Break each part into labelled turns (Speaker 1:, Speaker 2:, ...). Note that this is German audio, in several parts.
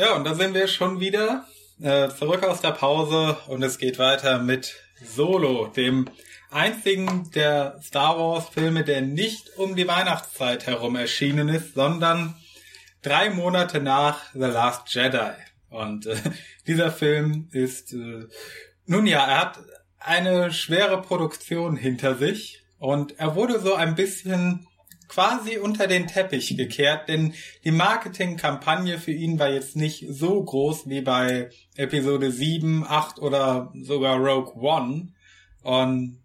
Speaker 1: Ja, und da sind wir schon wieder äh, zurück aus der Pause und es geht weiter mit Solo, dem einzigen der Star Wars Filme, der nicht um die Weihnachtszeit herum erschienen ist, sondern drei Monate nach The Last Jedi. Und äh, dieser Film ist, äh, nun ja, er hat eine schwere Produktion hinter sich und er wurde so ein bisschen quasi unter den Teppich gekehrt, denn die Marketingkampagne für ihn war jetzt nicht so groß wie bei Episode 7, 8 oder sogar Rogue One. Und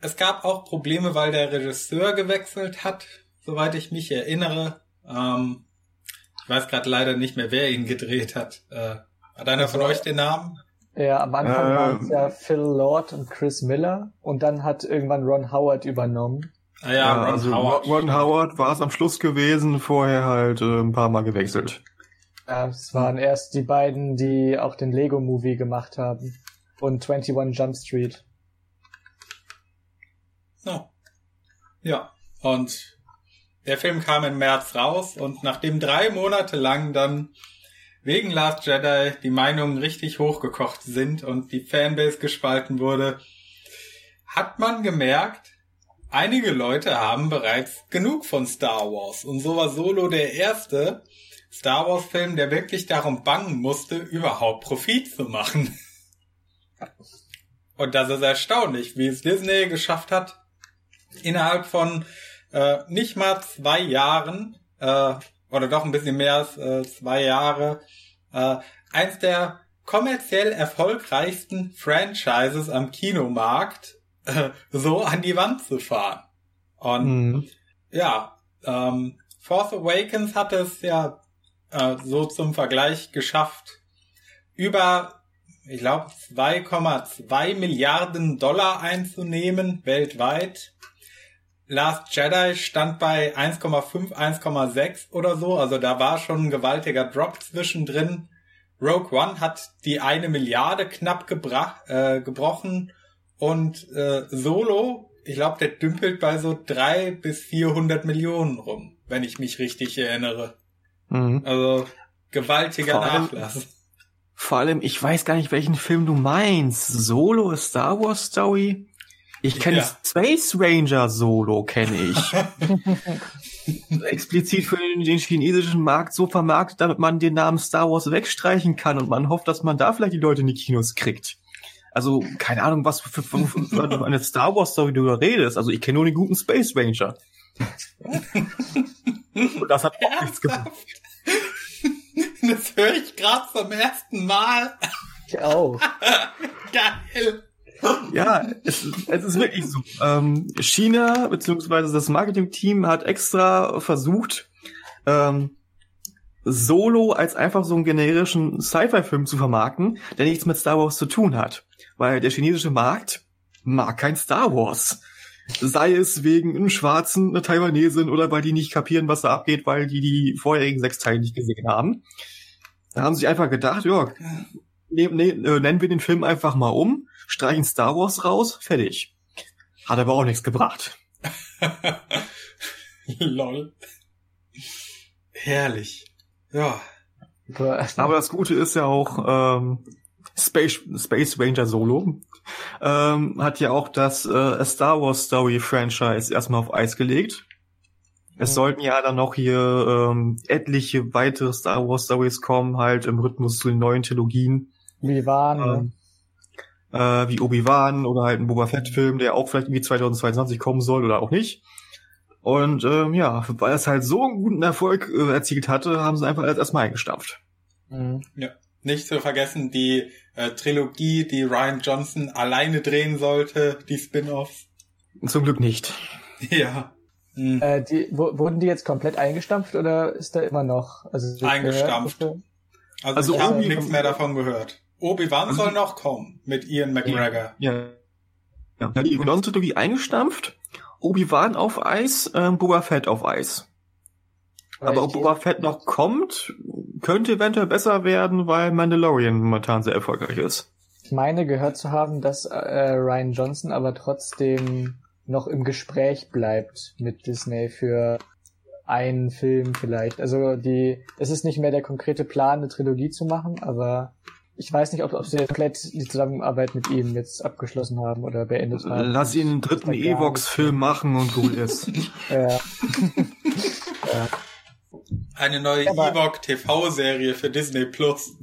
Speaker 1: es gab auch Probleme, weil der Regisseur gewechselt hat, soweit ich mich erinnere. Ähm, ich weiß gerade leider nicht mehr, wer ihn gedreht hat. Äh, hat einer von also, euch den Namen?
Speaker 2: Ja, am Anfang äh, waren es ja Phil Lord und Chris Miller und dann hat irgendwann Ron Howard übernommen.
Speaker 3: Ah ja, ja Ron also Howard. Ron Howard war es am Schluss gewesen, vorher halt äh, ein paar Mal gewechselt.
Speaker 2: Ja, es waren erst die beiden, die auch den Lego Movie gemacht haben und 21 Jump Street.
Speaker 1: Oh. Ja, und der Film kam im März raus und nachdem drei Monate lang dann wegen Last Jedi die Meinungen richtig hochgekocht sind und die Fanbase gespalten wurde, hat man gemerkt, einige Leute haben bereits genug von Star Wars. Und so war Solo der erste Star Wars Film, der wirklich darum bangen musste, überhaupt Profit zu machen. Und das ist erstaunlich, wie es Disney geschafft hat, innerhalb von äh, nicht mal zwei Jahren äh, oder doch ein bisschen mehr als äh, zwei Jahre, äh, eins der kommerziell erfolgreichsten Franchises am Kinomarkt äh, so an die Wand zu fahren. Und mhm. ja, ähm, Force Awakens hatte es ja äh, so zum Vergleich geschafft, über, ich glaube, 2,2 Milliarden Dollar einzunehmen weltweit. Last Jedi stand bei 1,5, 1,6 oder so. Also da war schon ein gewaltiger Drop zwischendrin. Rogue One hat die eine Milliarde knapp gebrach, äh, gebrochen und äh, Solo, ich glaube, der dümpelt bei so drei bis 400 Millionen rum, wenn ich mich richtig erinnere. Mhm. Also gewaltiger vor Nachlass. Allem,
Speaker 3: vor allem, ich weiß gar nicht, welchen Film du meinst. Solo, Star Wars Story? Ich kenne ja. Space Ranger Solo, kenne ich. Explizit für den, chinesischen Markt so vermarktet, damit man den Namen Star Wars wegstreichen kann und man hofft, dass man da vielleicht die Leute in die Kinos kriegt. Also, keine Ahnung, was für, für, für, für eine Star Wars Story du da redest. Also, ich kenne nur den guten Space Ranger. und das hat auch nichts gemacht.
Speaker 1: Das höre ich gerade zum ersten Mal.
Speaker 2: Ich auch.
Speaker 1: Geil.
Speaker 3: Ja, es, es ist wirklich so. Ähm, China beziehungsweise das Marketing-Team hat extra versucht, ähm, Solo als einfach so einen generischen Sci-Fi-Film zu vermarkten, der nichts mit Star Wars zu tun hat. Weil der chinesische Markt mag kein Star Wars. Sei es wegen einem Schwarzen, einer Taiwanesin oder weil die nicht kapieren, was da abgeht, weil die die vorherigen sechs Teile nicht gesehen haben. Da haben sie einfach gedacht, ja, ne, ne, äh, nennen wir den Film einfach mal um streichen Star Wars raus, fertig. Hat aber auch nichts gebracht.
Speaker 1: Lol. Herrlich. Ja.
Speaker 3: Aber das Gute ist ja auch, ähm, Space, Space Ranger Solo ähm, hat ja auch das äh, Star Wars Story Franchise erstmal auf Eis gelegt. Es sollten ja dann noch hier ähm, etliche weitere Star Wars Stories kommen, halt im Rhythmus zu den neuen Trilogien.
Speaker 2: Wie waren, ne? ähm,
Speaker 3: äh, wie Obi-Wan oder halt ein Boba Fett-Film, der auch vielleicht irgendwie 2022 kommen soll oder auch nicht. Und ähm, ja, weil es halt so einen guten Erfolg äh, erzielt hatte, haben sie einfach alles erstmal eingestampft.
Speaker 1: Mhm. Ja. Nicht zu vergessen die äh, Trilogie, die Ryan Johnson alleine drehen sollte, die Spin-offs.
Speaker 3: Zum Glück nicht.
Speaker 1: Ja.
Speaker 2: Mhm. Äh, die, wurden die jetzt komplett eingestampft oder ist da immer noch?
Speaker 1: Also eingestampft. Also, also ich habe nichts mehr davon gehört. Obi-Wan also, soll noch kommen mit Ian McGregor.
Speaker 3: Ja. ja. Die Clone-Trilogie eingestampft, Obi-Wan auf Eis, ähm, Boba Fett auf Eis. Aber ob Boba Fett noch kommt, könnte eventuell besser werden, weil Mandalorian momentan sehr erfolgreich ist.
Speaker 2: Ich meine gehört zu haben, dass äh, Ryan Johnson aber trotzdem noch im Gespräch bleibt mit Disney für einen Film vielleicht. Also die, es ist nicht mehr der konkrete Plan, eine Trilogie zu machen, aber ich weiß nicht, ob, ob sie komplett die Zusammenarbeit mit ihm jetzt abgeschlossen haben oder beendet haben.
Speaker 3: Lass ihn einen dritten Evox-Film machen und gut ist.
Speaker 2: ja. ja.
Speaker 1: Eine neue Ewok TV-Serie für Disney Plus.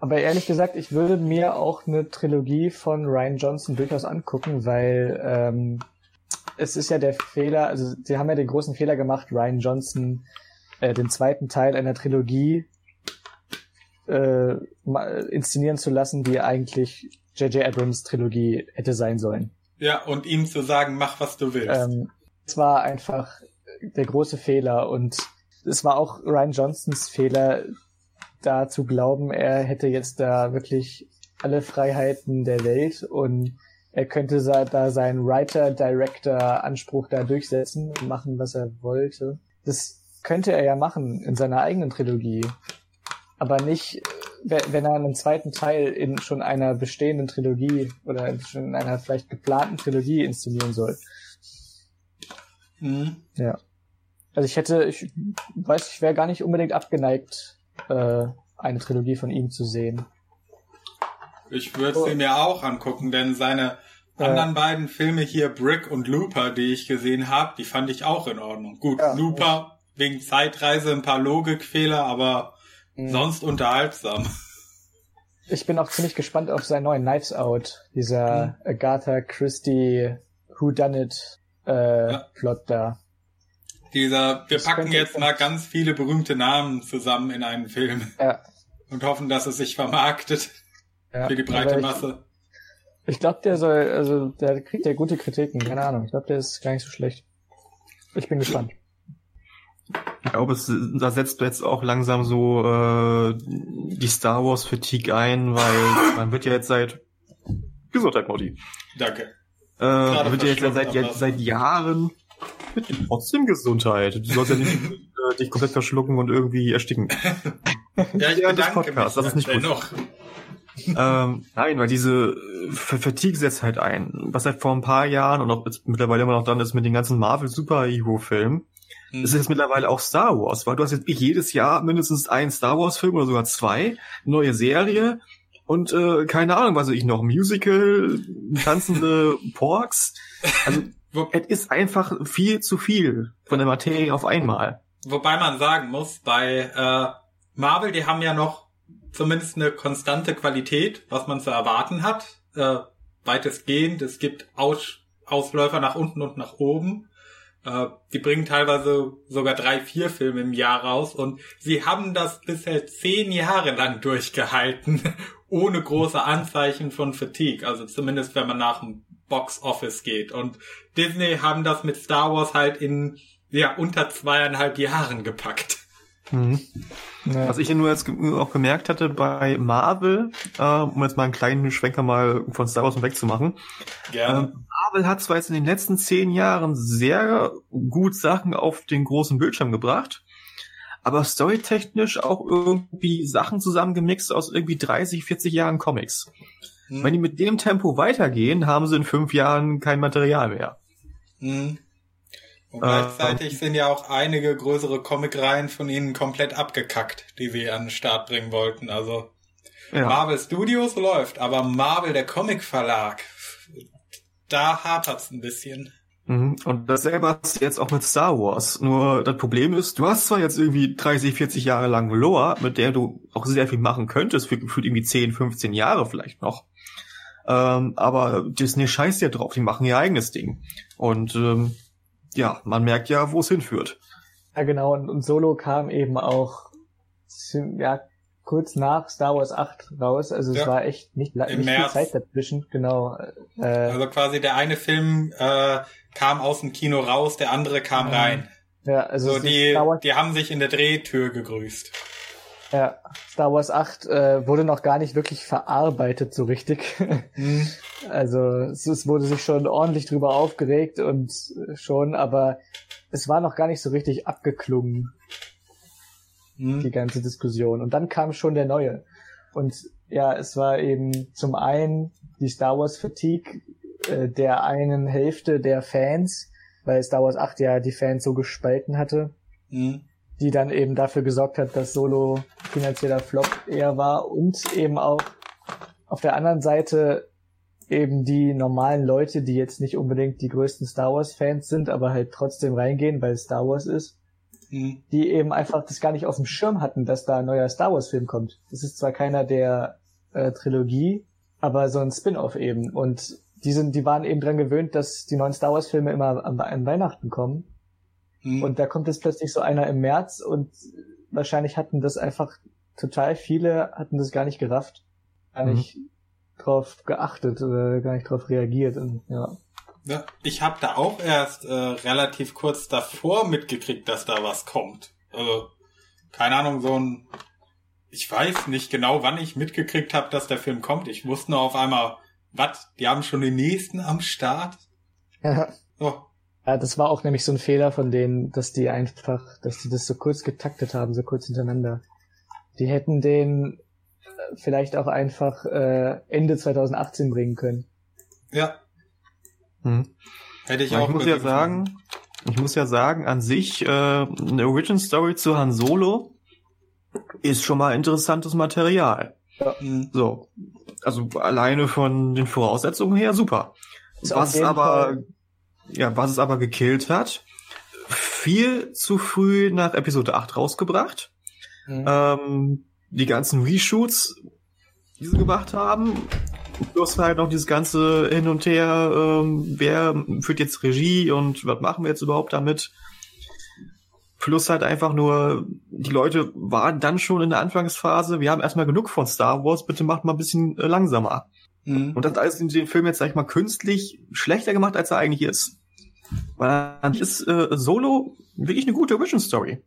Speaker 2: Aber ehrlich gesagt, ich würde mir auch eine Trilogie von Ryan Johnson durchaus angucken, weil ähm, es ist ja der Fehler, also sie haben ja den großen Fehler gemacht, Ryan Johnson äh, den zweiten Teil einer Trilogie äh, inszenieren zu lassen, die eigentlich J.J. Abrams Trilogie hätte sein sollen.
Speaker 1: Ja, und ihm zu sagen, mach was du willst.
Speaker 2: Ähm, es war einfach der große Fehler und es war auch Ryan Johnsons Fehler, da zu glauben, er hätte jetzt da wirklich alle Freiheiten der Welt und er könnte da seinen Writer-Director-Anspruch da durchsetzen und machen, was er wollte. Das könnte er ja machen in seiner eigenen Trilogie. Aber nicht, wenn er einen zweiten Teil in schon einer bestehenden Trilogie oder schon in einer vielleicht geplanten Trilogie inszenieren soll. Mhm. Ja. Also ich hätte, ich weiß, ich wäre gar nicht unbedingt abgeneigt, äh, eine Trilogie von ihm zu sehen.
Speaker 1: Ich würde sie mir auch angucken, denn seine ja. anderen beiden Filme hier, Brick und Looper, die ich gesehen habe, die fand ich auch in Ordnung. Gut, ja, Looper ja. wegen Zeitreise ein paar Logikfehler, aber mhm. sonst unterhaltsam.
Speaker 2: Ich bin auch ziemlich gespannt auf seinen neuen Knives Out, dieser mhm. Agatha Christie Who Done It äh, Plot da.
Speaker 1: Dieser, wir das packen jetzt mal ganz viele berühmte Namen zusammen in einen Film. Ja. Und hoffen, dass es sich vermarktet. Ja, für die breite Masse.
Speaker 2: Ich, ich glaube, der soll, also der kriegt ja gute Kritiken, keine Ahnung. Ich glaube, der ist gar nicht so schlecht. Ich bin gespannt.
Speaker 3: Ich glaube, es, da setzt du jetzt auch langsam so äh, die Star Wars Fatigue ein, weil man wird ja jetzt seit Gesundheit, Modi.
Speaker 1: Danke.
Speaker 3: Äh, man wird ja jetzt seit, jetzt, seit Jahren mit trotzdem Gesundheit. Du sollst ja nicht äh, dich komplett verschlucken und irgendwie ersticken.
Speaker 1: ja, ich bedanke Podcast,
Speaker 3: mich das ist nicht gut. Noch ähm, nein, weil diese äh, Fatigue setzt halt ein. Was halt vor ein paar Jahren und auch mittlerweile immer noch dann ist mit den ganzen Marvel Superhero-Filmen, hm. ist jetzt mittlerweile auch Star Wars, weil du hast jetzt jedes Jahr mindestens einen Star Wars-Film oder sogar zwei, neue Serie und äh, keine Ahnung, was weiß ich noch, Musical, tanzende Porks. Also es ist einfach viel zu viel von der Materie auf einmal.
Speaker 1: Wobei man sagen muss, bei äh, Marvel, die haben ja noch zumindest eine konstante Qualität, was man zu erwarten hat. Äh, weitestgehend. Es gibt Aus Ausläufer nach unten und nach oben. Äh, die bringen teilweise sogar drei, vier Filme im Jahr raus und sie haben das bisher zehn Jahre lang durchgehalten, ohne große Anzeichen von Fatigue. Also zumindest wenn man nach dem Box Office geht. Und Disney haben das mit Star Wars halt in ja unter zweieinhalb Jahren gepackt.
Speaker 3: Mhm. Ja. Was ich nur jetzt auch gemerkt hatte bei Marvel, äh, um jetzt mal einen kleinen Schwenker mal von Star Wars wegzumachen.
Speaker 1: Gerne.
Speaker 3: Äh, Marvel hat zwar jetzt in den letzten zehn Jahren sehr gut Sachen auf den großen Bildschirm gebracht, aber storytechnisch auch irgendwie Sachen zusammengemixt aus irgendwie 30, 40 Jahren Comics. Hm. Wenn die mit dem Tempo weitergehen, haben sie in fünf Jahren kein Material mehr.
Speaker 1: Hm. Und gleichzeitig ähm, sind ja auch einige größere Comicreihen von ihnen komplett abgekackt, die sie an den Start bringen wollten. Also ja. Marvel Studios läuft, aber Marvel, der Comic Verlag, da hapert's ein bisschen.
Speaker 3: Mhm. Und dasselbe hast du jetzt auch mit Star Wars. Nur das Problem ist, du hast zwar jetzt irgendwie 30, 40 Jahre lang Lore, mit der du auch sehr viel machen könntest, für, für irgendwie 10, 15 Jahre vielleicht noch. Ähm, aber Disney scheißt ja drauf, die machen ihr eigenes Ding. Und ähm, ja, man merkt ja, wo es hinführt.
Speaker 2: Ja, genau. Und, und Solo kam eben auch ja, kurz nach Star Wars 8 raus. Also ja. es war echt nicht, nicht viel Zeit dazwischen. Genau.
Speaker 1: Äh, also quasi der eine Film äh, kam aus dem Kino raus, der andere kam rein.
Speaker 2: Ja, also
Speaker 1: so die, die haben sich in der Drehtür gegrüßt.
Speaker 2: Ja, Star Wars 8 äh, wurde noch gar nicht wirklich verarbeitet so richtig. Mhm. Also es, es, wurde sich schon ordentlich drüber aufgeregt und schon, aber es war noch gar nicht so richtig abgeklungen, mhm. die ganze Diskussion. Und dann kam schon der neue. Und ja, es war eben zum einen die Star Wars Fatigue äh, der einen Hälfte der Fans, weil Star Wars 8 ja die Fans so gespalten hatte
Speaker 1: Mhm.
Speaker 2: die dann eben dafür gesorgt hat, dass Solo finanzieller Flop eher war und eben auch auf der anderen Seite eben die normalen Leute, die jetzt nicht unbedingt die größten Star Wars Fans sind, aber halt trotzdem reingehen, weil es Star Wars ist,
Speaker 1: Mhm.
Speaker 2: die eben einfach das gar nicht auf dem Schirm hatten, dass da ein neuer Star Wars Film kommt. Das ist zwar keiner der äh, Trilogie, aber so ein Spin-off eben und die sind, die waren eben dran gewöhnt, dass die neuen Star Wars Filme immer an, an Weihnachten kommen
Speaker 1: Mhm.
Speaker 2: und da kommt jetzt plötzlich so einer im März und wahrscheinlich hatten das einfach total viele hatten das gar nicht gerafft, gar
Speaker 3: Mhm.
Speaker 2: nicht drauf geachtet oder gar nicht drauf reagiert und ja.
Speaker 1: Ja, ich habe da auch erst äh, relativ kurz davor mitgekriegt, dass da was kommt. Also, keine Ahnung, so ein. Ich weiß nicht genau, wann ich mitgekriegt habe, dass der Film kommt. Ich wusste nur auf einmal, was? Die haben schon den nächsten am Start?
Speaker 2: Ja,
Speaker 1: Oh,
Speaker 2: das war auch nämlich so ein Fehler von denen, dass die einfach, dass die das so kurz getaktet haben, so kurz hintereinander. Die hätten den äh, vielleicht auch einfach äh, Ende 2018 bringen können.
Speaker 1: ja,
Speaker 3: Hm.
Speaker 1: hätte ich
Speaker 3: Ja,
Speaker 1: auch.
Speaker 3: ich muss ja sagen, ich muss ja sagen, an sich, äh, eine Origin Story zu Han Solo ist schon mal interessantes Material.
Speaker 1: gefunden. Mhm.
Speaker 3: So. Also alleine von den Voraussetzungen her super.
Speaker 2: Ist
Speaker 3: Was aber,
Speaker 2: Fall-
Speaker 3: ja, was es aber gekillt hat, viel zu früh nach Episode 8 rausgebracht.
Speaker 2: Mhm.
Speaker 3: Ähm, die ganzen Reshoots, die sie gemacht haben, plus halt noch dieses ganze Hin und Her, ähm, wer führt jetzt Regie und was machen wir jetzt überhaupt damit? Plus halt einfach nur, die Leute waren dann schon in der Anfangsphase, wir haben erstmal genug von Star Wars, bitte macht mal ein bisschen äh, langsamer.
Speaker 1: Mhm.
Speaker 3: Und das alles in den Film jetzt, sag ich mal, künstlich schlechter gemacht, als er eigentlich ist. Weil an sich ist äh, Solo wirklich eine gute Origin Story.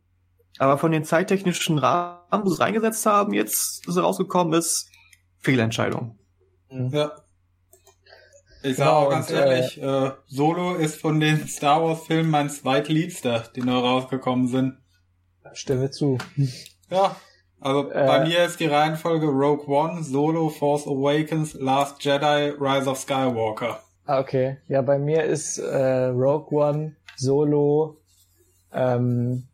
Speaker 3: Aber von den zeittechnischen Rahmen, wo sie es reingesetzt haben, jetzt, dass er rausgekommen ist, Fehlentscheidung.
Speaker 2: Mhm.
Speaker 1: Ja. Ich sag
Speaker 2: Genau,
Speaker 1: auch ganz
Speaker 2: und,
Speaker 1: ehrlich, äh, Solo ist von den Star Wars Filmen mein zweitliebster, die neu rausgekommen sind.
Speaker 2: Stimme zu.
Speaker 1: Ja, also
Speaker 2: Äh.
Speaker 1: bei mir ist die Reihenfolge Rogue One, Solo, Force Awakens, Last Jedi, Rise of Skywalker.
Speaker 2: Ah, okay. Ja, bei mir ist äh, Rogue One, Solo, ähm,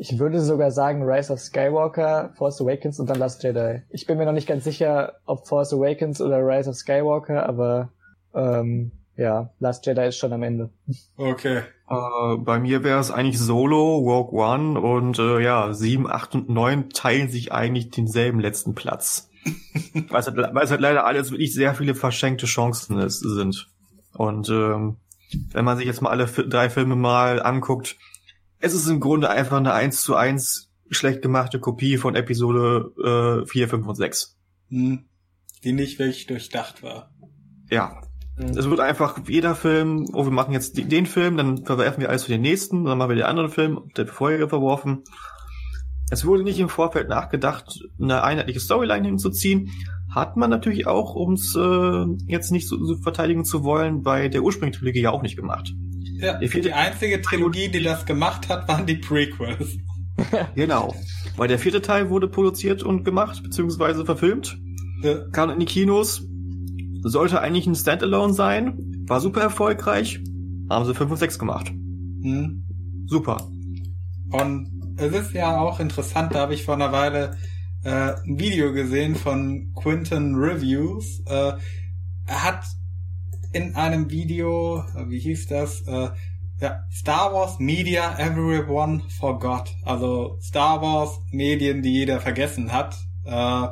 Speaker 2: ich würde sogar sagen Rise of Skywalker, Force Awakens und dann Last Jedi. Ich bin mir noch nicht ganz sicher, ob Force Awakens oder Rise of Skywalker, aber ähm, ja, Last Jedi ist schon am Ende.
Speaker 1: Okay.
Speaker 3: Äh, bei mir wäre es eigentlich Solo, Rogue One und äh, ja, 7, 8 und 9 teilen sich eigentlich denselben letzten Platz. weil, es halt, weil es halt leider alles wirklich sehr viele verschenkte Chancen ist, sind. Und ähm, wenn man sich jetzt mal alle drei Filme mal anguckt, es ist im Grunde einfach eine 1 zu 1 schlecht gemachte Kopie von Episode äh, 4, 5 und 6.
Speaker 1: Hm. Die nicht wirklich durchdacht war.
Speaker 3: Ja, es wird einfach jeder Film, oh, wir machen jetzt den Film, dann verwerfen wir alles für den nächsten, dann machen wir den anderen Film, der vorherige verworfen. Es wurde nicht im Vorfeld nachgedacht, eine einheitliche Storyline hinzuziehen. Hat man natürlich auch, um es äh, jetzt nicht so, so verteidigen zu wollen, bei der ursprünglichen Trilogie ja auch nicht gemacht.
Speaker 1: Ja,
Speaker 3: Die vierte-
Speaker 1: die einzige Trilogie, die das gemacht hat, waren die Prequels.
Speaker 3: Genau. Weil der vierte Teil wurde produziert und gemacht, beziehungsweise verfilmt.
Speaker 1: Ja.
Speaker 3: Kam in die Kinos. Sollte eigentlich ein Standalone sein. War super erfolgreich. Haben sie 5 und 6 gemacht.
Speaker 1: Hm.
Speaker 3: Super.
Speaker 1: Und es ist ja auch interessant, da habe ich vor einer Weile äh, ein Video gesehen von Quinton Reviews. Äh, er hat in einem Video, äh, wie hieß das, äh, ja, Star Wars Media Everyone Forgot. Also Star Wars Medien, die jeder vergessen hat. Äh,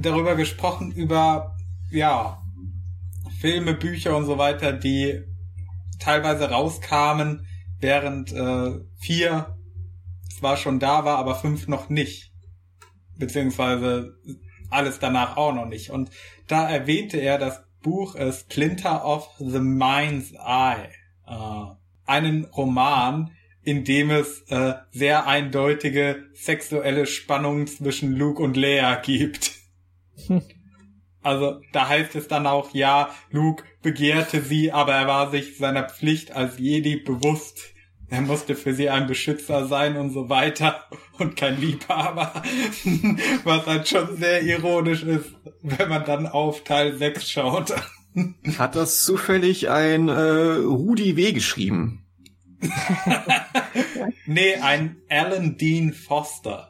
Speaker 1: darüber gesprochen, über, ja, Filme, Bücher und so weiter, die teilweise rauskamen, während äh, vier zwar schon da war, aber fünf noch nicht. Beziehungsweise alles danach auch noch nicht. Und da erwähnte er das Buch äh, Splinter of the Mind's Eye. Äh, einen Roman, in dem es äh, sehr eindeutige sexuelle Spannungen zwischen Luke und Leia gibt. Also da heißt es dann auch, ja, Luke begehrte sie, aber er war sich seiner Pflicht als Jedi bewusst. Er musste für sie ein Beschützer sein und so weiter und kein Liebhaber. Was halt schon sehr ironisch ist, wenn man dann auf Teil 6 schaut.
Speaker 3: Hat das zufällig ein äh, Rudi W. geschrieben?
Speaker 1: Nee, ein Alan Dean Foster.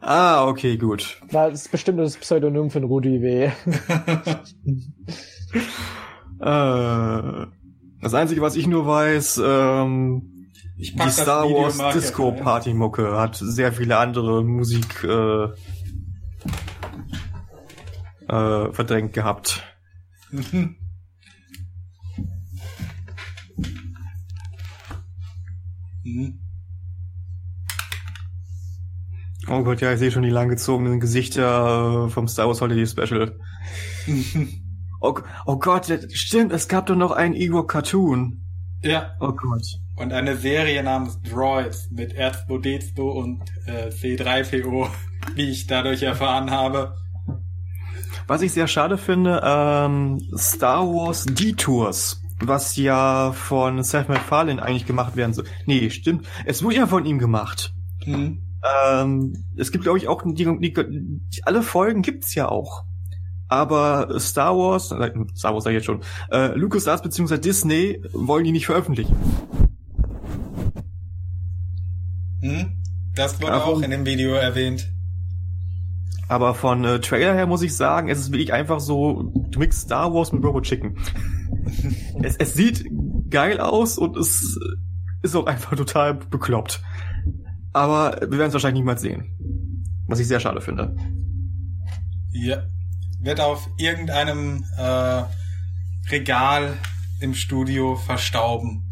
Speaker 3: Ah, okay, gut.
Speaker 2: Na, das ist bestimmt das Pseudonym von Rudi W.
Speaker 3: Äh, das Einzige, was ich nur weiß, ähm,
Speaker 1: Ich
Speaker 3: die
Speaker 1: pack das
Speaker 3: Star Wars Disco. Party Mucke hat sehr viele andere Musik äh, äh, verdrängt gehabt.
Speaker 1: Mhm. Mhm.
Speaker 3: Oh Gott, ja, ich sehe schon die langgezogenen Gesichter äh, vom Star Wars Holiday Special. Oh, oh Gott, stimmt, es gab doch noch einen Igor Cartoon.
Speaker 1: Ja,
Speaker 3: Oh Gott.
Speaker 1: Und eine Serie namens Droids mit R2D2 und äh, C3PO, wie ich dadurch erfahren habe.
Speaker 3: Was ich sehr schade finde, ähm, Star Wars Detours, was ja von Seth MacFarlane eigentlich gemacht werden soll. Nee, stimmt. Es wurde ja von ihm gemacht.
Speaker 1: Mhm.
Speaker 3: Ähm, es gibt, glaube ich, auch die, die, die, alle Folgen gibt's ja auch. Aber Star Wars, äh, Star Wars sag ich jetzt schon, äh, LucasArts bzw. Disney wollen die nicht veröffentlichen.
Speaker 1: Mhm. Das wurde
Speaker 3: Warum?
Speaker 1: auch in dem Video erwähnt.
Speaker 3: Aber von äh, Trailer her muss ich sagen, es ist wirklich einfach so, du mixst Star Wars mit Robo Chicken. es, es sieht geil aus und es ist auch einfach total bekloppt. Aber wir werden es wahrscheinlich niemals sehen. Was ich sehr schade finde.
Speaker 1: Ja. Wird auf irgendeinem äh, Regal im Studio verstauben.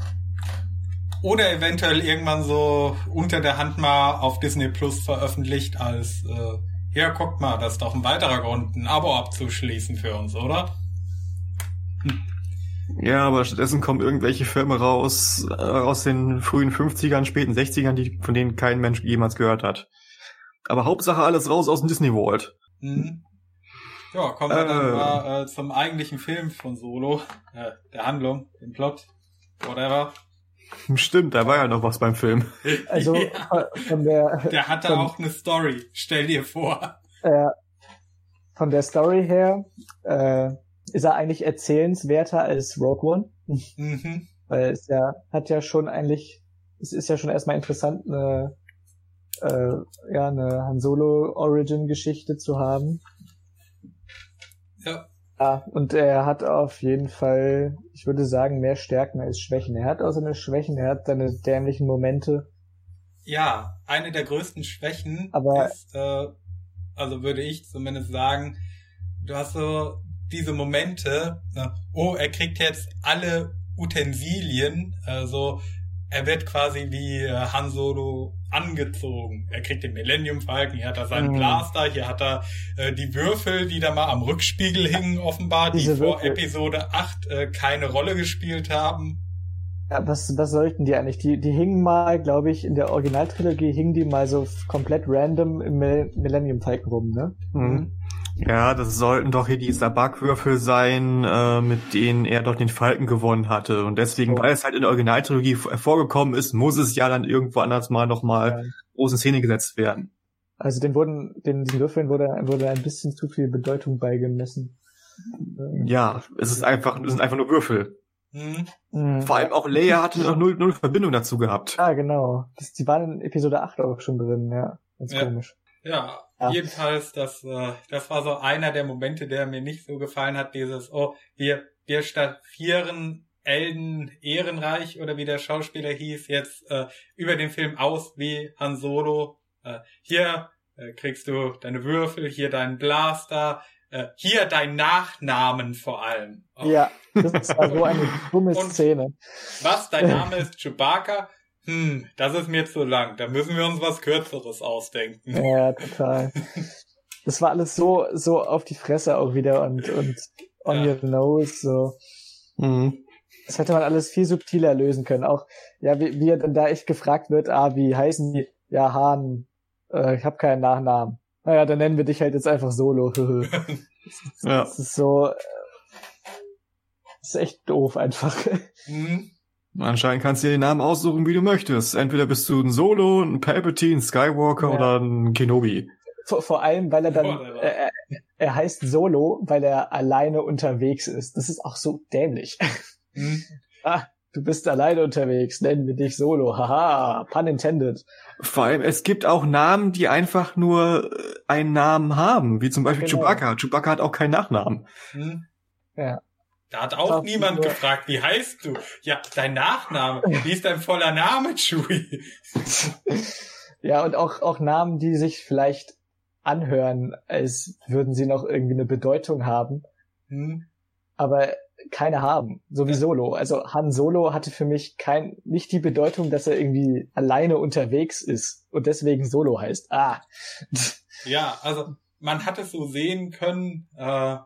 Speaker 1: Oder eventuell irgendwann so unter der Hand mal auf Disney Plus veröffentlicht als äh, ja, guckt mal, das ist doch ein weiterer Grund, ein Abo abzuschließen für uns, oder?
Speaker 3: Ja, aber stattdessen kommen irgendwelche Filme raus äh, aus den frühen 50ern, späten 60ern, die, von denen kein Mensch jemals gehört hat. Aber Hauptsache alles raus aus dem Disney World.
Speaker 1: Mhm. Ja, kommen wir dann
Speaker 3: Äh.
Speaker 1: mal äh, zum eigentlichen Film von Solo, äh, der Handlung, dem Plot, whatever.
Speaker 3: Stimmt, da war ja noch was beim Film.
Speaker 2: Also
Speaker 1: Ja.
Speaker 2: von der
Speaker 1: Der hatte
Speaker 2: von,
Speaker 1: auch eine Story, stell dir vor.
Speaker 2: äh, von der Story her äh, ist er eigentlich erzählenswerter als Rogue One,
Speaker 1: Mhm.
Speaker 2: weil es ja hat ja schon eigentlich es ist ja schon erstmal interessant eine äh, ja eine Han Solo Origin Geschichte zu haben.
Speaker 1: Ja.
Speaker 2: Ja, und er hat auf jeden Fall, ich würde sagen, mehr Stärken als Schwächen. Er hat auch seine Schwächen, er hat seine dämlichen Momente.
Speaker 1: Ja, eine der größten Schwächen
Speaker 2: Aber-
Speaker 1: ist, äh, also würde ich zumindest sagen, du hast so diese Momente, ne, oh, er kriegt jetzt alle Utensilien, also er wird quasi wie äh, Han Solo angezogen. Er kriegt den Millennium Falcon, hier hat er seinen
Speaker 2: Mhm.
Speaker 1: Blaster, hier hat er äh, die Würfel, die da mal am Rückspiegel hingen, offenbar, die
Speaker 2: Diese
Speaker 1: vor
Speaker 2: Würfel.
Speaker 1: Episode 8 äh, keine Rolle gespielt haben.
Speaker 2: Ja, was, was sollten die eigentlich? Die, die hingen mal, glaube ich, in der Originaltrilogie hingen die mal so komplett random im Mil- Millennium Falcon rum, ne?
Speaker 3: Mhm. Ja, das sollten doch hier die Sabak-Würfel sein, äh, mit denen er doch den Falken gewonnen hatte. Und deswegen,
Speaker 2: Oh.
Speaker 3: weil es halt in der Originaltrilogie v- vorgekommen ist, muss es ja dann irgendwo anders mal nochmal
Speaker 2: Ja.
Speaker 3: groß in Szene gesetzt werden.
Speaker 2: Also den wurden, den, diesen Würfeln wurde, wurde ein bisschen zu viel Bedeutung beigemessen.
Speaker 3: Ja, es ist einfach, es sind einfach nur Würfel.
Speaker 1: Hm?
Speaker 2: Mhm.
Speaker 3: Vor allem auch Leia hatte noch null, null Verbindung dazu gehabt.
Speaker 2: Ah, genau. Das, die waren in Episode 8 auch schon drin, ja. Ganz
Speaker 1: Ja.
Speaker 2: komisch.
Speaker 1: Ja,
Speaker 2: Ja.
Speaker 1: jedenfalls, das, äh, das war so einer der Momente, der mir nicht so gefallen hat, dieses, oh, wir, wir staffieren Elden Ehrenreich oder wie der Schauspieler hieß, jetzt äh, über den Film aus wie Han Solo. Äh, hier äh, kriegst du deine Würfel, hier deinen Blaster, äh, hier dein Nachnamen vor allem. Oh,
Speaker 2: Ja, das war so eine dumme Szene.
Speaker 1: Was, dein Name ist Chewbacca? Hm, das ist mir zu lang. Da müssen wir uns was Kürzeres ausdenken.
Speaker 2: Ja, total. Das war alles so, so auf die Fresse auch wieder und, und on
Speaker 1: Ja.
Speaker 2: your nose, so.
Speaker 3: Mhm.
Speaker 2: Das hätte man alles viel subtiler lösen können. Auch, ja, wie, wie er dann da echt gefragt wird, ah, wie heißen die? Ja, Hahn, äh, ich habe keinen Nachnamen. Naja, dann nennen wir dich halt jetzt einfach Solo.
Speaker 3: Ja.
Speaker 2: Das ist so, äh, das ist echt doof einfach.
Speaker 1: Hm?
Speaker 3: Anscheinend kannst du dir den Namen aussuchen, wie du möchtest. Entweder bist du ein Solo, ein Palpatine, ein Skywalker
Speaker 2: Ja.
Speaker 3: oder ein Kenobi.
Speaker 2: Vor, vor allem, weil er dann, äh, er, er heißt Solo, weil er alleine unterwegs ist. Das ist auch so dämlich.
Speaker 1: Hm?
Speaker 2: Ah. du bist alleine unterwegs, nennen wir dich Solo. Haha, pun intended.
Speaker 3: Vor allem, es gibt auch Namen, die einfach nur äh, einen Namen haben, wie zum Beispiel
Speaker 2: Genau.
Speaker 3: Chewbacca. Chewbacca hat auch keinen Nachnamen.
Speaker 1: Hm?
Speaker 2: Ja.
Speaker 1: Da hat auch
Speaker 2: Doch,
Speaker 1: niemand
Speaker 2: nur-
Speaker 1: gefragt, wie heißt du? Ja, dein Nachname. Wie ist dein voller Name, Chewie?
Speaker 2: Ja, und auch, auch Namen, die sich vielleicht anhören, als würden sie noch irgendwie eine Bedeutung haben,
Speaker 1: Hm?
Speaker 2: aber keine haben. So wie Solo. Also Han Solo hatte für mich kein, nicht die Bedeutung, dass er irgendwie alleine unterwegs ist und deswegen Solo heißt. Ah.
Speaker 1: Ja, also man hat es so sehen können, äh,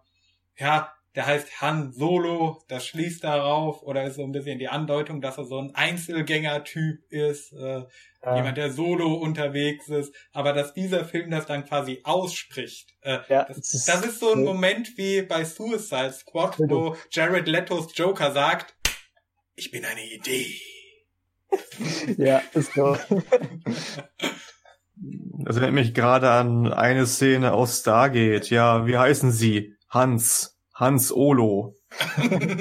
Speaker 1: ja, der heißt Han Solo, das schließt darauf, oder ist so ein bisschen die Andeutung, dass er so ein Einzelgänger-Typ ist, äh,
Speaker 2: Ja.
Speaker 1: jemand, der solo unterwegs ist, aber dass dieser Film das dann quasi ausspricht. Äh,
Speaker 2: Ja,
Speaker 1: das,
Speaker 2: ist
Speaker 1: das ist so ein
Speaker 2: so-
Speaker 1: Moment wie bei Suicide Squad, wo Jared Letos Joker sagt, ich bin eine Idee.
Speaker 2: Ja, ist so.
Speaker 3: Das erinnert mich gerade an eine Szene aus Stargate. Ja, wie heißen sie? Hans. Hans Olo.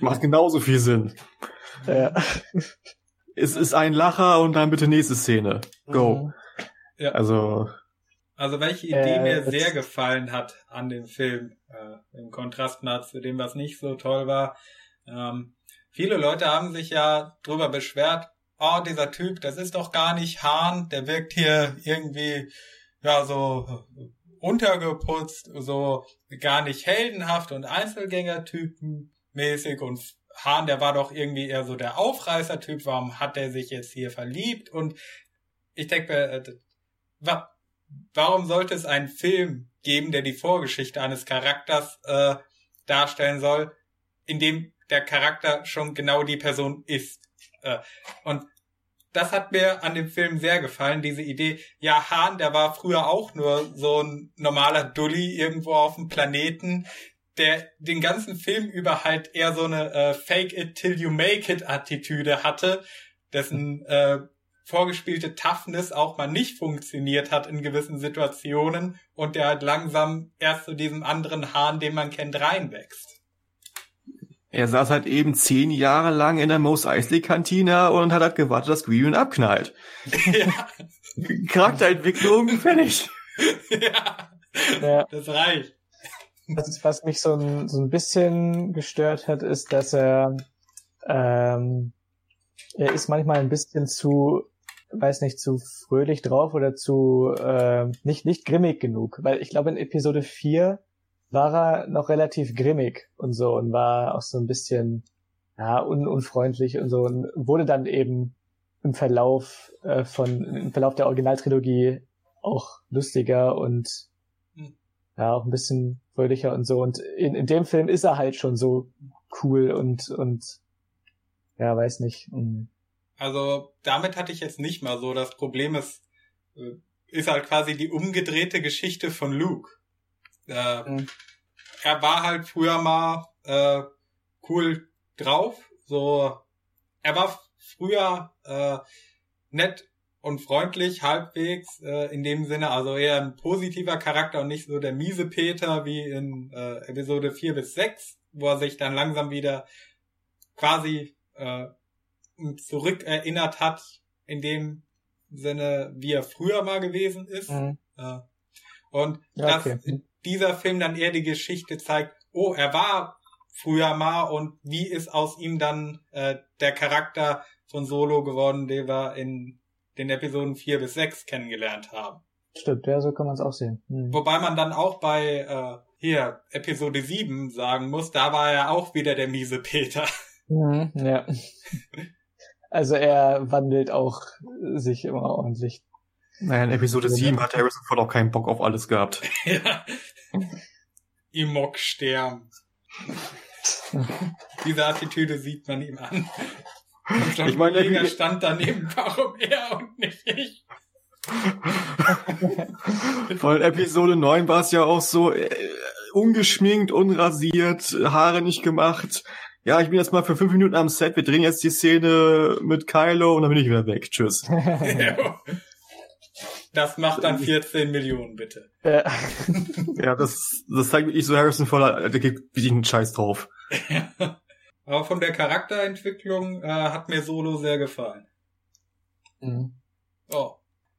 Speaker 3: Macht genauso viel Sinn.
Speaker 2: ja.
Speaker 3: Es ist ein Lacher und dann bitte nächste Szene. Go.
Speaker 1: Ja.
Speaker 3: Also,
Speaker 1: Also welche Idee
Speaker 2: Äh,
Speaker 1: mir sehr gefallen hat an dem Film, äh, im Kontrast mal zu dem, was nicht so toll war. Ähm, viele Leute haben sich ja drüber beschwert, oh, dieser Typ, das ist doch gar nicht Hahn, der wirkt hier irgendwie, ja, so äh, untergeputzt, so gar nicht heldenhaft und Einzelgängertypen mäßig und Hahn, der war doch irgendwie eher so der Aufreißer-Typ, warum hat er sich jetzt hier verliebt? Und ich denke, mir, äh, wa warum sollte es einen Film geben, der die Vorgeschichte eines Charakters äh, darstellen soll, in dem der Charakter schon genau die Person ist? Äh, und das hat mir an dem Film sehr gefallen, diese Idee. Ja, Hahn, der war früher auch nur so ein normaler Dulli irgendwo auf dem Planeten, der den ganzen Film über halt eher so eine äh, Fake it till you make it Attitüde hatte, dessen äh, vorgespielte Toughness auch mal nicht funktioniert hat in gewissen Situationen und der halt langsam erst zu diesem anderen Hahn, den man kennt, reinwächst.
Speaker 3: Er saß halt eben zehn Jahre lang in der Mos Eisley Kantine und hat halt gewartet, dass Grievous abknallt.
Speaker 1: ja,
Speaker 3: Charakterentwicklung fertig.
Speaker 1: ja,
Speaker 2: ja.
Speaker 1: das reicht.
Speaker 2: Was, was mich so ein, so ein bisschen gestört hat, ist, dass er, ähm, er ist manchmal ein bisschen zu, weiß nicht, zu fröhlich drauf oder zu, äh, nicht, nicht grimmig genug. Weil ich glaube, in Episode 4 war er noch relativ grimmig und so und war auch so ein bisschen, ja, un, unfreundlich und so und wurde dann eben im Verlauf äh, von, im Verlauf der Originaltrilogie auch lustiger und
Speaker 1: Hm.
Speaker 2: ja, auch ein bisschen fröhlicher und so. Und in, in dem Film ist er halt schon so cool und, und ja, weiß nicht. mm.
Speaker 1: Also damit hatte ich jetzt nicht mal so. Das Problem ist, äh, ist halt quasi die umgedrehte Geschichte von Luke. Äh,
Speaker 2: Mhm.
Speaker 1: Er war halt früher mal äh, cool drauf. So, er war früher äh, nett und freundlich halbwegs äh, in dem Sinne, also eher ein positiver Charakter und nicht so der miese Peter wie in äh, Episode 4 bis 6, wo er sich dann langsam wieder quasi äh, zurückerinnert hat, in dem Sinne, wie er früher mal gewesen ist.
Speaker 2: Mhm.
Speaker 1: Äh, und
Speaker 2: Ja, okay.
Speaker 1: Dieser Film dann eher die Geschichte zeigt, oh, er war früher mal und wie ist aus ihm dann äh, der Charakter von Solo geworden, den wir in den Episoden 4 bis 6 kennengelernt haben.
Speaker 2: Stimmt, ja, so kann man es auch sehen. Mhm.
Speaker 1: Wobei man dann auch bei äh, hier Episode 7 sagen muss, da war er auch wieder der miese Peter.
Speaker 2: Mhm, ja. Also er wandelt auch sich immer ordentlich.
Speaker 3: Naja, in Episode 7 hat Harrison Ford auch keinen Bock auf alles gehabt.
Speaker 1: ja. Imok sterben. Diese Attitüde sieht man ihm an. Und
Speaker 3: Ich meine, wie-
Speaker 1: stand daneben, warum er und nicht ich?
Speaker 3: Von Episode 9 war es ja auch so, äh, ungeschminkt, unrasiert, Haare nicht gemacht. Ja, ich bin jetzt mal für fünf Minuten am Set, wir drehen jetzt die Szene mit Kylo und dann bin ich wieder weg. Tschüss.
Speaker 1: Ja. Das macht dann 14 Millionen, bitte.
Speaker 2: Ja.
Speaker 3: Ja, das, das zeigt wirklich so Harrison Ford, der gibt wirklich einen Scheiß drauf.
Speaker 1: Aber von der Charakterentwicklung äh, hat mir Solo sehr gefallen.
Speaker 2: Mhm.
Speaker 1: Oh.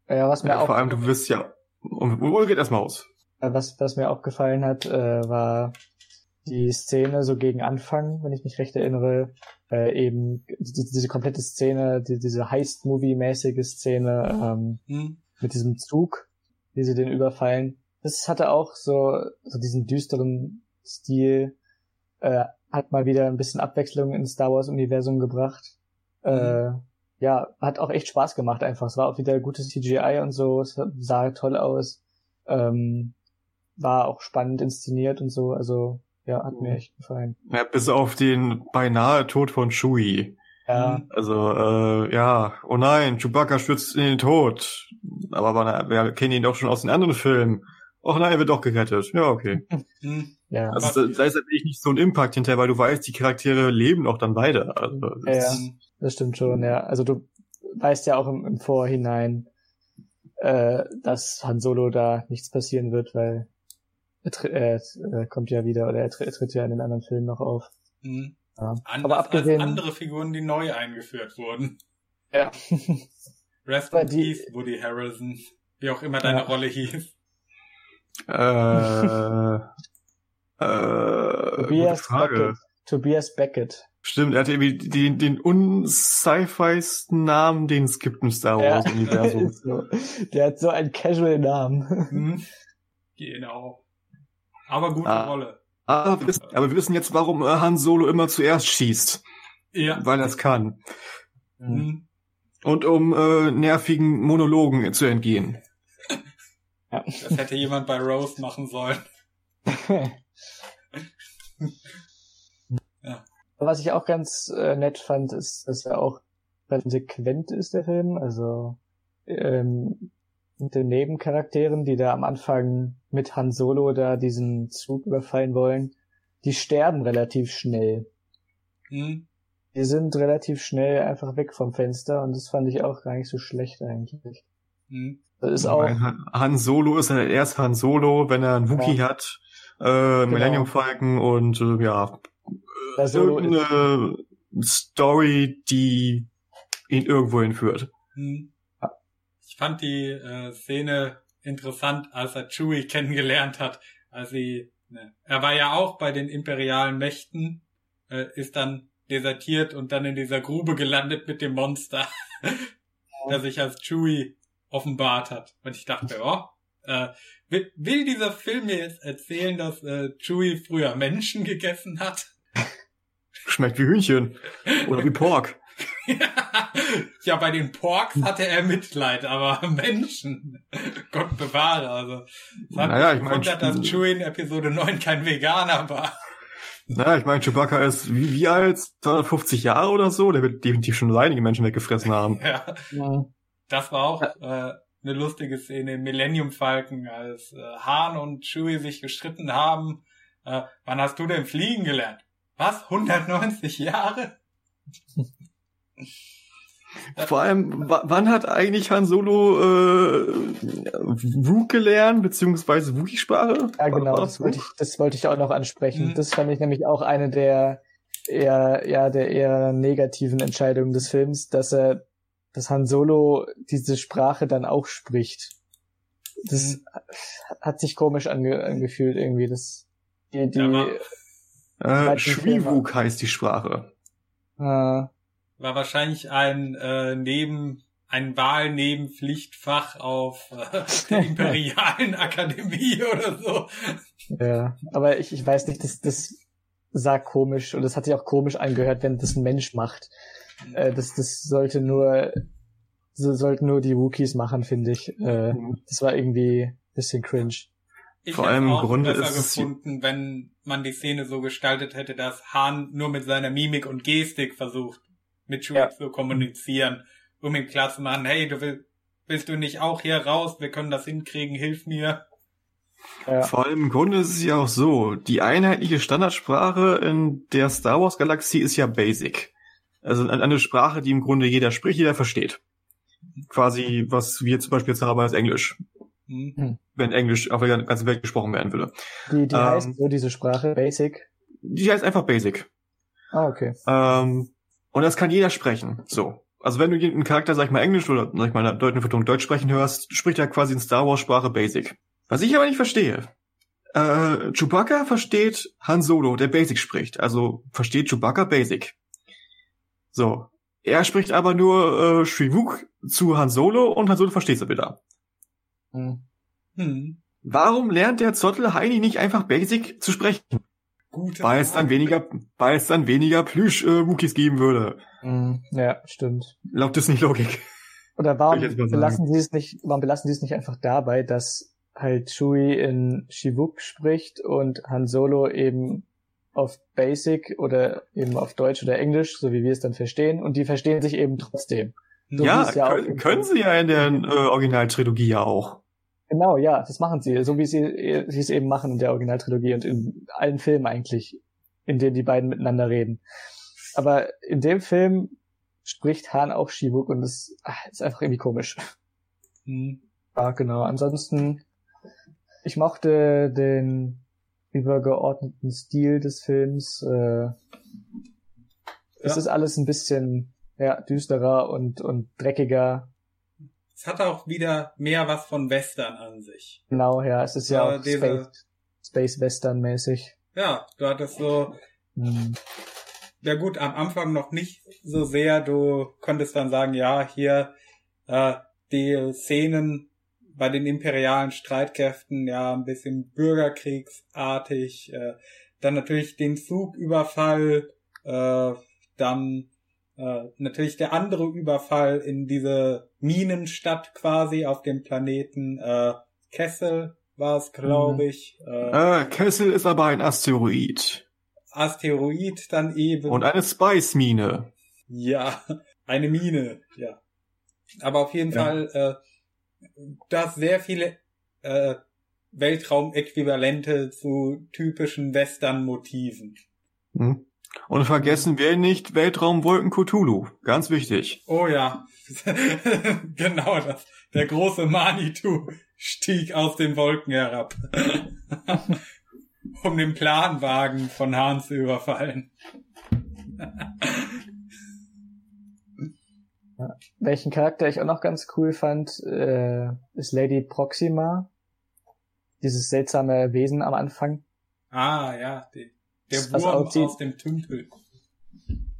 Speaker 2: ja, was mir
Speaker 3: Ja,
Speaker 2: auch
Speaker 3: vor allem, du wirst ja, und Uwe geht erstmal aus.
Speaker 2: Äh, Was, was mir auch gefallen hat, äh, war die Szene so gegen Anfang, wenn ich mich recht erinnere, äh, eben die, diese komplette Szene, die, diese Heist-Movie-mäßige Szene ähm,
Speaker 1: Hm.
Speaker 2: Mit diesem Zug, wie sie den überfallen. Das hatte auch so, so diesen düsteren Stil, äh, hat mal wieder ein bisschen Abwechslung ins Star Wars-Universum gebracht. Äh, ja, hat auch echt Spaß gemacht einfach. Es war auch wieder gutes CGI und so, es sah toll aus. Ähm, war auch spannend inszeniert und so, also ja, hat mir echt gefallen.
Speaker 3: Ja, bis auf den beinahe Tod von Chewie.
Speaker 2: Ja,
Speaker 3: Also, äh, ja, oh nein, Chewbacca stürzt in den Tod. Aber man, wir kennen ihn doch schon aus den anderen Filmen. Och nein, er wird doch gerettet. Ja, okay.
Speaker 1: Hm.
Speaker 2: ja,
Speaker 3: Also da, ist natürlich nicht so ein Impact hinterher, weil du weißt, die Charaktere leben auch dann weiter. Also,
Speaker 2: Ja, ja.
Speaker 3: das-
Speaker 2: das stimmt schon, ja. Also du weißt ja auch im, im Vorhinein, äh, dass Han Solo da nichts passieren wird, weil er, tr- er, er kommt ja wieder oder er, tr- er tritt ja in den anderen Filmen noch auf.
Speaker 1: Hm.
Speaker 2: Ja.
Speaker 1: Anders
Speaker 2: Aber abgesehen,
Speaker 1: als andere Figuren, die neu eingeführt wurden.
Speaker 2: ja.
Speaker 1: Rest in
Speaker 2: die-
Speaker 1: Peace, Woody Harrelson. Wie auch immer deine
Speaker 2: Ja.
Speaker 1: Rolle hieß.
Speaker 3: Äh, äh, gute
Speaker 2: Tobias
Speaker 3: Frage.
Speaker 2: Beckett. Tobias Beckett.
Speaker 3: Stimmt, er hat irgendwie den, den unsci-fiesten Namen, den es gibt im Star
Speaker 2: Ja.
Speaker 3: Wars Universum.
Speaker 2: Ist so. Der hat so einen Casual-Namen.
Speaker 1: Hm. Genau. Aber gute
Speaker 3: Ah.
Speaker 1: Rolle.
Speaker 3: Aber, wir wissen, aber wir wissen jetzt, warum äh, Han Solo immer zuerst schießt.
Speaker 1: Ja.
Speaker 3: Weil er es kann.
Speaker 1: Hm.
Speaker 3: Und um äh, nervigen Monologen zu entgehen.
Speaker 1: Das hätte jemand bei Rose machen sollen.
Speaker 2: Was ich auch ganz äh, nett fand, ist, dass er auch konsequent ist, der Film. Also ähm, mit den Nebencharakteren, die da am Anfang mit Han Solo da diesen Zug überfallen wollen, die sterben relativ schnell.
Speaker 1: Hm.
Speaker 2: Die sind relativ schnell einfach weg vom Fenster und das fand ich auch gar nicht so schlecht eigentlich.
Speaker 1: Hm.
Speaker 2: Das ist auch,
Speaker 3: Han, Solo ist halt erst Han Solo, wenn er einen Wookie hat, äh, Millennium Falcon und äh, ja, irgendeine Story, die ihn irgendwo hinführt.
Speaker 1: Hm. Fand die äh, Szene interessant, als er Chewie kennengelernt hat, als sie, ne, er war ja auch bei den imperialen Mächten, äh, ist dann desertiert und dann in dieser Grube gelandet mit dem Monster, der sich als Chewie offenbart hat. Und ich dachte, oh, äh, will, will dieser Film mir jetzt erzählen, dass äh, Chewie früher Menschen gegessen hat?
Speaker 3: Schmeckt wie Hühnchen. Oder wie Pork.
Speaker 1: ja, bei den Porks hatte er Mitleid, aber Menschen, Gott bewahre, also. Es hat
Speaker 3: Naja, ich mein,
Speaker 1: gewundert, dass Chewie in Episode 9 kein Veganer war.
Speaker 3: Na, ich meine, Chewbacca ist wie, wie alt? 250 Jahre oder so? Der wird definitiv schon so einige Menschen weggefressen haben.
Speaker 1: Ja,
Speaker 2: ja,
Speaker 1: das war auch äh, eine lustige Szene im Millennium Falcon, als äh, Han und Chewie sich gestritten haben. Äh, wann hast du denn fliegen gelernt? Was? 190 Jahre?
Speaker 3: Vor allem, wa- wann hat eigentlich Han Solo äh, Wookie gelernt, beziehungsweise Wookie-Sprache?
Speaker 2: ja genau, das wollte ich, das wollte ich auch noch ansprechen.
Speaker 1: Mhm.
Speaker 2: Das fand ich nämlich auch eine der eher, ja, der eher negativen Entscheidungen des Films, dass er, dass Han Solo diese Sprache dann auch spricht. Das hat sich komisch ange angefühlt irgendwie, das, die, die,
Speaker 1: Ja,
Speaker 3: Äh, Shriwook heißt die Sprache.
Speaker 2: äh,
Speaker 1: War wahrscheinlich ein äh, neben ein Wahlnebenpflichtfach auf äh, der Imperialen Akademie oder so.
Speaker 2: Ja, aber ich, ich weiß nicht, das, das sah komisch und das hat sich auch komisch angehört, wenn das ein Mensch macht. Äh, das, das sollte nur, so sollten nur die Wookies machen, finde ich. Äh, das war irgendwie ein bisschen cringe.
Speaker 1: Ich
Speaker 3: Vor allem im
Speaker 1: auch
Speaker 3: Grunde
Speaker 1: besser
Speaker 3: ist es-
Speaker 1: gefunden, wenn man die Szene so gestaltet hätte, dass Han nur mit seiner Mimik und Gestik versucht, mit Chewie
Speaker 2: Ja.
Speaker 1: zu kommunizieren, um ihm klarzumachen, hey, du will, willst du nicht auch hier raus? Wir können das hinkriegen, hilf mir.
Speaker 2: Ja,
Speaker 3: Vor allem im Grunde ist es ja auch so, die einheitliche Standardsprache in der Star Wars Galaxie ist ja Basic. Also eine Sprache, die im Grunde jeder spricht, jeder versteht. quasi, was wir zum Beispiel jetzt haben als Englisch.
Speaker 1: Hm.
Speaker 3: Wenn Englisch auf der ganzen Welt gesprochen werden würde.
Speaker 2: Die, die
Speaker 3: Ähm.
Speaker 2: heißt so, diese Sprache, Basic.
Speaker 3: Die heißt einfach Basic.
Speaker 2: Ah, okay.
Speaker 3: Ähm, und das kann jeder sprechen. So. Also wenn du einen Charakter, sag ich mal, Englisch oder sag ich mal, in der deutschen Vertonung Deutsch sprechen hörst, spricht er quasi in Star Wars Sprache Basic. Was ich aber nicht verstehe. Äh, Chewbacca versteht Han Solo, der Basic spricht. Also versteht Chewbacca Basic. So. Er spricht aber nur äh, Shivuk zu Han Solo und Han Solo versteht's er wieder.
Speaker 2: Hm.
Speaker 1: Hm.
Speaker 3: Warum lernt der Zottel Heini nicht einfach Basic zu sprechen?
Speaker 1: Gute
Speaker 3: Weil es dann weniger, weil es dann weniger Plüsch-Wookies geben würde.
Speaker 2: Hm. Ja, stimmt.
Speaker 3: Laut Disney-Logik.
Speaker 2: Oder warum belassen sie es nicht, warum belassen sie es nicht einfach dabei, dass halt Chewie in Shivuk spricht und Han Solo eben auf Basic oder eben auf Deutsch oder Englisch, so wie wir es dann verstehen, und die verstehen sich eben trotzdem. So
Speaker 3: ja,
Speaker 2: ja
Speaker 3: können, können sie ja in der äh, Originaltrilogie ja auch.
Speaker 2: Genau, ja, das machen sie, so wie sie, sie es eben machen in der Originaltrilogie und in allen Filmen eigentlich, in denen die beiden miteinander reden. Aber in dem Film spricht Han auch Shivuk und das ah, ist einfach irgendwie komisch.
Speaker 1: Hm.
Speaker 2: Ja, genau. Ansonsten, ich mochte den übergeordneten Stil des Films. Äh, Es
Speaker 1: Ja.
Speaker 2: ist alles ein bisschen ja, düsterer und, und dreckiger.
Speaker 1: Es hat auch wieder mehr was von Western an sich.
Speaker 2: Genau, ja, es ist ja
Speaker 1: Ja,
Speaker 2: auch
Speaker 1: diese-
Speaker 2: Space, Space Western mäßig.
Speaker 1: Ja, du hattest so,
Speaker 2: Hm.
Speaker 1: ja gut, am Anfang noch nicht so sehr. Du konntest dann sagen, ja, hier äh, die Szenen bei den imperialen Streitkräften, ja, ein bisschen bürgerkriegsartig. Äh, dann natürlich den Zugüberfall, äh, dann äh, natürlich der andere Überfall in diese Minenstadt quasi auf dem Planeten äh, Kessel war es, glaube
Speaker 2: Mhm.
Speaker 1: ich. Äh,
Speaker 3: Äh, Kessel ist aber ein Asteroid.
Speaker 1: Asteroid dann eben.
Speaker 3: Und eine Spice-Mine.
Speaker 1: Ja, eine Mine, ja. Aber auf jeden
Speaker 3: Ja.
Speaker 1: Fall, äh, dass sehr viele äh, Weltraumäquivalente zu typischen Western-Motiven.
Speaker 3: Hm. Und vergessen wir nicht Weltraumwolken Cthulhu. Ganz wichtig.
Speaker 1: Oh ja, genau das. Der große Manitou stieg aus den Wolken herab, um den Planwagen von Hahn zu überfallen.
Speaker 2: Welchen Charakter ich auch noch ganz cool fand, äh, ist Lady Proxima. Dieses seltsame Wesen am Anfang.
Speaker 1: Ah ja, die, der
Speaker 2: Was
Speaker 1: Wurm
Speaker 2: aussieht-
Speaker 1: aus dem Tümpel.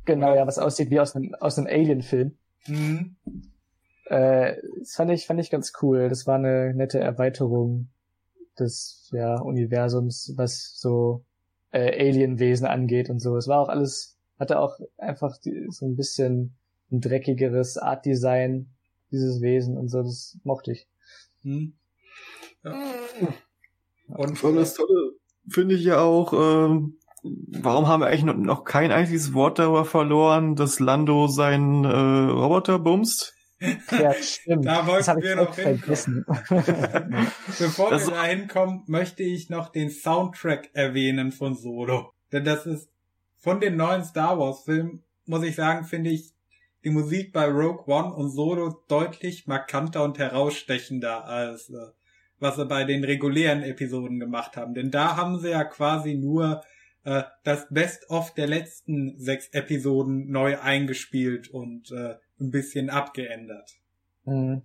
Speaker 2: Genau, ja, was aussieht wie aus einem, aus einem Alien-Film.
Speaker 1: Hm.
Speaker 2: Äh, das fand ich, fand ich ganz cool. Das war eine nette Erweiterung des ja, Universums, was so äh, Alienwesen angeht und so. Es war auch alles, hatte auch einfach die, so ein bisschen ein dreckigeres Art-Design, dieses Wesen und so. Das mochte ich.
Speaker 1: Hm. Ja. Und
Speaker 3: Und das Tolle finde ich ja auch, ähm, warum haben wir eigentlich noch, kein einziges Wort darüber verloren, dass Lando seinen äh, Roboter bumst?
Speaker 2: Ja, stimmt.
Speaker 1: Da wollten wir noch hin.
Speaker 2: vergessen.
Speaker 1: Bevor
Speaker 3: Das-
Speaker 1: wir da hinkommen, möchte ich noch den Soundtrack erwähnen von Solo. Denn das ist von den neuen Star Wars Filmen, muss ich sagen, finde ich die Musik bei Rogue One und Solo deutlich markanter und herausstechender als äh, was sie bei den regulären Episoden gemacht haben. Denn da haben sie ja quasi nur äh, das Best-of der letzten sechs Episoden neu eingespielt und äh, ein bisschen abgeändert.
Speaker 2: Mhm.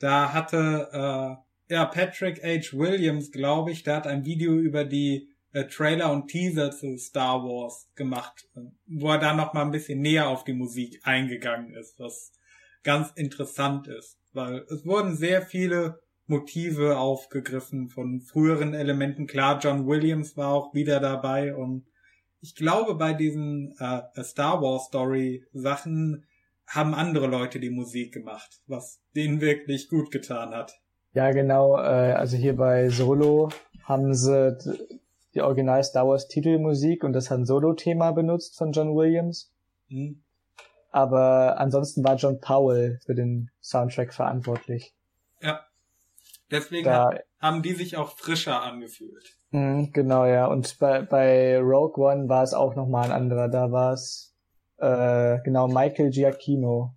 Speaker 1: Da hatte äh, ja Patrick H. Williams, glaube ich, der hat ein Video über die äh, Trailer und Teaser zu Star Wars gemacht, äh, wo er da noch mal ein bisschen näher auf die Musik eingegangen ist, was ganz interessant ist, weil es wurden sehr viele Motive aufgegriffen von früheren Elementen. Klar, John Williams war auch wieder dabei und ich glaube, bei diesen äh, Star Wars Story Sachen haben andere Leute die Musik gemacht, was denen wirklich gut getan hat.
Speaker 2: Ja, genau. Äh, also hier bei Solo haben sie die Original Star Wars Titelmusik und das Han Solo Thema benutzt von John Williams.
Speaker 1: Hm?
Speaker 2: Aber ansonsten war John Powell für den Soundtrack verantwortlich.
Speaker 1: Ja. Deswegen
Speaker 2: Da,
Speaker 1: haben die sich auch frischer angefühlt.
Speaker 2: Mhm, genau, ja. Und bei, bei Rogue One war es auch nochmal ein anderer. Da war es äh, genau Michael Giacchino,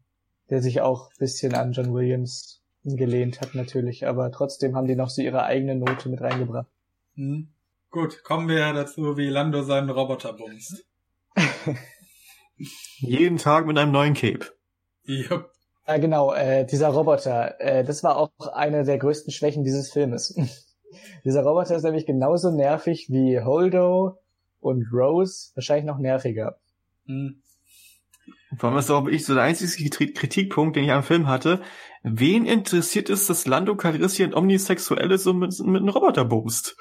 Speaker 2: der sich auch bisschen an John Williams gelehnt hat natürlich, aber trotzdem haben die noch so ihre eigene Note mit reingebracht.
Speaker 1: Hm. Gut, kommen wir dazu, wie Lando seinen Roboter bumst.
Speaker 3: Jeden Tag mit einem neuen Cape.
Speaker 1: Jupp.
Speaker 2: Ja, genau, äh, dieser Roboter, äh, das war auch eine der größten Schwächen dieses Filmes. dieser Roboter ist nämlich genauso nervig wie Holdo und Rose, wahrscheinlich noch nerviger.
Speaker 1: Hm.
Speaker 3: Vor allem ist auch ich so der einzige Kritikpunkt, den ich am Film hatte. Wen interessiert es, dass Lando Calrissian omnisexuell ist und mit, mit einem Roboter bumst?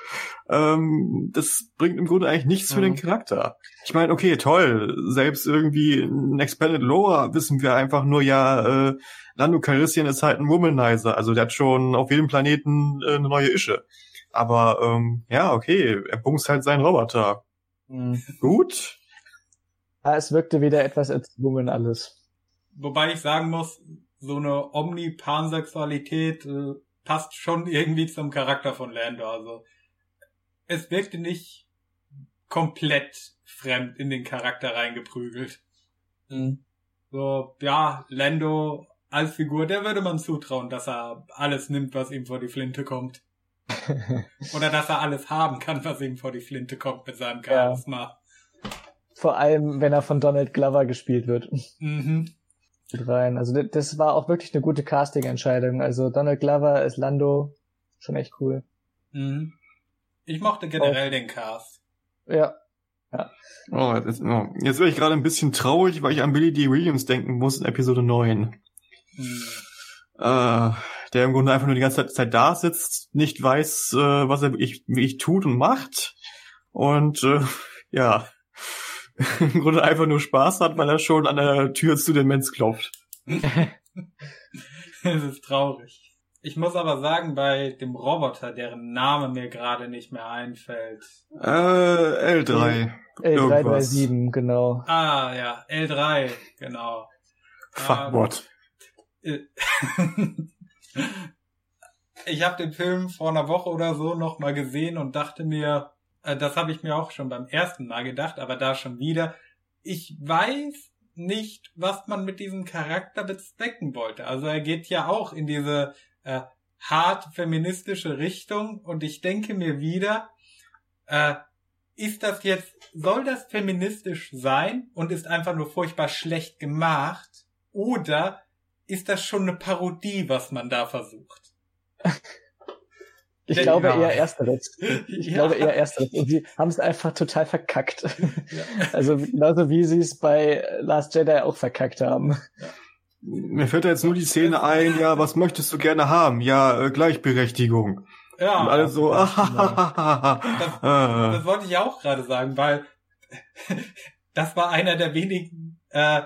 Speaker 3: Ähm, das bringt im Grunde eigentlich nichts mhm. für den Charakter. Ich meine, okay, toll. Selbst irgendwie in Expanded Lore wissen wir einfach nur, ja, äh, Lando Calrissian ist halt ein Womanizer. Also der hat schon auf jedem Planeten äh, eine neue Ische. Aber ähm, ja, okay, er bumst halt seinen Roboter. Mhm. Gut.
Speaker 2: Ja, es wirkte wieder etwas erzwungen alles.
Speaker 1: Wobei ich sagen muss, so eine Omni-Pansexualität äh, passt schon irgendwie zum Charakter von Lando. Also es wirkte nicht komplett fremd in den Charakter reingeprügelt. Mhm. So, ja, Lando als Figur, der würde man zutrauen, dass er alles nimmt, was ihm vor die Flinte kommt. Oder dass er alles haben kann, was ihm vor die Flinte kommt mit seinem Charisma.
Speaker 2: Ja. Vor allem, wenn er von Donald Glover gespielt wird.
Speaker 1: Mhm.
Speaker 2: Rein. Also das war auch wirklich eine gute Casting-Entscheidung. Also Donald Glover als Lando, schon echt cool.
Speaker 1: Mhm. Ich mochte generell auch. den Cast.
Speaker 2: Ja. Ja.
Speaker 3: Oh, jetzt, oh. jetzt wäre ich gerade ein bisschen traurig, weil ich an Billy D. Williams denken muss in Episode 9. Mhm. Äh, der im Grunde einfach nur die ganze Zeit da sitzt, nicht weiß, äh, was er wirklich, wirklich tut und macht. Und äh, ja, im Grunde einfach nur Spaß hat, weil er schon an der Tür zu Demenz klopft.
Speaker 1: Es ist traurig. Ich muss aber sagen, bei dem Roboter, deren Name mir gerade nicht mehr einfällt.
Speaker 3: Äh, L3.
Speaker 2: L337, genau.
Speaker 1: Ah, ja, L3, genau.
Speaker 3: Fuck ähm, what?
Speaker 1: ich habe den Film vor einer Woche oder so noch mal gesehen und dachte mir, das habe ich mir auch schon beim ersten Mal gedacht, aber da schon wieder. Ich weiß nicht, was man mit diesem Charakter bezwecken wollte. Also er geht ja auch in diese äh, hart feministische Richtung und ich denke mir wieder, äh, ist das jetzt, soll das feministisch sein und ist einfach nur furchtbar schlecht gemacht? Oder ist das schon eine Parodie, was man da versucht?
Speaker 2: Ich ja, glaube eher ersteres. Ich ja. glaube eher ersteres. Und sie haben es einfach total verkackt. Ja. Also genauso wie sie es bei Last Jedi auch verkackt haben.
Speaker 3: Mir fällt da jetzt nur die Szene ein, ja, was möchtest du gerne haben? Ja, äh, Gleichberechtigung. Ja. Und alle so, ah,
Speaker 1: das, das wollte ich auch gerade sagen, weil das war einer der wenigen äh,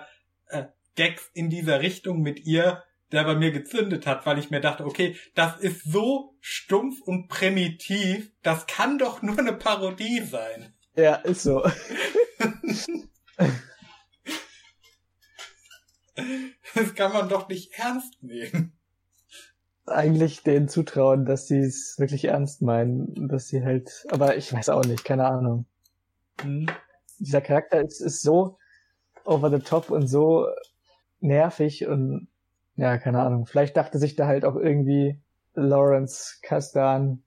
Speaker 1: äh, Gags in dieser Richtung mit ihr, der bei mir gezündet hat, weil ich mir dachte, okay, das ist so stumpf und primitiv, das kann doch nur eine Parodie sein.
Speaker 2: Ja, ist so.
Speaker 1: das kann man doch nicht ernst nehmen.
Speaker 2: Eigentlich denen zutrauen, dass sie es wirklich ernst meinen, dass sie halt, aber ich weiß auch nicht, keine Ahnung. Hm. Dieser Charakter ist, ist so over the top und so nervig und ja, keine Ahnung. Vielleicht dachte sich da halt auch irgendwie Lawrence Kasdan,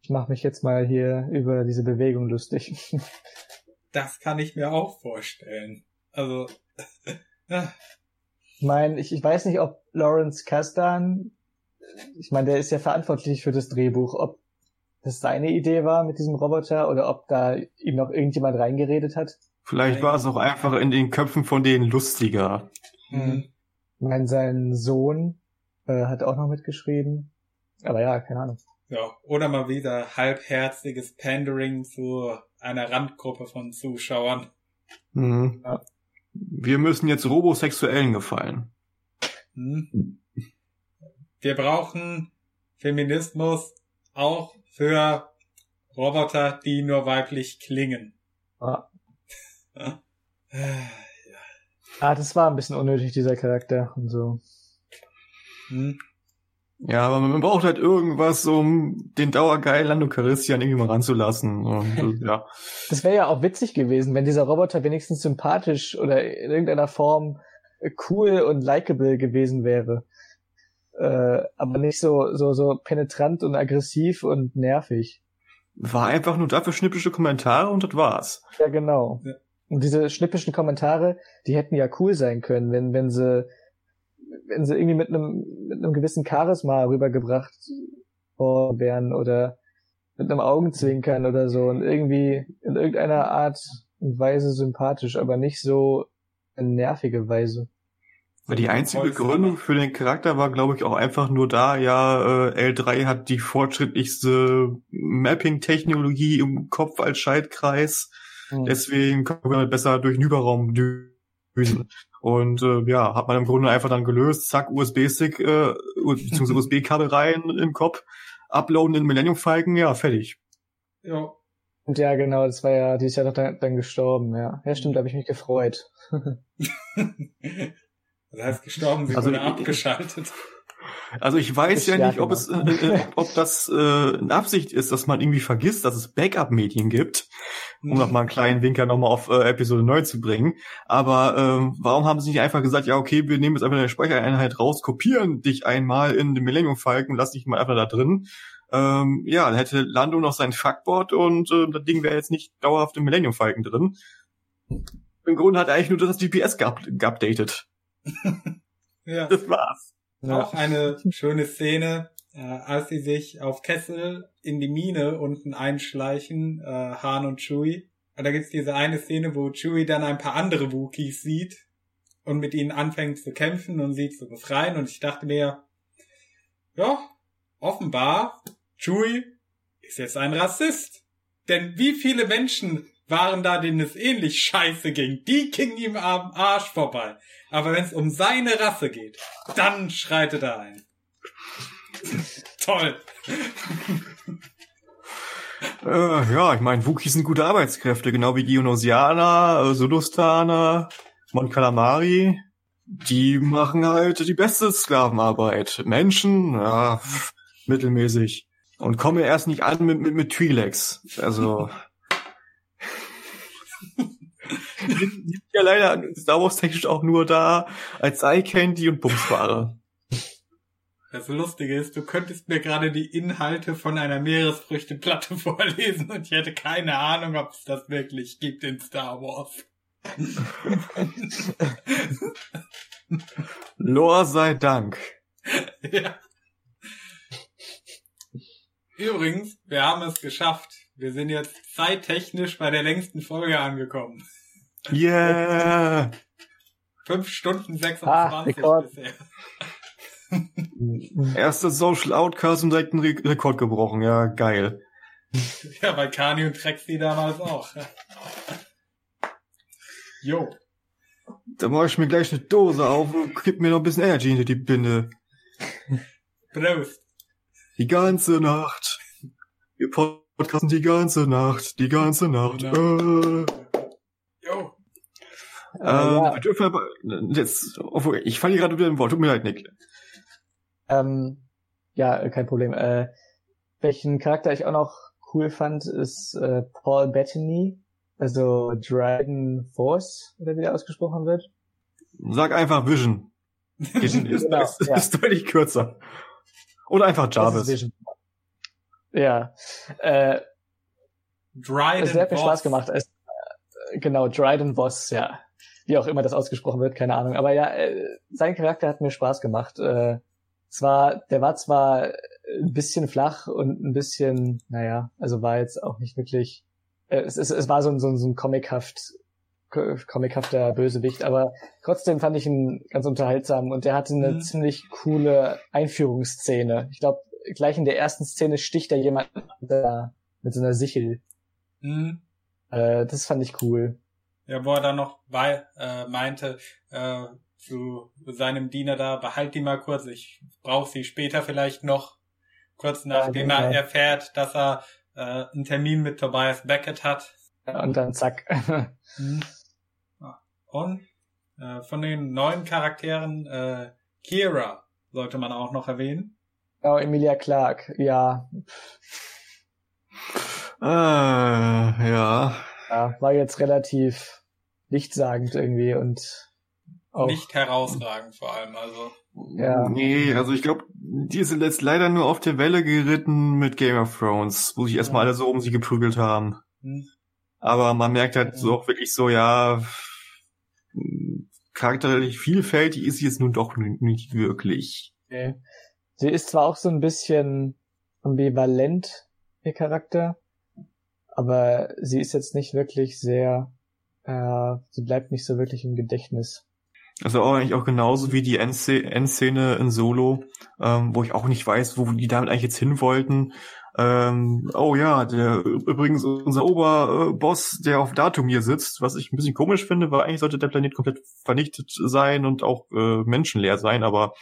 Speaker 2: ich mache mich jetzt mal hier über diese Bewegung lustig.
Speaker 1: Das kann ich mir auch vorstellen. Also.
Speaker 2: ich meine, ich, ich weiß nicht, ob Lawrence Kasdan, ich meine, der ist ja verantwortlich für das Drehbuch, ob das seine Idee war mit diesem Roboter oder ob da ihm noch irgendjemand reingeredet hat.
Speaker 3: Vielleicht war es auch einfach in den Köpfen von denen lustiger.
Speaker 2: Mhm. Ich meine, sein Sohn äh, hat auch noch mitgeschrieben. Aber ja, keine Ahnung.
Speaker 1: Ja, oder mal wieder halbherziges Pandering zu einer Randgruppe von Zuschauern.
Speaker 3: Mhm. Ja. Wir müssen jetzt Robosexuellen gefallen.
Speaker 1: Hm. Wir brauchen Feminismus auch für Roboter, die nur weiblich klingen.
Speaker 2: Ah. Ah, das war ein bisschen unnötig, dieser Charakter und so.
Speaker 3: Hm. Ja, aber man braucht halt irgendwas, um den Dauergeil Lando Carissian irgendwie mal ranzulassen. Und, ja.
Speaker 2: Das wäre ja auch witzig gewesen, wenn dieser Roboter wenigstens sympathisch oder in irgendeiner Form cool und likable gewesen wäre. Äh, aber nicht so, so, so penetrant und aggressiv und nervig.
Speaker 3: War einfach nur dafür schnippische Kommentare und das war's.
Speaker 2: Ja, genau.
Speaker 1: Ja.
Speaker 2: Und diese schnippischen Kommentare, die hätten ja cool sein können, wenn, wenn sie, wenn sie irgendwie mit einem, mit einem gewissen Charisma rübergebracht worden wären oder mit einem Augenzwinkern oder so und irgendwie in irgendeiner Art und Weise sympathisch, aber nicht so in nervige Weise.
Speaker 3: Weil die einzige Begründung für den Charakter war, glaube ich, auch einfach nur da, ja, äh, L3 hat die fortschrittlichste Mapping-Technologie im Kopf als Schaltkreis. Deswegen können wir besser durch den Überraum düsen. Und äh, ja, hat man im Grunde einfach dann gelöst, zack, USB-Stick, äh, beziehungsweise USB-Kabel rein im Kopf, uploaden in Millennium Falcon, ja, fertig.
Speaker 1: Ja.
Speaker 2: Und ja, genau, das war ja, die ist ja doch dann, dann gestorben, ja. Ja, stimmt, da habe ich mich gefreut.
Speaker 1: Das heißt, gestorben, sie
Speaker 3: Also
Speaker 1: wurde
Speaker 3: ich-
Speaker 1: abgeschaltet.
Speaker 3: Also ich weiß ja nicht, ob es, äh, äh, ob, das äh, in Absicht ist, dass man irgendwie vergisst, dass es Backup-Medien gibt, um
Speaker 1: Mhm.
Speaker 3: noch mal einen kleinen Winker nochmal auf äh, Episode 9 zu bringen. Aber ähm, warum haben sie nicht einfach gesagt, ja okay, wir nehmen jetzt einfach eine Speichereinheit raus, kopieren dich einmal in den Millennium Falcon, lass dich mal einfach da drin. Ähm, ja, dann hätte Lando noch sein Fuckboard und äh, das Ding wäre jetzt nicht dauerhaft im Millennium Falcon drin. Im Grunde hat er eigentlich nur das GPS geup geupdatet.
Speaker 1: Ja.
Speaker 3: Das war's.
Speaker 1: Auch eine schöne Szene, äh, als sie sich auf Kessel in die Mine unten einschleichen, äh, Han und Chewie. Und da gibt's diese eine Szene, wo Chewie dann ein paar andere Wookiees sieht und mit ihnen anfängt zu kämpfen und sie zu befreien. Und ich dachte mir, ja, offenbar, Chewie ist jetzt ein Rassist. Denn wie viele Menschen waren da, denen es ähnlich scheiße ging? Die gingen ihm am Arsch vorbei. Aber wenn es um seine Rasse geht, dann schreitet er ein. Toll.
Speaker 3: Äh, ja, ich meine, Wookies sind gute Arbeitskräfte, genau wie Geonosianer, äh, Sulustaner, Mon Calamari. Die machen halt die beste Sklavenarbeit. Menschen, ja, pff, mittelmäßig. Und kommen erst nicht an mit, mit, mit Twi'leks. Also. Sind ja leider Star Wars technisch auch nur da als Eye Candy und Bumsware.
Speaker 1: Das Lustige ist, du könntest mir gerade die Inhalte von einer Meeresfrüchteplatte vorlesen und ich hätte keine Ahnung, ob es das wirklich gibt in Star Wars.
Speaker 3: Lor sei Dank.
Speaker 1: ja. Übrigens, wir haben es geschafft. Wir sind jetzt zeittechnisch bei der längsten Folge angekommen.
Speaker 3: Yeah!
Speaker 1: Fünf Stunden
Speaker 2: Ah,
Speaker 1: 26
Speaker 2: Rekord.
Speaker 1: bisher.
Speaker 3: Erster Social Outcast und direkt einen Re Rekord gebrochen. Ja, geil.
Speaker 1: Ja, bei Kani und Trexi damals auch. Jo.
Speaker 3: Da mache ich mir gleich eine Dose auf und kipp mir noch ein bisschen Energy hinter die Binde.
Speaker 1: Prost.
Speaker 3: Die ganze Nacht. Wir podcasten die ganze Nacht. Die ganze Nacht. Äh,
Speaker 1: Jo.
Speaker 3: Ähm,
Speaker 2: ja.
Speaker 3: wir dürfen aber, jetzt, obwohl, ich falle hier gerade wieder im Wort. Tut mir leid, Nick.
Speaker 2: Ähm, ja, äh, kein Problem. Äh, welchen Charakter ich auch noch cool fand, ist äh, Paul Bettany, also Dragon Force, oder wie der ausgesprochen wird.
Speaker 3: Sag einfach Vision. Vision ist,
Speaker 2: Genau,
Speaker 3: ist,
Speaker 2: ja.
Speaker 3: ist deutlich kürzer. Oder einfach
Speaker 2: Das ist
Speaker 3: Jarvis.
Speaker 2: Vision. Ja, äh,
Speaker 1: Dryden
Speaker 2: es hat mir. Spaß gemacht. Es, äh, genau, Dryden Boss, ja. Wie auch immer das ausgesprochen wird, keine Ahnung. Aber ja, äh, sein Charakter hat mir Spaß gemacht. Äh, es war, der war zwar ein bisschen flach und ein bisschen, naja, also war jetzt auch nicht wirklich, äh, es, es, es war so ein, so ein, so ein comichaft, co- comichafter Bösewicht, aber trotzdem fand ich ihn ganz unterhaltsam und er hatte eine
Speaker 1: Mhm.
Speaker 2: ziemlich coole Einführungsszene. Ich glaube, gleich in der ersten Szene sticht er jemand da mit so einer Sichel.
Speaker 1: Hm.
Speaker 2: Äh, das fand ich cool.
Speaker 1: Ja, wo er dann noch bei, äh, meinte äh, zu seinem Diener da, behalt die mal kurz, ich brauche sie später vielleicht noch. Kurz nachdem
Speaker 2: genau.
Speaker 1: er erfährt, dass er äh, einen Termin mit Tobias Beckett hat.
Speaker 2: Ja, Und dann zack.
Speaker 1: Hm. Ja. Und äh, von den neuen Charakteren, äh, Kira sollte man auch noch erwähnen.
Speaker 2: Genau, Emilia Clark, ja,
Speaker 3: Äh, ja.
Speaker 2: ja, war jetzt relativ nichtssagend irgendwie und
Speaker 1: auch nicht herausragend vor allem. Also
Speaker 3: ja. Nee, also ich glaube, die sind jetzt leider nur auf der Welle geritten mit Game of Thrones, wo sich erstmal alle so um sie geprügelt haben. Hm. Aber man merkt halt so auch wirklich so, ja, charakterlich vielfältig ist sie jetzt nun doch nicht wirklich.
Speaker 2: Okay. Sie ist zwar auch so ein bisschen ambivalent, ihr Charakter, aber sie ist jetzt nicht wirklich sehr, äh, sie bleibt nicht so wirklich im Gedächtnis.
Speaker 3: Also auch eigentlich auch genauso wie die Endszene in Solo, ähm, wo ich auch nicht weiß, wo die damit eigentlich jetzt hin wollten. Ähm, oh ja, der übrigens unser Oberboss, der auf Datum hier sitzt, was ich ein bisschen komisch finde, weil eigentlich sollte der Planet komplett vernichtet sein und auch äh, menschenleer sein, aber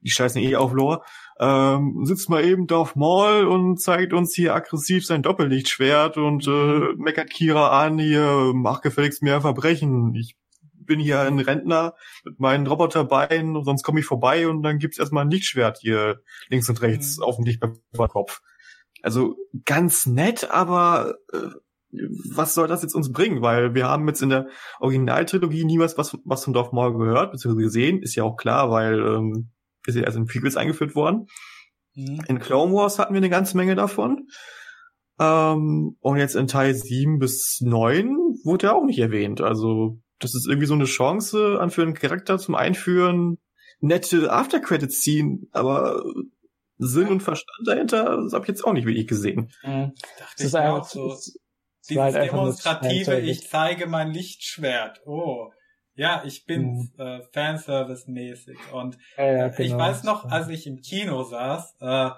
Speaker 3: die scheißen eh auf Lore ähm, sitzt mal eben auf Maul und zeigt uns hier aggressiv sein Doppellichtschwert und äh, meckert Kira an, hier, mach gefälligst mehr Verbrechen. Ich bin hier ein Rentner mit meinen Roboterbeinen und sonst komme ich vorbei und dann gibt's erstmal ein Lichtschwert hier links und rechts mhm. auf dem Lichtkopf. Also ganz nett, aber äh, was soll das jetzt uns bringen? Weil wir haben jetzt in der Originaltrilogie niemals was, was von Dorf Maul gehört, beziehungsweise gesehen, ist ja auch klar, weil ähm, ist ja erst in Prequels eingeführt worden. Mhm. In Clone Wars hatten wir eine ganze Menge davon. Ähm, und jetzt in Teil 7 bis 9 wurde er auch nicht erwähnt. Also, das ist irgendwie so eine Chance an für einen Charakter zum Einführen, nette After-Credits ziehen, aber Sinn und Verstand dahinter, das habe ich jetzt auch nicht wirklich gesehen.
Speaker 1: Mhm. Das ist einfach so. Dieses halt demonstrative, ich zeige mein Lichtschwert. Oh, ja, ich bin mhm. äh, Fanservice-mäßig. Und ja, ja, genau. ich weiß noch, als ich im Kino saß, äh,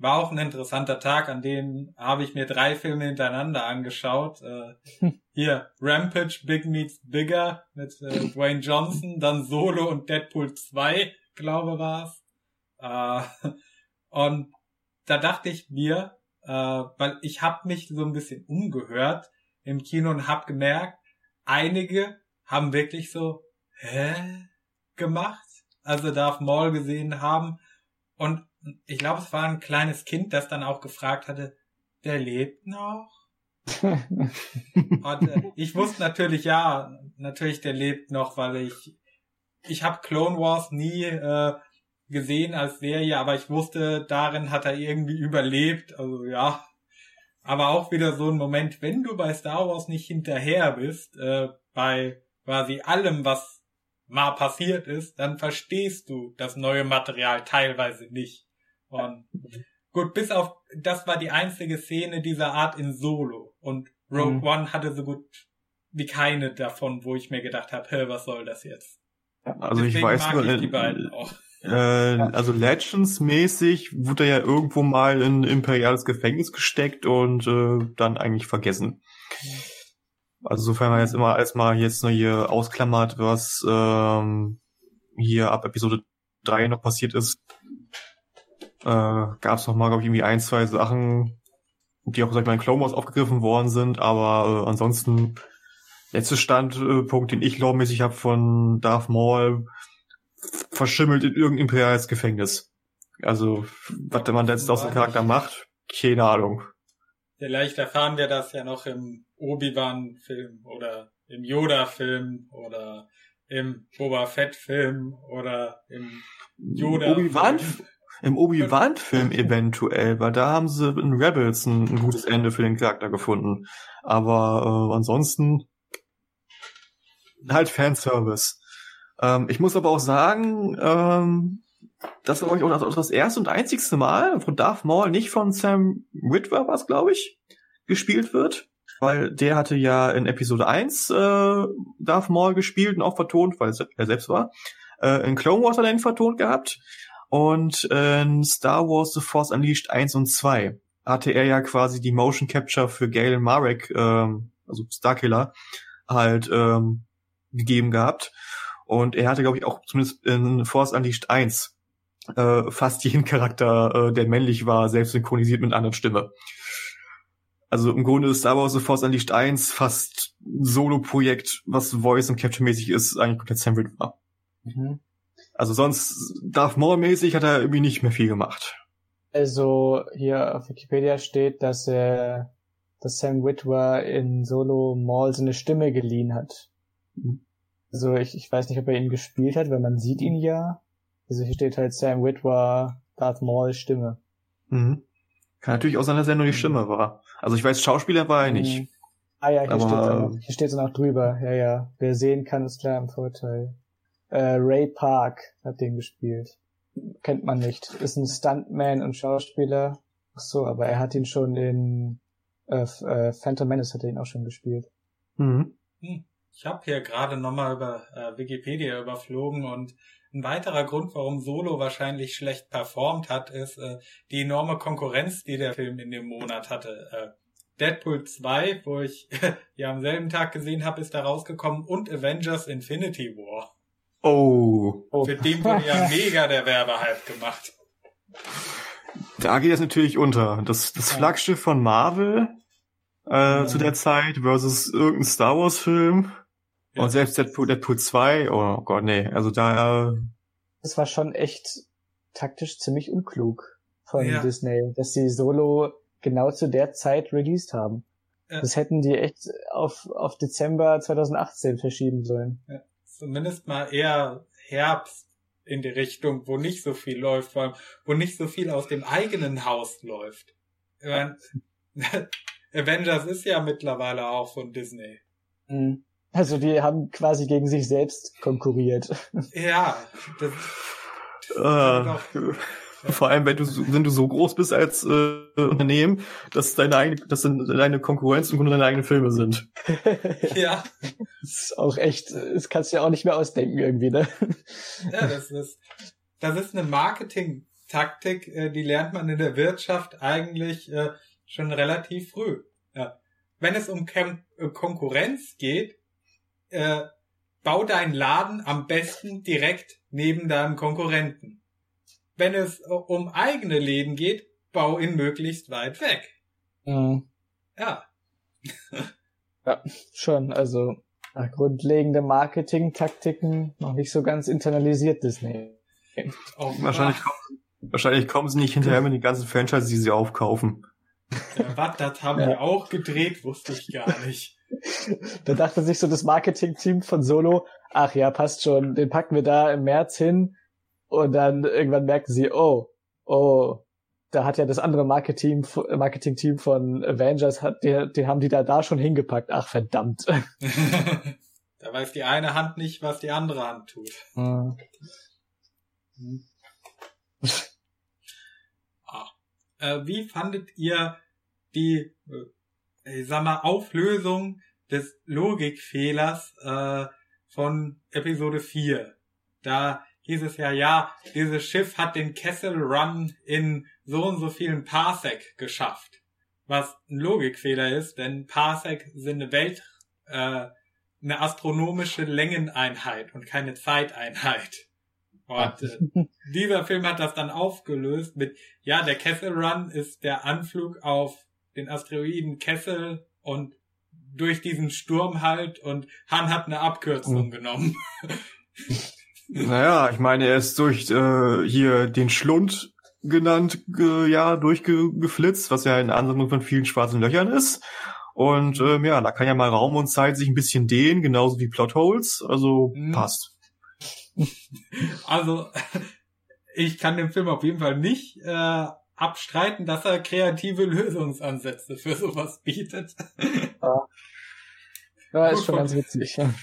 Speaker 1: war auch ein interessanter Tag, an dem habe ich mir drei Filme hintereinander angeschaut. Äh, hier Rampage, Big Meets Bigger mit äh, Dwayne Johnson, dann Solo und Deadpool 2, glaube war's. Äh, und da dachte ich mir, äh, weil ich habe mich so ein bisschen umgehört im Kino und habe gemerkt, einige haben wirklich so, hä? gemacht. Also Darth Maul gesehen haben. Und ich glaube, es war ein kleines Kind, das dann auch gefragt hatte, der lebt noch? und äh, ich wusste natürlich, ja, natürlich, der lebt noch, weil ich, ich habe Clone Wars nie äh, gesehen als Serie, aber ich wusste, darin hat er irgendwie überlebt. Also ja, aber auch wieder so ein Moment, wenn du bei Star Wars nicht hinterher bist, äh, bei quasi allem, was mal passiert ist, dann verstehst du das neue Material teilweise nicht. Und gut, bis auf, das war die einzige Szene dieser Art in Solo. Und Rogue mhm. One hatte so gut wie keine davon, wo ich mir gedacht habe, hä, was soll das jetzt?
Speaker 3: Also Deswegen ich weiß nur, ich die beiden auch. Äh, also Legends-mäßig wurde er ja irgendwo mal in imperiales Gefängnis gesteckt und äh, dann eigentlich vergessen. Mhm. Also sofern man jetzt immer erstmal jetzt nur hier ausklammert, was ähm, hier ab Episode 3 noch passiert ist, äh, gab es noch mal, glaube ich, irgendwie ein, zwei Sachen, die auch, sag ich mal, in Clone Wars aufgegriffen worden sind, aber äh, ansonsten letzter Standpunkt, den ich glaubmäßig habe von Darth Maul, verschimmelt in irgendein imperiales Gefängnis. Also, was der Mann jetzt aus dem Charakter macht, keine Ahnung.
Speaker 1: Vielleicht erfahren wir das ja noch im Obi-Wan-Film oder im Yoda-Film oder im Boba Fett-Film oder im Yoda.
Speaker 3: Obi-Wan? Im Obi-Wan-Film eventuell, weil da haben sie in Rebels ein, ein, gutes Ende für den Charakter gefunden. Aber äh, ansonsten halt Fanservice. Ähm, ich muss aber auch sagen, ähm, das war, glaube auch das erste und einzigste Mal, wo Darth Maul nicht von Sam Witwer was, glaube ich, gespielt wird weil der hatte ja in Episode 1 äh, Darth Maul gespielt und auch vertont, weil er selbst war. Äh, in Clone Wars hat er ihn vertont gehabt und in Star Wars The Force Unleashed 1 und 2 hatte er ja quasi die Motion Capture für Galen Marek, ähm, also Starkiller, halt ähm, gegeben gehabt. Und er hatte, glaube ich, auch zumindest in Force Unleashed 1 äh, fast jeden Charakter, äh, der männlich war, selbst synchronisiert mit einer anderen Stimme. Also im Grunde ist Star Wars The Force Unleashed 1 fast ein Solo-Projekt, was Voice und Capture-mäßig ist, eigentlich komplett Sam Witwer. Mhm. Also sonst Darth Maul-mäßig hat er irgendwie nicht mehr viel gemacht.
Speaker 2: Also hier auf Wikipedia steht, dass er, dass Sam Witwer in Solo Maul seine Stimme geliehen hat. Mhm. Also ich, ich weiß nicht, ob er ihn gespielt hat, weil man sieht ihn ja. Also hier steht halt Sam Witwer, Darth Maul Stimme.
Speaker 3: Mhm. Kann natürlich auch sein, dass er nur die Stimme war. Also ich weiß, Schauspieler war er nicht.
Speaker 2: Mhm. Ah ja, hier
Speaker 3: Aber-
Speaker 2: steht hier steht's auch noch drüber. Ja, ja. Wer sehen kann, ist klar im Vorteil. Äh, Ray Park hat den gespielt. Kennt man nicht. Ist ein Stuntman und Schauspieler. Ach so, aber er hat ihn schon in äh, äh, Phantom Menace hat er ihn auch schon gespielt.
Speaker 3: Mhm.
Speaker 1: Ich habe hier gerade nochmal über äh, Wikipedia überflogen und ein weiterer Grund, warum Solo wahrscheinlich schlecht performt hat, ist äh, die enorme Konkurrenz, die der Film in dem Monat hatte. Äh, Deadpool 2, wo ich ja am selben Tag gesehen habe, ist da rausgekommen und Avengers Infinity War.
Speaker 3: Oh,
Speaker 2: Oh.
Speaker 1: Für den wurde ja mega der Werbehype gemacht.
Speaker 3: da geht es natürlich unter. Das, das
Speaker 2: Ja.
Speaker 3: Flaggschiff von Marvel äh, zu der Zeit versus irgendein Star Wars Film.
Speaker 1: Ja.
Speaker 3: Und selbst Deadpool, Deadpool 2, oh Gott, nee. Also da,
Speaker 2: Das war schon echt taktisch ziemlich unklug von
Speaker 1: Ja.
Speaker 2: Disney, dass sie Solo genau zu der Zeit released haben.
Speaker 1: Ja.
Speaker 2: Das hätten die echt auf, auf Dezember 2018 verschieben sollen.
Speaker 1: Zumindest mal eher Herbst in die Richtung, wo nicht so viel läuft, vor allem, wo nicht so viel aus dem eigenen Haus läuft. Ich mein, Avengers ist ja mittlerweile auch von Disney.
Speaker 2: Mhm. Also die haben quasi gegen sich selbst konkurriert.
Speaker 1: Ja, das,
Speaker 3: äh, vor allem wenn du, so- wenn du so groß bist als äh, Unternehmen, dass deine eigene, dass deine Konkurrenz im Grunde deine eigenen Filme sind.
Speaker 1: ja,
Speaker 2: Das ist auch echt, das kannst du ja auch nicht mehr ausdenken irgendwie, ne?
Speaker 1: ja, das ist, das ist eine Marketing-Taktik, äh, die lernt man in der Wirtschaft eigentlich äh, schon relativ früh. Ja. Wenn es um äh, Konkurrenz geht, äh, bau deinen Laden am besten direkt neben deinem Konkurrenten. Wenn es äh, um eigene Läden geht, bau ihn möglichst weit weg.
Speaker 2: Mhm.
Speaker 1: Ja,
Speaker 2: Schon, also ja, grundlegende Marketing-Taktiken noch nicht so ganz internalisiert Disney.
Speaker 1: auch
Speaker 3: Wahrscheinlich kommen, wahrscheinlich kommen sie nicht hinterher mit den ganzen Franchises, die sie aufkaufen.
Speaker 1: Ja, was, das haben
Speaker 2: Ja.
Speaker 1: die auch gedreht, wusste ich gar nicht.
Speaker 2: Da dachte sich so das Marketing-Team von Solo, ach ja, passt schon, den packen wir da im März hin. Und dann irgendwann merken sie, oh, oh, da hat ja das andere Marketing, Marketing-Team von Avengers, hat, die, die haben die da da schon hingepackt. Ach, verdammt.
Speaker 1: da weiß die eine Hand nicht, was die andere Hand tut.
Speaker 2: Hm.
Speaker 1: Äh, wie fandet ihr die, äh, ich sag mal, Auflösung des Logikfehlers äh, von Episode 4? Da hieß es ja, ja, dieses Schiff hat den Kessel Run in so und so vielen Parsec geschafft. Was ein Logikfehler ist, denn Parsec sind eine Welt, äh, eine astronomische Längeneinheit und keine Zeiteinheit. Und äh, dieser Film hat das dann aufgelöst mit, ja, der Kessel Run ist der Anflug auf den Asteroiden Kessel und durch diesen Sturm halt und Han hat eine Abkürzung
Speaker 2: Mhm.
Speaker 1: genommen.
Speaker 3: Naja, ich meine, er ist durch äh, hier den Schlund genannt, ge, ja, durchgeflitzt, was ja eine Ansammlung von vielen schwarzen Löchern ist. Und ähm, ja, da kann ja mal Raum und Zeit sich ein bisschen dehnen, genauso wie Plotholes. Also
Speaker 1: Mhm.
Speaker 3: passt.
Speaker 1: Also, ich kann dem Film auf jeden Fall nicht äh, abstreiten, dass er kreative Lösungsansätze für sowas bietet.
Speaker 2: Ja,
Speaker 1: Gut
Speaker 2: ist schon ganz witzig. Ja.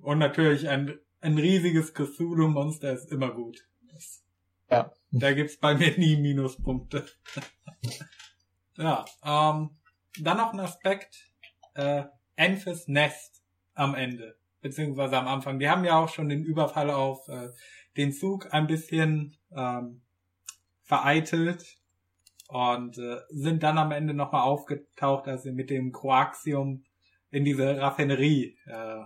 Speaker 1: Und natürlich ein, ein riesiges Cthulhu-Monster ist immer gut. Das,
Speaker 2: Ja.
Speaker 1: Da gibt's bei mir nie Minuspunkte. ja, ähm, dann noch ein Aspekt, äh, Enfys Nest am Ende, beziehungsweise am Anfang. Die haben ja auch schon den Überfall auf äh, den Zug ein bisschen ähm, vereitelt und äh, sind dann am Ende nochmal aufgetaucht, als sie mit dem Koaxium in diese Raffinerie äh,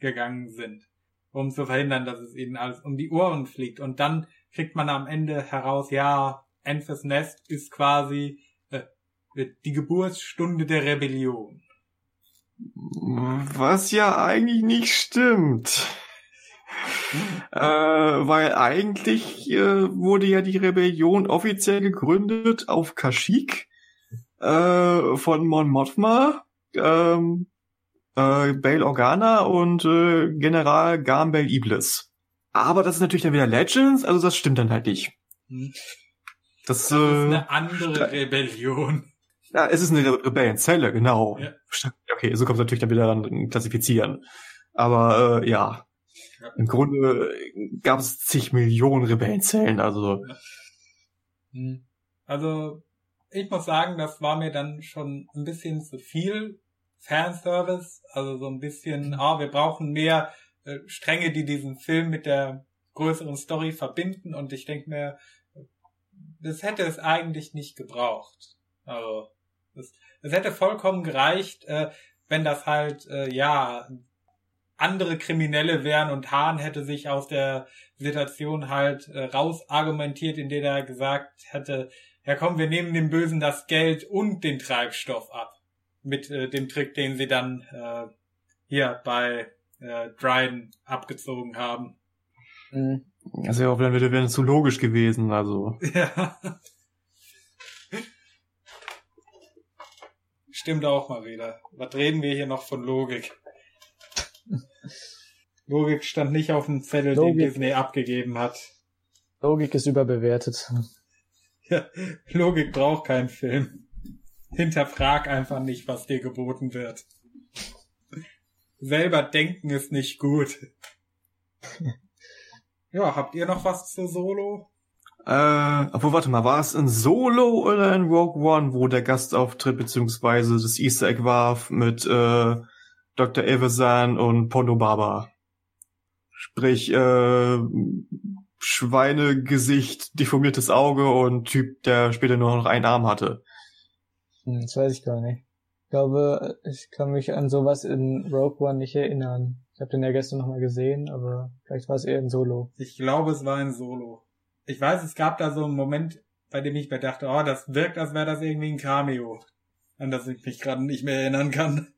Speaker 1: gegangen sind, um zu verhindern, dass es ihnen alles um die Ohren fliegt. Und dann kriegt man am Ende heraus, ja, Enfys Nest ist quasi äh, die Geburtsstunde der Rebellion.
Speaker 3: Was ja eigentlich nicht stimmt. Äh, weil eigentlich äh, wurde ja die Rebellion offiziell gegründet auf Kashyyyk äh, von Mon Mothma. Ähm, äh, Bail Organa und äh, General Garmbel Iblis. Aber das ist natürlich dann wieder Legends, also das stimmt dann halt nicht.
Speaker 1: Hm.
Speaker 3: Das,
Speaker 1: Das ist
Speaker 3: äh,
Speaker 1: eine andere Rebellion.
Speaker 3: ja, es ist eine Rebellenzelle, genau.
Speaker 1: Ja.
Speaker 3: Okay, so kommt es natürlich dann wieder dann klassifizieren. Aber äh, ja,
Speaker 1: Ja.
Speaker 3: im Grunde gab es zig Millionen Rebellenzellen, also
Speaker 1: Hm. Also, ich muss sagen, das war mir dann schon ein bisschen zu viel Fanservice. Also so ein bisschen, ah, wir brauchen mehr äh, Stränge, die diesen Film mit der größeren Story verbinden. Und ich denke mir, das hätte es eigentlich nicht gebraucht. Also, es, es hätte vollkommen gereicht, äh, wenn das halt, äh, ja, andere Kriminelle wären und Hahn hätte sich aus der Situation halt äh, rausargumentiert, indem er gesagt hätte, ja komm, wir nehmen dem Bösen das Geld und den Treibstoff ab. Mit äh, dem Trick, den sie dann äh, hier bei äh, Dryden abgezogen haben.
Speaker 2: Mhm.
Speaker 3: wäre auch dann wieder wäre zu logisch gewesen, also.
Speaker 1: Ja. Stimmt auch mal wieder. Was reden wir hier noch von Logik? Logik stand nicht auf dem Zettel, den
Speaker 2: Logik.
Speaker 1: Disney abgegeben hat.
Speaker 2: Logik ist überbewertet.
Speaker 1: Ja, Logik braucht keinen Film. Hinterfrag einfach nicht, was dir geboten wird. Selber denken ist nicht gut. Ja, habt ihr noch was zu Solo?
Speaker 3: Äh, obwohl, warte mal, war es in Solo oder in Rogue One, wo der Gastauftritt beziehungsweise das Easter Egg war mit äh, Dr. Evazan und Pondo Baba? Sprich, äh, Schweinegesicht, deformiertes Auge und Typ, der später nur noch einen Arm hatte.
Speaker 2: Hm, das weiß ich gar nicht. Ich glaube, ich kann mich an sowas in Rogue One nicht erinnern. Ich habe den ja gestern nochmal gesehen, aber vielleicht war es eher in Solo.
Speaker 1: Ich glaube, es war ein Solo. Ich weiß, es gab da so einen Moment, bei dem ich mir dachte, oh, das wirkt, als wäre das irgendwie ein Cameo. An das ich mich gerade nicht mehr erinnern kann.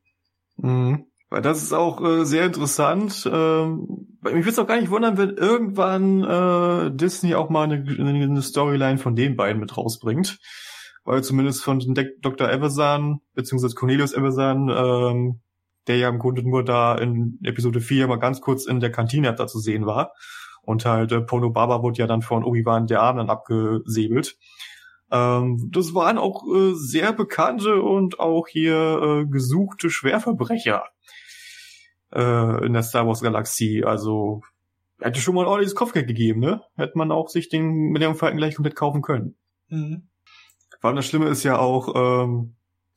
Speaker 3: Mhm. Weil das ist auch äh, sehr interessant. Ähm, mich würde es auch gar nicht wundern, wenn irgendwann äh, Disney auch mal eine, eine Storyline von den beiden mit rausbringt. Weil zumindest von De Dr. Eversan, beziehungsweise Cornelius Eversan, ähm, der ja im Grunde nur da in Episode 4 mal ganz kurz in der Kantine da zu sehen war. Und halt äh, Pono Baba wurde ja dann von Obi-Wan der Arm dann abgesäbelt. Ähm, das waren auch äh, sehr bekannte und auch hier äh, gesuchte Schwerverbrecher äh, in der Star Wars Galaxie. Also hätte schon mal ein ordentliches Kopfgeld gegeben, ne? Hätte man auch sich den mit dem Falken gleich komplett kaufen können.
Speaker 1: Mhm.
Speaker 3: Vor allem das Schlimme ist ja auch, ähm,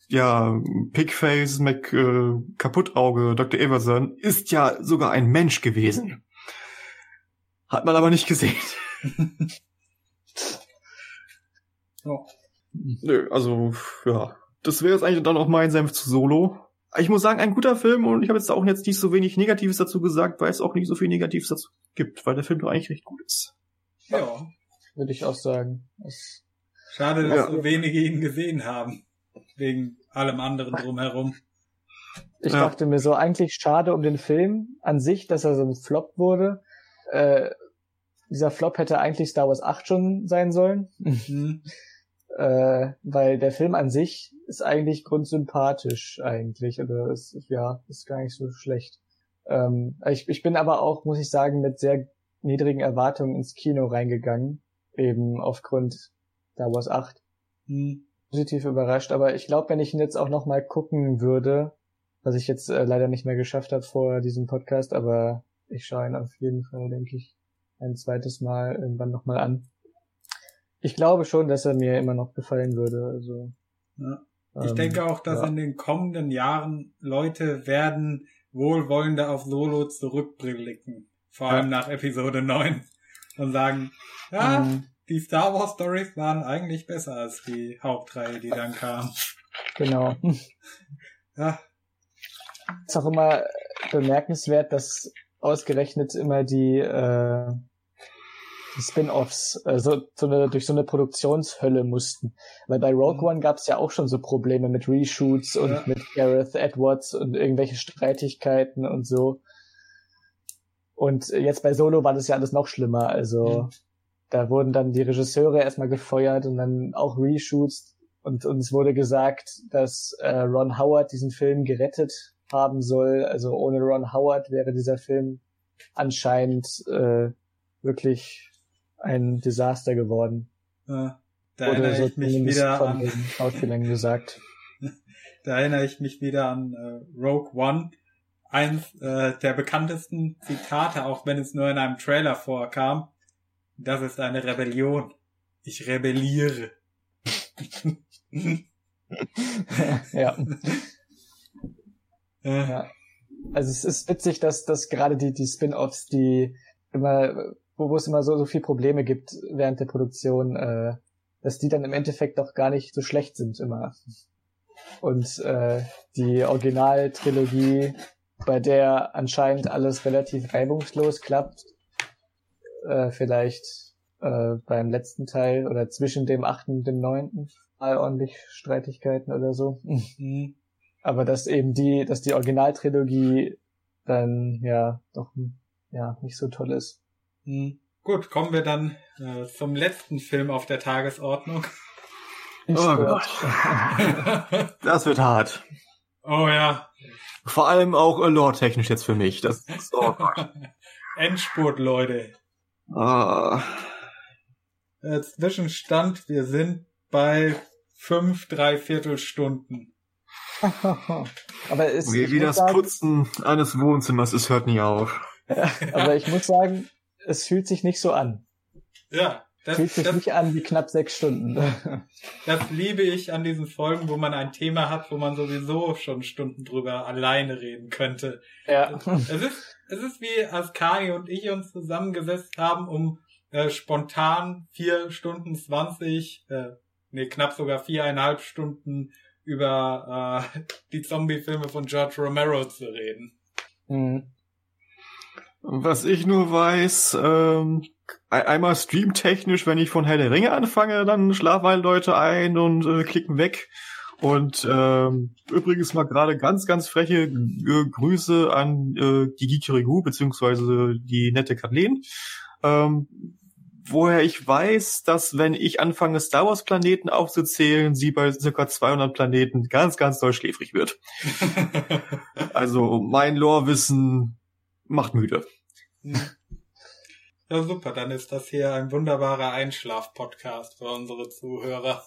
Speaker 3: ja, Pigface, Mac, äh, Kaputtauge, Dr. Everson ist ja sogar ein Mensch gewesen. Hat man aber nicht gesehen.
Speaker 1: Ja.
Speaker 3: Nö, also, ja. Das wäre jetzt eigentlich dann auch mein Senf zu Solo. Ich muss sagen, ein guter Film und ich habe jetzt auch jetzt nicht so wenig Negatives dazu gesagt, weil es auch nicht so viel Negatives dazu gibt, weil der Film doch eigentlich recht gut ist.
Speaker 1: ja.
Speaker 2: Würde ich auch sagen. Das,
Speaker 1: Schade, dass
Speaker 3: Ja.
Speaker 1: so wenige ihn gesehen haben. Wegen allem anderen drumherum.
Speaker 2: ich
Speaker 3: Ja.
Speaker 2: dachte mir so, eigentlich schade um den Film an sich, dass er so ein Flop wurde. Äh, dieser Flop hätte eigentlich Star Wars 8 schon sein sollen.
Speaker 1: Mhm.
Speaker 2: äh, weil der Film an sich ist eigentlich grundsympathisch eigentlich oder ist ja ist gar nicht so schlecht. Ähm, ich, ich bin aber auch muss ich sagen mit sehr niedrigen Erwartungen ins Kino reingegangen eben aufgrund Star Wars 8
Speaker 1: Mhm.
Speaker 2: positiv überrascht. Aber ich glaube, wenn ich ihn jetzt auch noch mal gucken würde, was ich jetzt äh, leider nicht mehr geschafft habe vor diesem Podcast, aber ich schaue ihn auf jeden Fall, denke ich, ein zweites Mal irgendwann noch mal an. Ich glaube schon, dass er mir immer noch gefallen würde. Also
Speaker 1: Ja. Ich
Speaker 2: ähm,
Speaker 1: denke auch, dass
Speaker 2: ja.
Speaker 1: in den kommenden Jahren Leute werden wohlwollender auf Solo zurückblicken. Vor allem nach Episode 9. Und sagen, ja,
Speaker 2: ähm,
Speaker 1: die Star Wars Stories waren eigentlich besser als die Hauptreihe, die dann kam.
Speaker 2: genau.
Speaker 1: Ja,
Speaker 2: ist auch immer bemerkenswert, dass ausgerechnet immer die, äh, die Spin-offs äh, so, so eine, durch so eine Produktionshölle mussten. Weil bei Rogue
Speaker 1: Mhm.
Speaker 2: One gab es ja auch schon so Probleme mit Reshoots und
Speaker 1: Ja.
Speaker 2: mit Gareth Edwards und irgendwelche Streitigkeiten und so. Und jetzt bei Solo war das ja alles noch schlimmer. Also
Speaker 1: Mhm.
Speaker 2: da wurden dann die Regisseure erstmal gefeuert und dann auch Reshoots und uns wurde gesagt, dass äh, Ron Howard diesen Film gerettet haben soll. Also ohne Ron Howard wäre dieser Film anscheinend äh, wirklich ein Desaster geworden.
Speaker 1: Ja, da Oder erinnere so ich mich wieder
Speaker 2: von an Schauspielern gesagt.
Speaker 1: Da erinnere ich mich wieder an äh, Rogue One. Eins äh, der bekanntesten Zitate, auch wenn es nur in einem Trailer vorkam. Das ist eine Rebellion. Ich rebelliere.
Speaker 2: ja. ja. Also es ist witzig, dass, dass gerade die, die Spin-offs, die immer, wo, es immer so, so viel Probleme gibt während der Produktion, äh, dass die dann im Endeffekt doch gar nicht so schlecht sind immer. Und äh, die Originaltrilogie, bei der anscheinend alles relativ reibungslos klappt, äh, vielleicht äh, beim letzten Teil oder zwischen dem achten und dem neunten mal ordentlich Streitigkeiten oder so. Mhm. Aber dass eben die, dass die Originaltrilogie dann ja doch ja nicht so toll ist.
Speaker 1: Mhm. Gut, kommen wir dann äh, zum letzten Film auf der Tagesordnung.
Speaker 3: Ich oh Gott. das wird hart.
Speaker 1: Oh ja.
Speaker 3: Vor allem auch lore-technisch jetzt für mich. Das ist, oh Gott.
Speaker 1: Endspurt, Leute.
Speaker 3: Ah.
Speaker 1: Äh, Zwischenstand, wir sind bei fünf, dreiviertel Stunden.
Speaker 2: aber es,
Speaker 3: wie, wie das sagen, Putzen eines Wohnzimmers, es hört nie auf.
Speaker 2: Aber ich muss sagen, es fühlt sich nicht so an.
Speaker 1: Ja.
Speaker 2: Das fühlt sich das, nicht an wie knapp sechs Stunden.
Speaker 1: Das liebe ich an diesen Folgen, wo man ein Thema hat, wo man sowieso schon Stunden drüber alleine reden könnte.
Speaker 2: Ja.
Speaker 1: Es ist, es ist wie als Kai und ich uns zusammengesetzt haben, um äh, spontan vier Stunden zwanzig, äh, nee, knapp sogar viereinhalb Stunden über äh, die Zombie-Filme von George Romero zu reden.
Speaker 2: Mhm.
Speaker 3: Was ich nur weiß, ähm, einmal streamtechnisch, wenn ich von Herr der Ringe anfange, dann schlafen alle Leute ein und äh, klicken weg. Und ähm, übrigens mal gerade ganz, ganz freche äh, Grüße an äh, die Gikirigu, beziehungsweise die nette Kathleen. Ähm, woher ich weiß, dass wenn ich anfange, Star Wars Planeten aufzuzählen, sie bei circa 200 Planeten ganz, ganz doll schläfrig wird. also mein Lore-Wissen macht müde.
Speaker 1: Ja, super. Dann ist das hier ein wunderbarer Einschlaf-Podcast für unsere Zuhörer.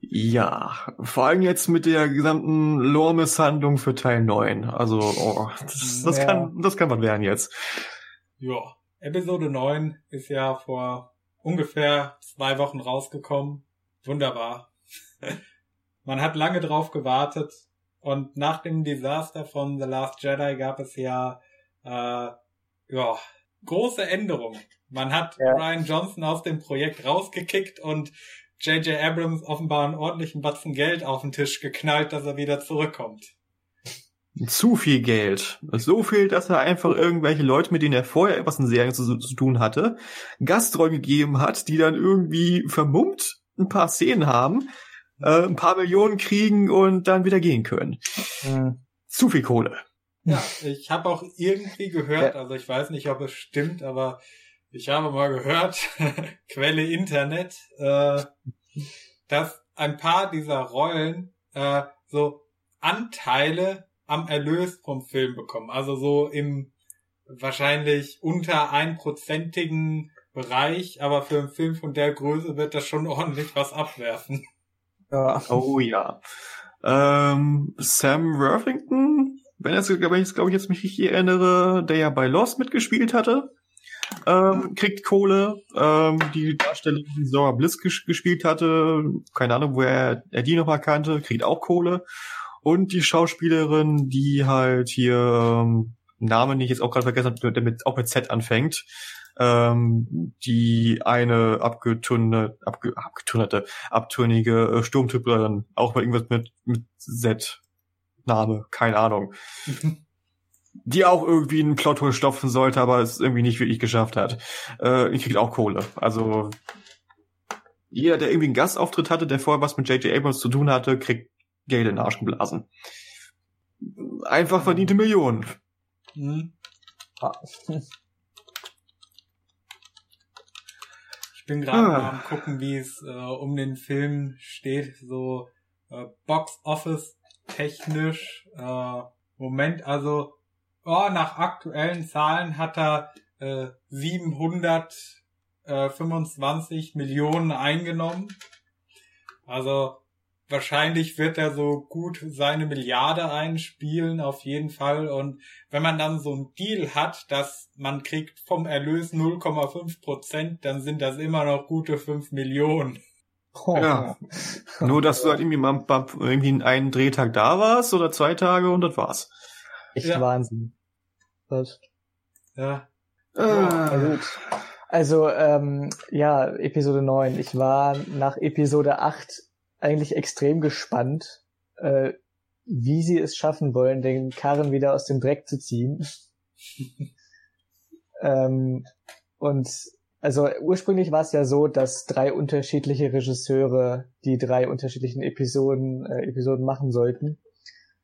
Speaker 3: Ja, vor allem jetzt mit der gesamten Lore-Misshandlung für Teil 9. Also, oh, das, das ja. kann, das kann was werden jetzt.
Speaker 1: Ja. Episode 9 ist ja vor ungefähr zwei Wochen rausgekommen. Wunderbar. Man hat lange drauf gewartet und nach dem Desaster von The Last Jedi gab es ja, äh, ja große Änderungen. Man hat ja. Ryan Johnson aus dem Projekt rausgekickt und J.J. Abrams offenbar einen ordentlichen Batzen Geld auf den Tisch geknallt, dass er wieder zurückkommt
Speaker 3: zu viel Geld. So viel, dass er einfach irgendwelche Leute, mit denen er vorher etwas in Serien zu, zu tun hatte, Gastrollen gegeben hat, die dann irgendwie vermummt ein paar Szenen haben, äh, ein paar Millionen kriegen und dann wieder gehen können. Mhm. Zu viel Kohle.
Speaker 1: Ja, ich habe auch irgendwie gehört, also ich weiß nicht, ob es stimmt, aber ich habe mal gehört, Quelle Internet, äh, dass ein paar dieser Rollen äh, so Anteile am Erlös vom Film bekommen. Also so im wahrscheinlich unter einprozentigen Bereich, aber für einen Film von der Größe wird das schon ordentlich was abwerfen.
Speaker 3: Ja. Oh ja. Ähm, Sam Worthington, wenn, das, wenn ich glaube ich jetzt mich richtig erinnere, der ja bei Lost mitgespielt hatte, ähm, kriegt Kohle. Ähm, die Darstellerin, die Zora Bliss ges gespielt hatte, keine Ahnung, wo er, er die nochmal kannte, kriegt auch Kohle. Und die Schauspielerin, die halt hier, ähm, Namen, den ich jetzt auch gerade vergessen habe, der mit, auch mit Z anfängt, ähm, die eine abgetunnerte, abge, abgetunnerte, abtönige äh, auch mal irgendwas mit, mit Z. Name, keine Ahnung. die auch irgendwie einen Plothole stopfen sollte, aber es irgendwie nicht wirklich geschafft hat. Äh, kriegt auch Kohle. Also jeder, der irgendwie einen Gastauftritt hatte, der vorher was mit J.J. Abrams zu tun hatte, kriegt Geld in den Arsch geblasen. Einfach verdiente Millionen.
Speaker 1: Hm. Ich bin gerade ah. am gucken, wie es äh, um den Film steht. So äh, Box Office technisch, äh, Moment, also oh, nach aktuellen Zahlen hat er äh, 725 Millionen eingenommen. Also wahrscheinlich wird er so gut seine Milliarde einspielen, auf jeden Fall. Und wenn man dann so ein Deal hat, dass man kriegt vom Erlös 0,5 Prozent, dann sind das immer noch gute 5 Millionen.
Speaker 3: Oh. Ja. Nur, dass du halt irgendwie mal irgendwie einen Drehtag da warst oder zwei Tage und das war's.
Speaker 2: Echt ja. Wahnsinn. Was?
Speaker 1: Ja.
Speaker 2: Ah. gut. Also, ähm, ja, Episode 9. Ich war nach Episode 8 eigentlich extrem gespannt, äh, wie sie es schaffen wollen, den Karren wieder aus dem Dreck zu ziehen. ähm, und also ursprünglich war es ja so, dass drei unterschiedliche Regisseure die drei unterschiedlichen Episoden, äh, Episoden machen sollten.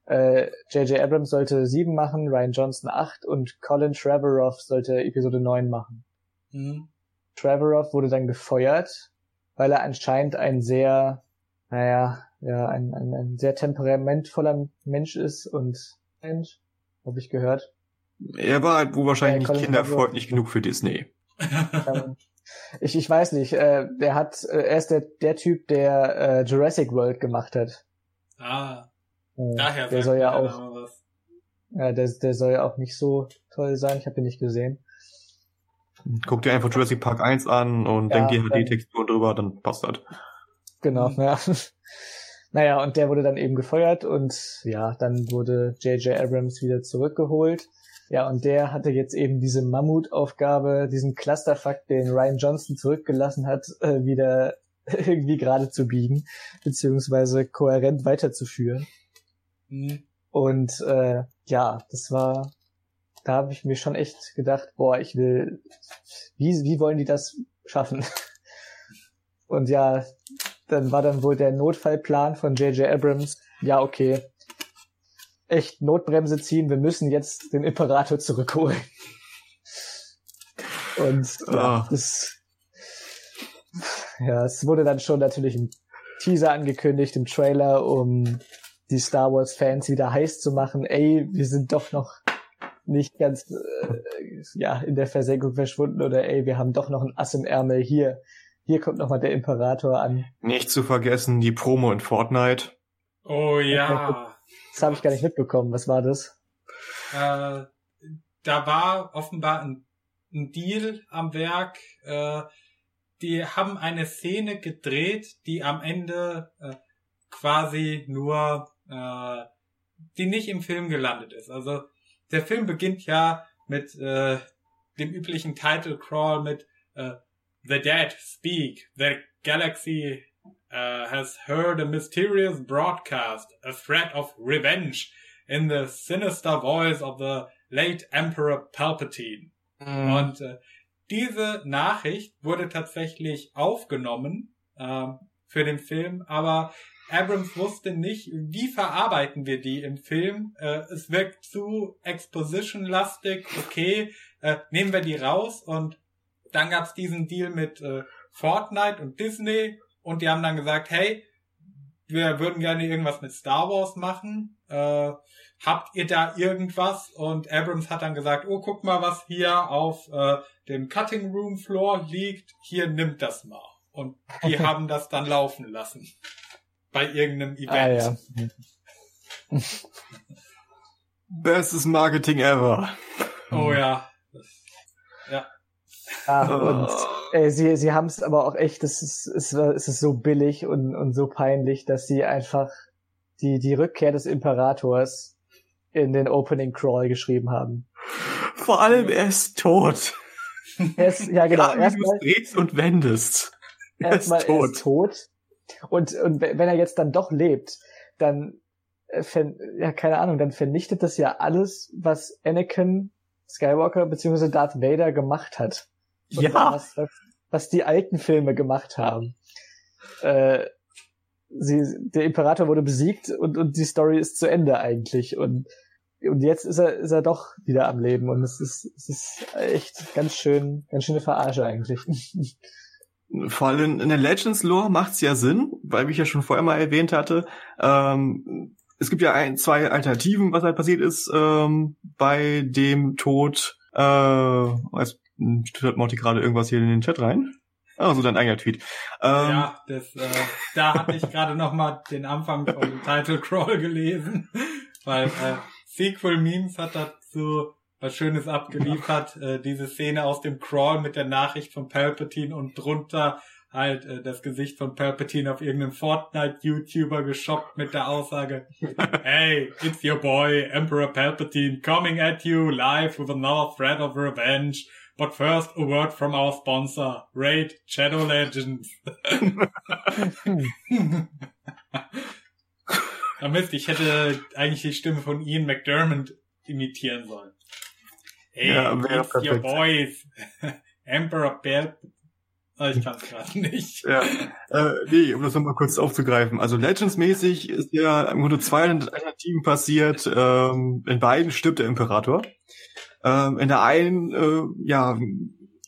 Speaker 2: J.J. Äh, Abrams sollte sieben machen, Ryan Johnson acht und Colin Trevorrow sollte Episode neun machen. Mhm. Trevorrow wurde dann gefeuert, weil er anscheinend ein sehr, naja, ja, ein, ein, ein sehr temperamentvoller Mensch ist und Mensch, habe ich gehört.
Speaker 3: Er war halt wohl wahrscheinlich äh, nicht kinderfreundlich genug für Disney.
Speaker 2: ich, ich weiß nicht. Äh, der hat, äh, er ist der, der Typ, der äh, Jurassic World gemacht hat.
Speaker 1: Ah. Äh, Daher
Speaker 2: der soll ja auch. Ja, der, der soll ja auch nicht so toll sein. Ich habe ihn nicht gesehen.
Speaker 3: Guck dir einfach Jurassic Park 1 an und ja, denk die HD-Textur drüber, dann passt das.
Speaker 2: Genau, mhm. ja. naja, und der wurde dann eben gefeuert und ja, dann wurde J.J. Abrams wieder zurückgeholt. Ja, und der hatte jetzt eben diese Mammutaufgabe, diesen Clusterfuck, den Ryan Johnson zurückgelassen hat, äh, wieder irgendwie gerade zu biegen, beziehungsweise kohärent weiterzuführen. Mhm. Und äh, ja, das war, da habe ich mir schon echt gedacht, boah, ich will, wie, wie wollen die das schaffen? Und ja, dann war dann wohl der Notfallplan von J.J. Abrams, ja, okay, echt Notbremse ziehen, wir müssen jetzt den Imperator zurückholen. Und ja, oh. das, ja, es wurde dann schon natürlich ein Teaser angekündigt im Trailer, um die Star Wars Fans wieder heiß zu machen. Ey, wir sind doch noch nicht ganz äh, ja in der Versenkung verschwunden oder ey, wir haben doch noch ein Ass im Ärmel hier. Hier kommt noch mal der Imperator an.
Speaker 3: Nicht zu vergessen die Promo in Fortnite.
Speaker 1: Oh ja.
Speaker 2: Das habe ich gar nicht mitbekommen. Was war das?
Speaker 1: Äh, da war offenbar ein, ein Deal am Werk. Äh, die haben eine Szene gedreht, die am Ende äh, quasi nur, äh, die nicht im Film gelandet ist. Also der Film beginnt ja mit äh, dem üblichen Title Crawl mit äh, The Dead Speak, The Galaxy uh, has heard a mysterious broadcast, a threat of revenge in the sinister voice of the late Emperor Palpatine. Mm. Und äh, diese Nachricht wurde tatsächlich aufgenommen äh, für den Film, aber Abrams wusste nicht, wie verarbeiten wir die im Film. Äh, es wirkt zu exposition-lastig, okay, äh, nehmen wir die raus und dann gab's diesen Deal mit äh, Fortnite und Disney und die haben dann gesagt, hey, wir würden gerne irgendwas mit Star Wars machen. Äh, habt ihr da irgendwas? Und Abrams hat dann gesagt, oh, guck mal, was hier auf äh, dem Cutting Room Floor liegt. Hier nimmt das mal. Und die haben das dann laufen lassen. Bei irgendeinem Event. Ah,
Speaker 3: ja. Bestes Marketing ever.
Speaker 1: Oh ja.
Speaker 2: ja. Ja, und äh, sie, sie haben es aber auch echt, es ist, es, es ist so billig und, und so peinlich, dass sie einfach die, die Rückkehr des Imperators in den Opening Crawl geschrieben haben.
Speaker 3: Vor allem, er ist tot.
Speaker 2: Er ist, ja genau.
Speaker 3: Ja, erstmal, du drehst und wendest.
Speaker 2: Er erstmal, ist tot. Er ist tot. Und, und wenn er jetzt dann doch lebt, dann, äh, ja, keine Ahnung, dann vernichtet das ja alles, was Anakin Skywalker bzw. Darth Vader gemacht hat
Speaker 3: ja.
Speaker 2: Was, was, was, die alten Filme gemacht haben. Äh, sie, der Imperator wurde besiegt und, und die Story ist zu Ende eigentlich. Und, und jetzt ist er, ist er doch wieder am Leben. Und es ist, es ist echt ganz schön, ganz schöne Verarsche eigentlich.
Speaker 3: Vor allem in der Legends Lore macht's ja Sinn, weil wie ich ja schon vorher mal erwähnt hatte, ähm, es gibt ja ein, zwei Alternativen, was halt passiert ist ähm, bei dem Tod. Äh, jetzt tut Morty gerade irgendwas hier in den Chat rein. Ah, so dein eigener Tweet.
Speaker 1: Ähm, ja, das, äh, da hatte ich gerade noch mal den Anfang vom Title Crawl gelesen, weil äh, Sequel Memes hat dazu was Schönes abgeliefert. Äh, diese Szene aus dem Crawl mit der Nachricht von Palpatine und drunter halt äh, das Gesicht von Palpatine auf irgendeinem Fortnite-YouTuber geshoppt mit der Aussage, Hey, it's your boy, Emperor Palpatine, coming at you live with another threat of revenge. But first, a word from our sponsor, Raid Shadow Legends. ah, Mist, ich hätte eigentlich die Stimme von Ian McDermott imitieren sollen. Hey, ja, it's your boys, Emperor Palpatine. Ah, ich kann es gerade nicht.
Speaker 3: Ja. Äh, nee, um das nochmal kurz aufzugreifen. Also Legends-mäßig ist ja im Grunde zwei Alternativen passiert. Ähm, in beiden stirbt der Imperator. Ähm, in der einen, äh, ja,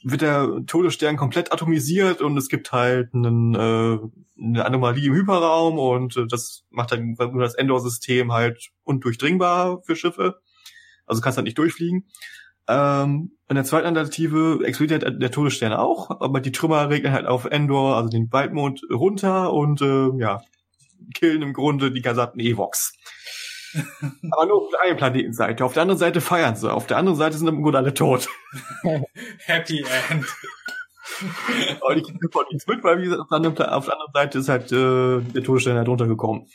Speaker 3: wird der Todesstern komplett atomisiert und es gibt halt einen, äh, eine Anomalie im Hyperraum und äh, das macht dann das Endor-System halt undurchdringbar für Schiffe. Also kannst halt nicht durchfliegen. Ähm, in der zweiten Alternative explodiert der Todesstern auch, aber die Trümmer regnen halt auf Endor, also den Waldmond, runter und äh, ja, killen im Grunde die gesamten Evox. aber nur auf der einen Planetenseite. Auf der anderen Seite feiern sie. Auf der anderen Seite sind im Grunde alle tot.
Speaker 1: Happy End.
Speaker 3: aber die kriegen von nichts mit, weil wie gesagt, auf der anderen, auf der anderen Seite ist halt äh, der Todesstern halt runtergekommen.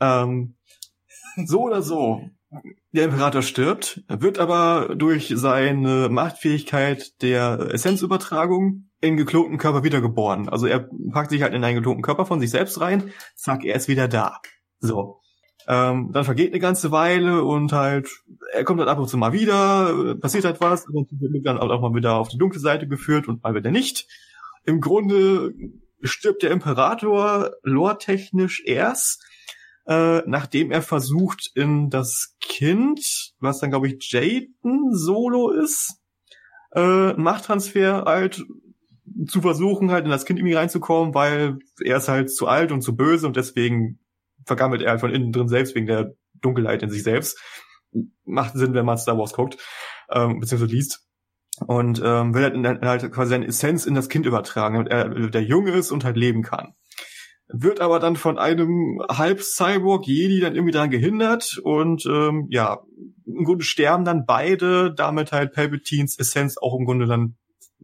Speaker 3: Ähm, so oder so, der Imperator stirbt, wird aber durch seine Machtfähigkeit der Essenzübertragung in geklonten Körper wiedergeboren. Also er packt sich halt in einen geklonten Körper von sich selbst rein, zack, er ist wieder da. So. Ähm, dann vergeht eine ganze Weile und halt, er kommt dann ab und zu mal wieder, passiert halt was, und wird dann auch mal wieder auf die dunkle Seite geführt und mal wieder nicht. Im Grunde stirbt der Imperator lore-technisch erst, äh, nachdem er versucht, in das Kind, was dann glaube ich Jaden Solo ist, äh, Machttransfer halt zu versuchen, halt in das Kind irgendwie reinzukommen, weil er ist halt zu alt und zu böse und deswegen vergammelt er halt von innen drin selbst wegen der Dunkelheit in sich selbst. Macht Sinn, wenn man Star Wars guckt, ähm, beziehungsweise liest. Und ähm, will halt, halt quasi seine Essenz in das Kind übertragen, damit er der Junge ist und halt leben kann wird aber dann von einem Halb-Cyborg-Jedi dann irgendwie daran gehindert und ähm, ja, im Grunde sterben dann beide, damit halt Palpatines Essenz auch im Grunde dann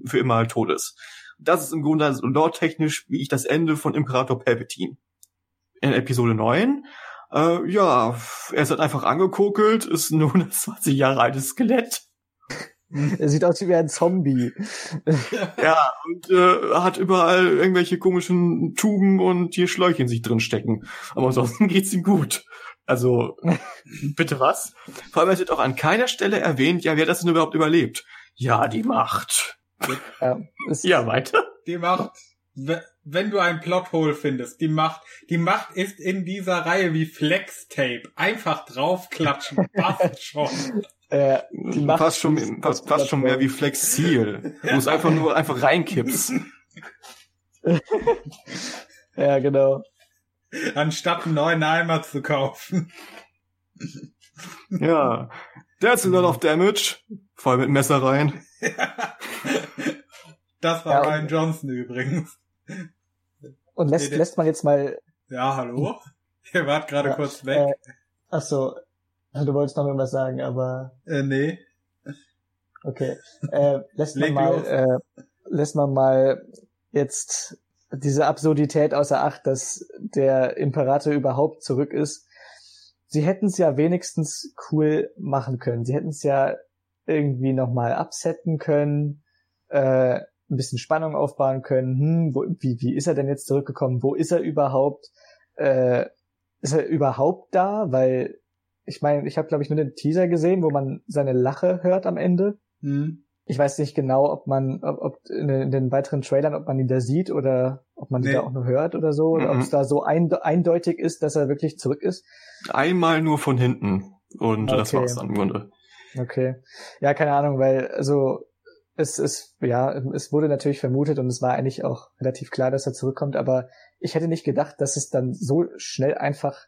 Speaker 3: für immer halt tot ist. Das ist im Grunde also lore-technisch, wie ich das Ende von Imperator Palpatine. In Episode 9. Äh, ja, er ist halt einfach angekokelt, ist ein 120 Jahre altes Skelett
Speaker 2: er sieht aus wie ein Zombie.
Speaker 3: ja, und äh, hat überall irgendwelche komischen Tuben und hier Schläuche in sich drin stecken. Aber ansonsten geht's ihm gut. Also, bitte was? Vor allem, er wird auch an keiner Stelle erwähnt, ja, wer hat das denn überhaupt überlebt? Ja, die Macht.
Speaker 2: Ja,
Speaker 3: ja weiter.
Speaker 1: Die Macht. Wenn du ein Plothole findest, die Macht, die Macht ist in dieser Reihe wie Flex-Tape. Einfach draufklatschen, passt schon.
Speaker 3: Äh, die Macht fast schon, fast, fast schon mehr wie Flexil, wo es einfach nur einfach reinkippst.
Speaker 2: ja, genau.
Speaker 1: Anstatt einen neuen Eimer zu kaufen.
Speaker 3: ja. That's a lot of damage. Voll mit Messer rein.
Speaker 1: das war ja, Ryan Johnson übrigens.
Speaker 2: Und lässt, lässt man jetzt mal.
Speaker 1: Ja, hallo? Ihr wart gerade ja, kurz weg. Äh,
Speaker 2: ach Du wolltest noch irgendwas sagen, aber.
Speaker 1: Äh, nee.
Speaker 2: Okay. Äh, lässt man mal, äh, lässt man mal jetzt diese Absurdität außer Acht, dass der Imperator überhaupt zurück ist. Sie hätten es ja wenigstens cool machen können. Sie hätten es ja irgendwie nochmal absetten können, äh, ein bisschen Spannung aufbauen können. Hm, wo, wie, wie ist er denn jetzt zurückgekommen? Wo ist er überhaupt? Äh, ist er überhaupt da? Weil ich meine, ich habe, glaube ich, nur den Teaser gesehen, wo man seine Lache hört am Ende. Mhm. Ich weiß nicht genau, ob man, ob, ob in, in, den weiteren Trailern, ob man ihn da sieht oder ob man nee. ihn da auch nur hört oder so, oder mhm. ob es da so ein, eindeutig ist, dass er wirklich zurück ist.
Speaker 3: Einmal nur von hinten und okay. das war's dann im Grunde.
Speaker 2: Okay. Ja, keine Ahnung, weil, also, es ist, ja, es wurde natürlich vermutet und es war eigentlich auch relativ klar, dass er zurückkommt, aber ich hätte nicht gedacht, dass es dann so schnell einfach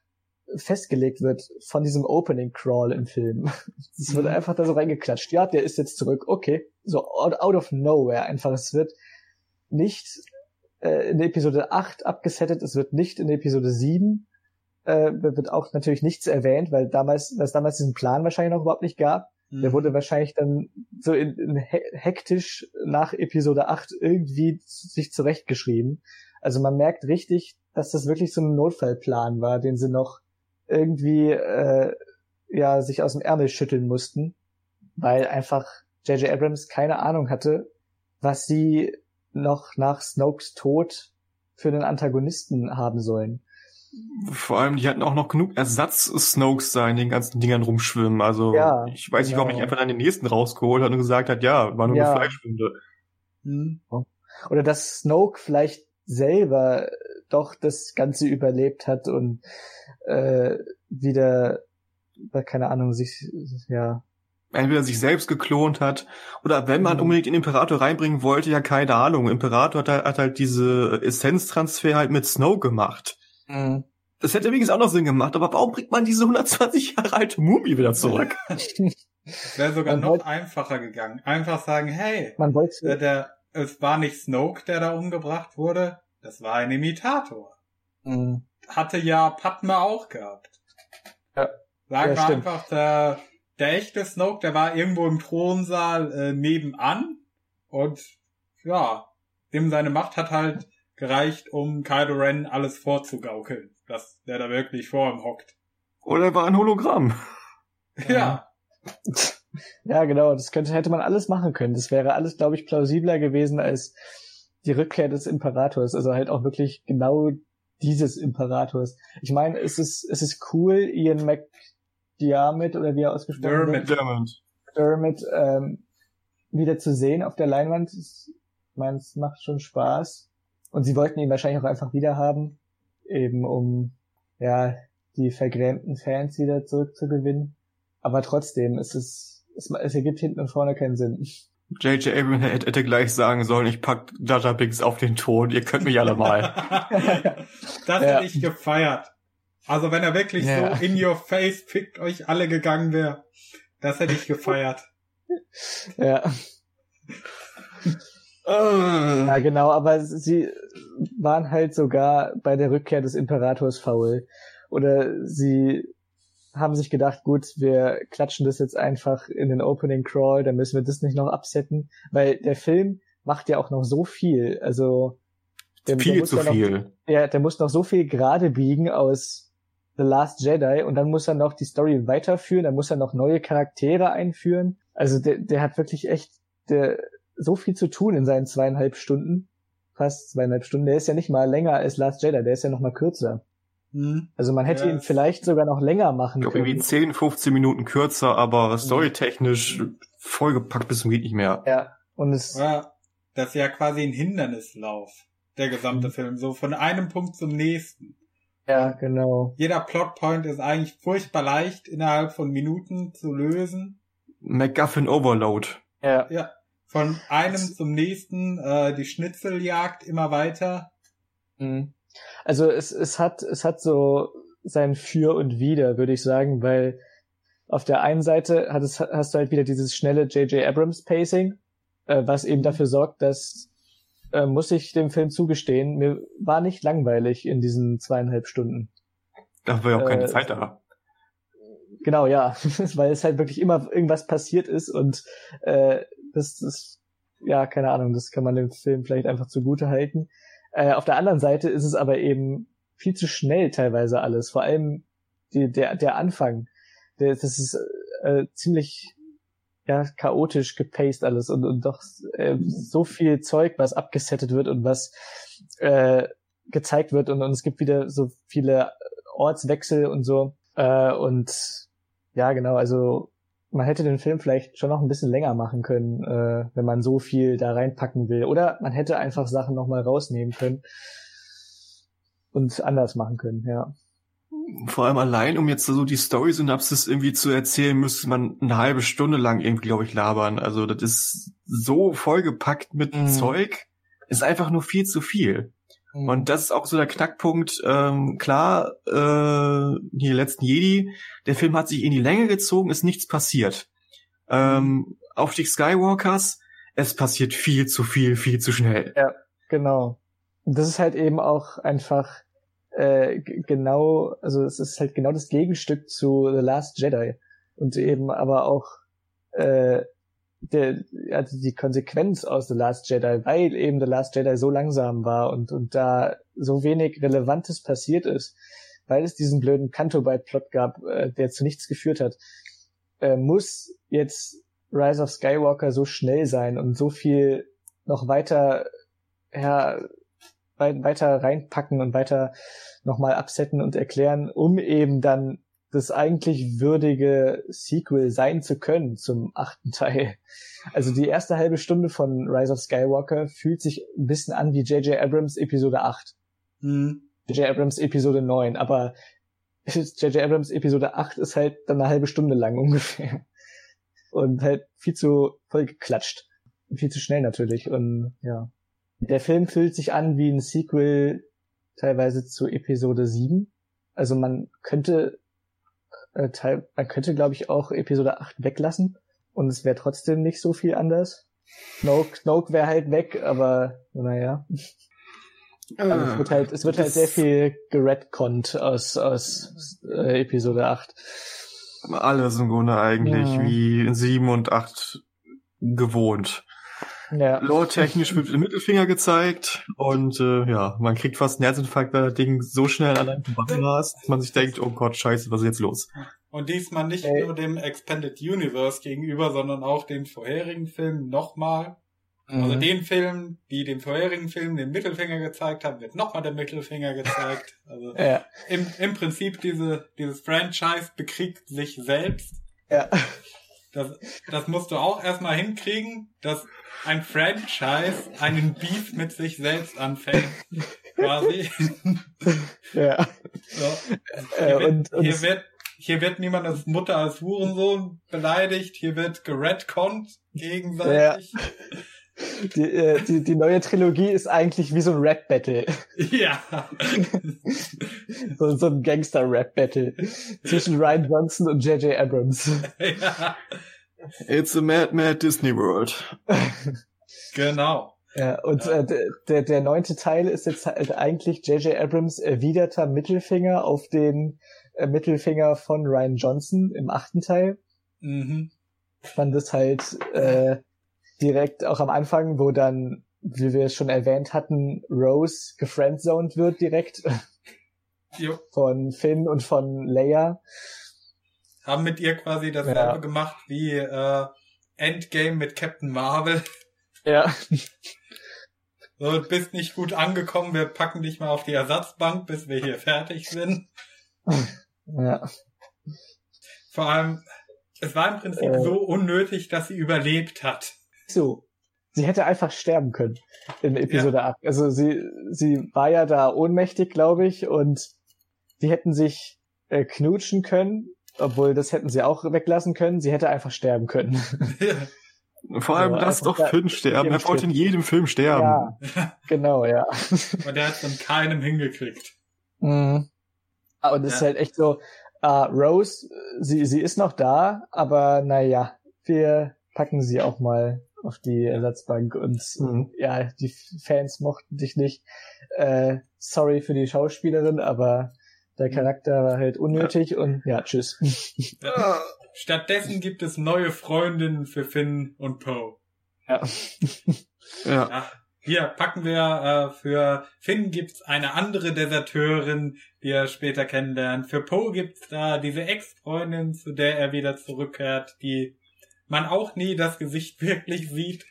Speaker 2: festgelegt wird von diesem Opening Crawl im Film. Es wird mhm. einfach da so reingeklatscht. Ja, der ist jetzt zurück. Okay. So out, out of nowhere einfach. Es wird nicht äh, in Episode 8 abgesettet, es wird nicht in Episode 7 äh, wird auch natürlich nichts erwähnt, weil damals, weil es damals diesen Plan wahrscheinlich noch überhaupt nicht gab. Mhm. Der wurde wahrscheinlich dann so in, in hektisch nach Episode 8 irgendwie sich zurechtgeschrieben. Also man merkt richtig, dass das wirklich so ein Notfallplan war, den sie noch irgendwie äh, ja sich aus dem Ärmel schütteln mussten, weil einfach J.J. Abrams keine Ahnung hatte, was sie noch nach Snokes Tod für den Antagonisten haben sollen.
Speaker 3: Vor allem, die hatten auch noch genug Ersatz-Snokes da in den ganzen Dingern rumschwimmen. Also ja, ich weiß nicht, warum ich genau. einfach dann den nächsten rausgeholt hat und gesagt hat, ja, war nur ja. eine Fleischwunde.
Speaker 2: Hm. Oder dass Snoke vielleicht selber doch das Ganze überlebt hat und äh, wieder, keine Ahnung, sich, ja,
Speaker 3: entweder sich selbst geklont hat oder wenn man mhm. unbedingt den Imperator reinbringen wollte, ja keine Ahnung. Imperator hat, hat halt diese Essenztransfer halt mit Snow gemacht. Mhm. Das hätte übrigens auch noch Sinn gemacht, aber warum bringt man diese 120 Jahre alte Mumie wieder zurück?
Speaker 1: Wäre sogar man noch wollte, einfacher gegangen. Einfach sagen, hey,
Speaker 2: man wollte,
Speaker 1: der, der, es war nicht Snoke, der da umgebracht wurde, das war ein Imitator. Mhm. Hatte ja Padme auch gehabt. Ja. Sagen ja, wir einfach, der, der echte Snoke, der war irgendwo im Thronsaal äh, nebenan und ja, dem seine Macht hat halt gereicht, um Kylo Ren alles vorzugaukeln, dass der da wirklich vor ihm hockt.
Speaker 3: Oder war ein Hologramm.
Speaker 1: Ja.
Speaker 2: Ja, genau, das könnte, hätte man alles machen können. Das wäre alles, glaube ich, plausibler gewesen als die Rückkehr des Imperators. Also halt auch wirklich genau dieses Imperators. Ich meine, es ist, es ist cool, Ian McDiarmid oder wie er ausgesprochen
Speaker 3: wird. Dermot.
Speaker 2: Dermot, ähm, wieder zu sehen auf der Leinwand. Ich meine, es macht schon Spaß. Und sie wollten ihn wahrscheinlich auch einfach wieder haben, eben um ja die vergrämten Fans wieder zurückzugewinnen. Aber trotzdem, es ist, es, es ergibt hinten und vorne keinen Sinn.
Speaker 3: J.J. Abrams hätte gleich sagen sollen, ich pack Jaja Binks auf den Thron, ihr könnt mich alle mal.
Speaker 1: das ja. hätte ich gefeiert. Also wenn er wirklich ja. so in your face pickt euch alle gegangen wäre, das hätte ich gefeiert.
Speaker 2: Ja. Uh. Ja, genau, aber sie waren halt sogar bei der Rückkehr des Imperators faul. Oder sie haben sich gedacht, gut, wir klatschen das jetzt einfach in den Opening Crawl, dann müssen wir das nicht noch absetzen, weil der Film macht ja auch noch so viel. Also
Speaker 3: der, viel der muss zu
Speaker 2: ja
Speaker 3: viel.
Speaker 2: Noch, ja, der muss noch so viel gerade biegen aus The Last Jedi und dann muss er noch die Story weiterführen, dann muss er noch neue Charaktere einführen. Also der, der hat wirklich echt der, so viel zu tun in seinen zweieinhalb Stunden. Fast zweieinhalb Stunden. Der ist ja nicht mal länger als Last Jedi, der ist ja noch mal kürzer. Hm. Also man hätte ja. ihn vielleicht sogar noch länger machen
Speaker 3: ich können. Irgendwie 10, 15 Minuten kürzer, aber storytechnisch vollgepackt bis zum geht nicht mehr.
Speaker 2: Ja. Und es.
Speaker 1: Ja, das ist ja quasi ein Hindernislauf, der gesamte mhm. Film. So von einem Punkt zum nächsten.
Speaker 2: Ja, genau.
Speaker 1: Jeder Plotpoint ist eigentlich furchtbar leicht innerhalb von Minuten zu lösen.
Speaker 3: MacGuffin Overload.
Speaker 2: Ja.
Speaker 1: Ja. Von einem zum nächsten, äh, die Schnitzeljagd immer weiter.
Speaker 2: Mhm. Also es, es hat, es hat so sein Für und Wider, würde ich sagen, weil auf der einen Seite hat es, hast du halt wieder dieses schnelle J.J. Abrams Pacing, äh, was eben dafür sorgt, dass, äh, muss ich dem Film zugestehen, mir war nicht langweilig in diesen zweieinhalb Stunden.
Speaker 3: Da war ja auch keine äh, Zeit da.
Speaker 2: Genau, ja, weil es halt wirklich immer irgendwas passiert ist und äh, das ist, ja, keine Ahnung, das kann man dem Film vielleicht einfach zugute halten. Äh, auf der anderen Seite ist es aber eben viel zu schnell teilweise alles. Vor allem die, der, der Anfang. Der, das ist äh, ziemlich ja, chaotisch gepaced alles und, und doch äh, so viel Zeug, was abgesettet wird und was äh, gezeigt wird und, und es gibt wieder so viele Ortswechsel und so. Äh, und ja, genau, also man hätte den Film vielleicht schon noch ein bisschen länger machen können, äh, wenn man so viel da reinpacken will. Oder man hätte einfach Sachen nochmal rausnehmen können und anders machen können, ja.
Speaker 3: Vor allem allein, um jetzt so die Story-Synapsis irgendwie zu erzählen, müsste man eine halbe Stunde lang irgendwie, glaube ich, labern. Also das ist so vollgepackt mit mhm. Zeug, ist einfach nur viel zu viel. Mhm. Und das ist auch so der Knackpunkt. Ähm, klar, äh, die letzten Jedi, der Film hat sich in die Länge gezogen, ist nichts passiert. Ähm, Aufstieg Skywalkers, es passiert viel zu viel, viel zu schnell.
Speaker 2: Ja, genau. Und das ist halt eben auch einfach äh, genau, also es ist halt genau das Gegenstück zu The Last Jedi. Und eben aber auch äh, der, also die Konsequenz aus The Last Jedi, weil eben The Last Jedi so langsam war und, und da so wenig Relevantes passiert ist, weil es diesen blöden Canto-Bite-Plot gab, äh, der zu nichts geführt hat, äh, muss jetzt Rise of Skywalker so schnell sein und so viel noch weiter ja, weiter reinpacken und weiter nochmal absetten und erklären, um eben dann das eigentlich würdige Sequel sein zu können zum achten Teil. Also die erste halbe Stunde von Rise of Skywalker fühlt sich ein bisschen an wie J.J. Abrams Episode 8. J.J. Hm. Abrams Episode 9, aber J.J. Abrams Episode 8 ist halt dann eine halbe Stunde lang ungefähr. Und halt viel zu voll geklatscht. Viel zu schnell natürlich. Und ja. Der Film fühlt sich an wie ein Sequel teilweise zu Episode 7. Also man könnte äh, teil, man könnte glaube ich auch Episode 8 weglassen und es wäre trotzdem nicht so viel anders. Snoke, Snoke wäre halt weg, aber naja. Also es wird halt, es wird halt sehr viel geredconnt aus, aus äh, Episode 8.
Speaker 3: Alles im Grunde eigentlich ja. wie in 7 und 8 gewohnt. Ja. Lore-technisch wird der Mittelfinger gezeigt und äh, ja, man kriegt fast einen Herzinfarkt, weil das Ding so schnell an einem vorbei rast, dass man sich denkt, oh Gott, scheiße, was ist jetzt los?
Speaker 1: Und diesmal nicht Ey. nur dem Expanded Universe gegenüber, sondern auch den vorherigen Filmen nochmal. Also mhm. Also den Film, die dem vorherigen Film den Mittelfinger gezeigt haben, wird nochmal der Mittelfinger gezeigt. Also ja. im, im Prinzip diese, dieses Franchise bekriegt sich selbst. Ja. Das, das musst du auch erstmal hinkriegen, dass ein Franchise einen Beef mit sich selbst anfängt. Quasi. Ja. So. Hier, äh, wird, und, und hier, wird, hier wird niemand als Mutter als Hurensohn beleidigt, hier wird geredconnt gegenseitig. Ja.
Speaker 2: Die, äh, die, die neue Trilogie ist eigentlich wie so ein Rap-Battle. Ja. so, so ein Gangster-Rap-Battle zwischen Ryan Johnson und J.J. Abrams. Ja.
Speaker 3: It's a mad, mad Disney World.
Speaker 1: genau.
Speaker 2: Ja, und ja. Äh, der, der neunte Teil ist jetzt halt eigentlich J.J. Abrams erwiderter Mittelfinger auf den äh, Mittelfinger von Ryan Johnson im achten Teil. Mhm. Ich fand das halt äh, direkt auch am Anfang, wo dann, wie wir es schon erwähnt hatten, Rose gefriendzoned wird direkt. Jo. Von Finn und von Leia.
Speaker 1: Haben mit ihr quasi dasselbe ja. gemacht wie äh, Endgame mit Captain Marvel. Ja. So, bist nicht gut angekommen, wir packen dich mal auf die Ersatzbank, bis wir hier fertig sind. Ja. Vor allem, es war im Prinzip äh. so unnötig, dass sie überlebt hat
Speaker 2: so. Sie hätte einfach sterben können in Episode ja. 8. Also sie, sie war ja da ohnmächtig, glaube ich, und sie hätten sich äh, knutschen können, obwohl das hätten sie auch weglassen können. Sie hätte einfach sterben können.
Speaker 3: Ja. Vor allem lass doch Finn sterben. Er wollte in jedem Film sterben.
Speaker 2: Ja, genau, ja.
Speaker 1: Und der hat von keinem hingekriegt.
Speaker 2: Mhm. Ah, und es ja. ist halt echt so, uh, Rose, sie, sie ist noch da, aber naja, wir packen sie auch mal auf die Ersatzbank und mhm. ja, die Fans mochten dich nicht. Äh, sorry für die Schauspielerin, aber der Charakter war halt unnötig ja. und ja, tschüss.
Speaker 1: Ja. Stattdessen gibt es neue Freundinnen für Finn und Poe. Ja. ja. ja. Hier packen wir äh, für Finn gibt's eine andere Deserteurin, die er später kennenlernt. Für Poe gibt's da diese Ex-Freundin, zu der er wieder zurückkehrt, die man auch nie das Gesicht wirklich sieht,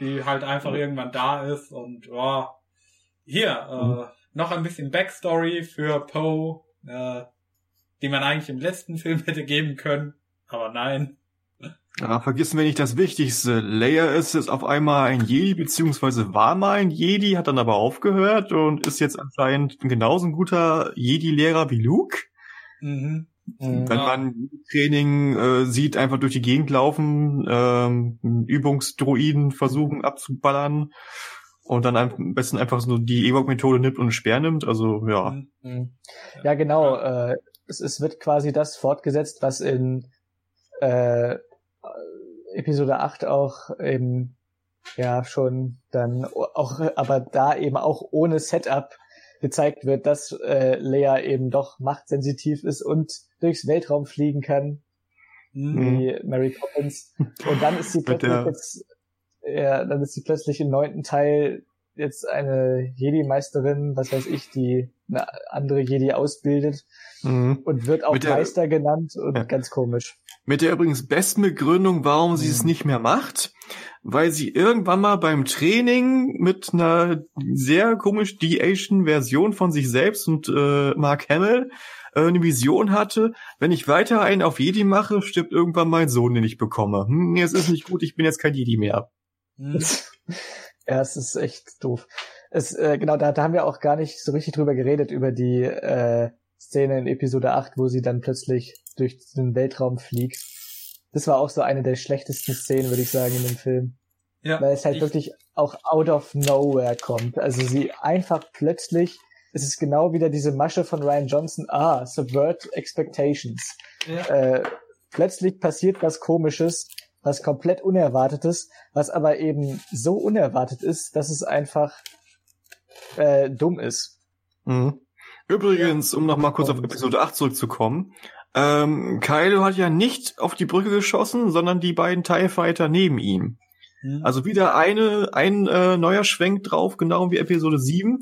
Speaker 1: die halt einfach irgendwann da ist und oh, hier mhm. äh, noch ein bisschen Backstory für Poe, äh, die man eigentlich im letzten Film hätte geben können, aber nein.
Speaker 3: Ja, vergessen wir nicht das Wichtigste. Leia ist jetzt auf einmal ein Jedi, beziehungsweise war mal ein Jedi, hat dann aber aufgehört und ist jetzt anscheinend genauso ein guter Jedi-Lehrer wie Luke. Mhm. Mhm. Wenn man Training äh, sieht, einfach durch die Gegend laufen, ähm, Übungsdruiden versuchen abzuballern und dann am besten einfach so die Ewok-Methode nimmt und einen Speer nimmt. Also ja.
Speaker 2: Mhm. Mhm. Ja, genau. Äh, es, es wird quasi das fortgesetzt, was in äh, Episode 8 auch eben ja schon dann auch, aber da eben auch ohne Setup gezeigt wird, dass äh, Leia eben doch machtsensitiv ist und durchs Weltraum fliegen kann, mhm. wie Mary Poppins. Und dann ist sie plötzlich jetzt, ja, dann ist sie plötzlich im neunten Teil jetzt eine Jedi-Meisterin, was weiß ich, die eine andere Jedi ausbildet mhm. und wird auch der, Meister genannt und ja. ganz komisch.
Speaker 3: Mit der übrigens besten Begründung, warum sie mhm. es nicht mehr macht, weil sie irgendwann mal beim Training mit einer sehr komisch de-Asian Version von sich selbst und äh, Mark Hamill eine Vision hatte, wenn ich weiter einen auf Jedi mache, stirbt irgendwann mein Sohn, den ich bekomme. Hm, es ist nicht gut, ich bin jetzt kein Jedi mehr.
Speaker 2: Mhm. Ja, es ist echt doof. Es, äh, genau, da, da haben wir auch gar nicht so richtig drüber geredet, über die äh, Szene in Episode 8, wo sie dann plötzlich durch den Weltraum fliegt. Das war auch so eine der schlechtesten Szenen, würde ich sagen, in dem Film. Ja, Weil es halt wirklich auch out of nowhere kommt. Also sie einfach plötzlich, es ist genau wieder diese Masche von Ryan Johnson, ah, subvert expectations. Ja. Äh, plötzlich passiert was komisches was komplett Unerwartetes, was aber eben so unerwartet ist, dass es einfach äh, dumm ist.
Speaker 3: Mhm. Übrigens, um nochmal kurz auf Episode 8 zurückzukommen, ähm, Kylo hat ja nicht auf die Brücke geschossen, sondern die beiden TIE Fighter neben ihm. Mhm. Also wieder eine, ein äh, neuer Schwenk drauf, genau wie Episode 7.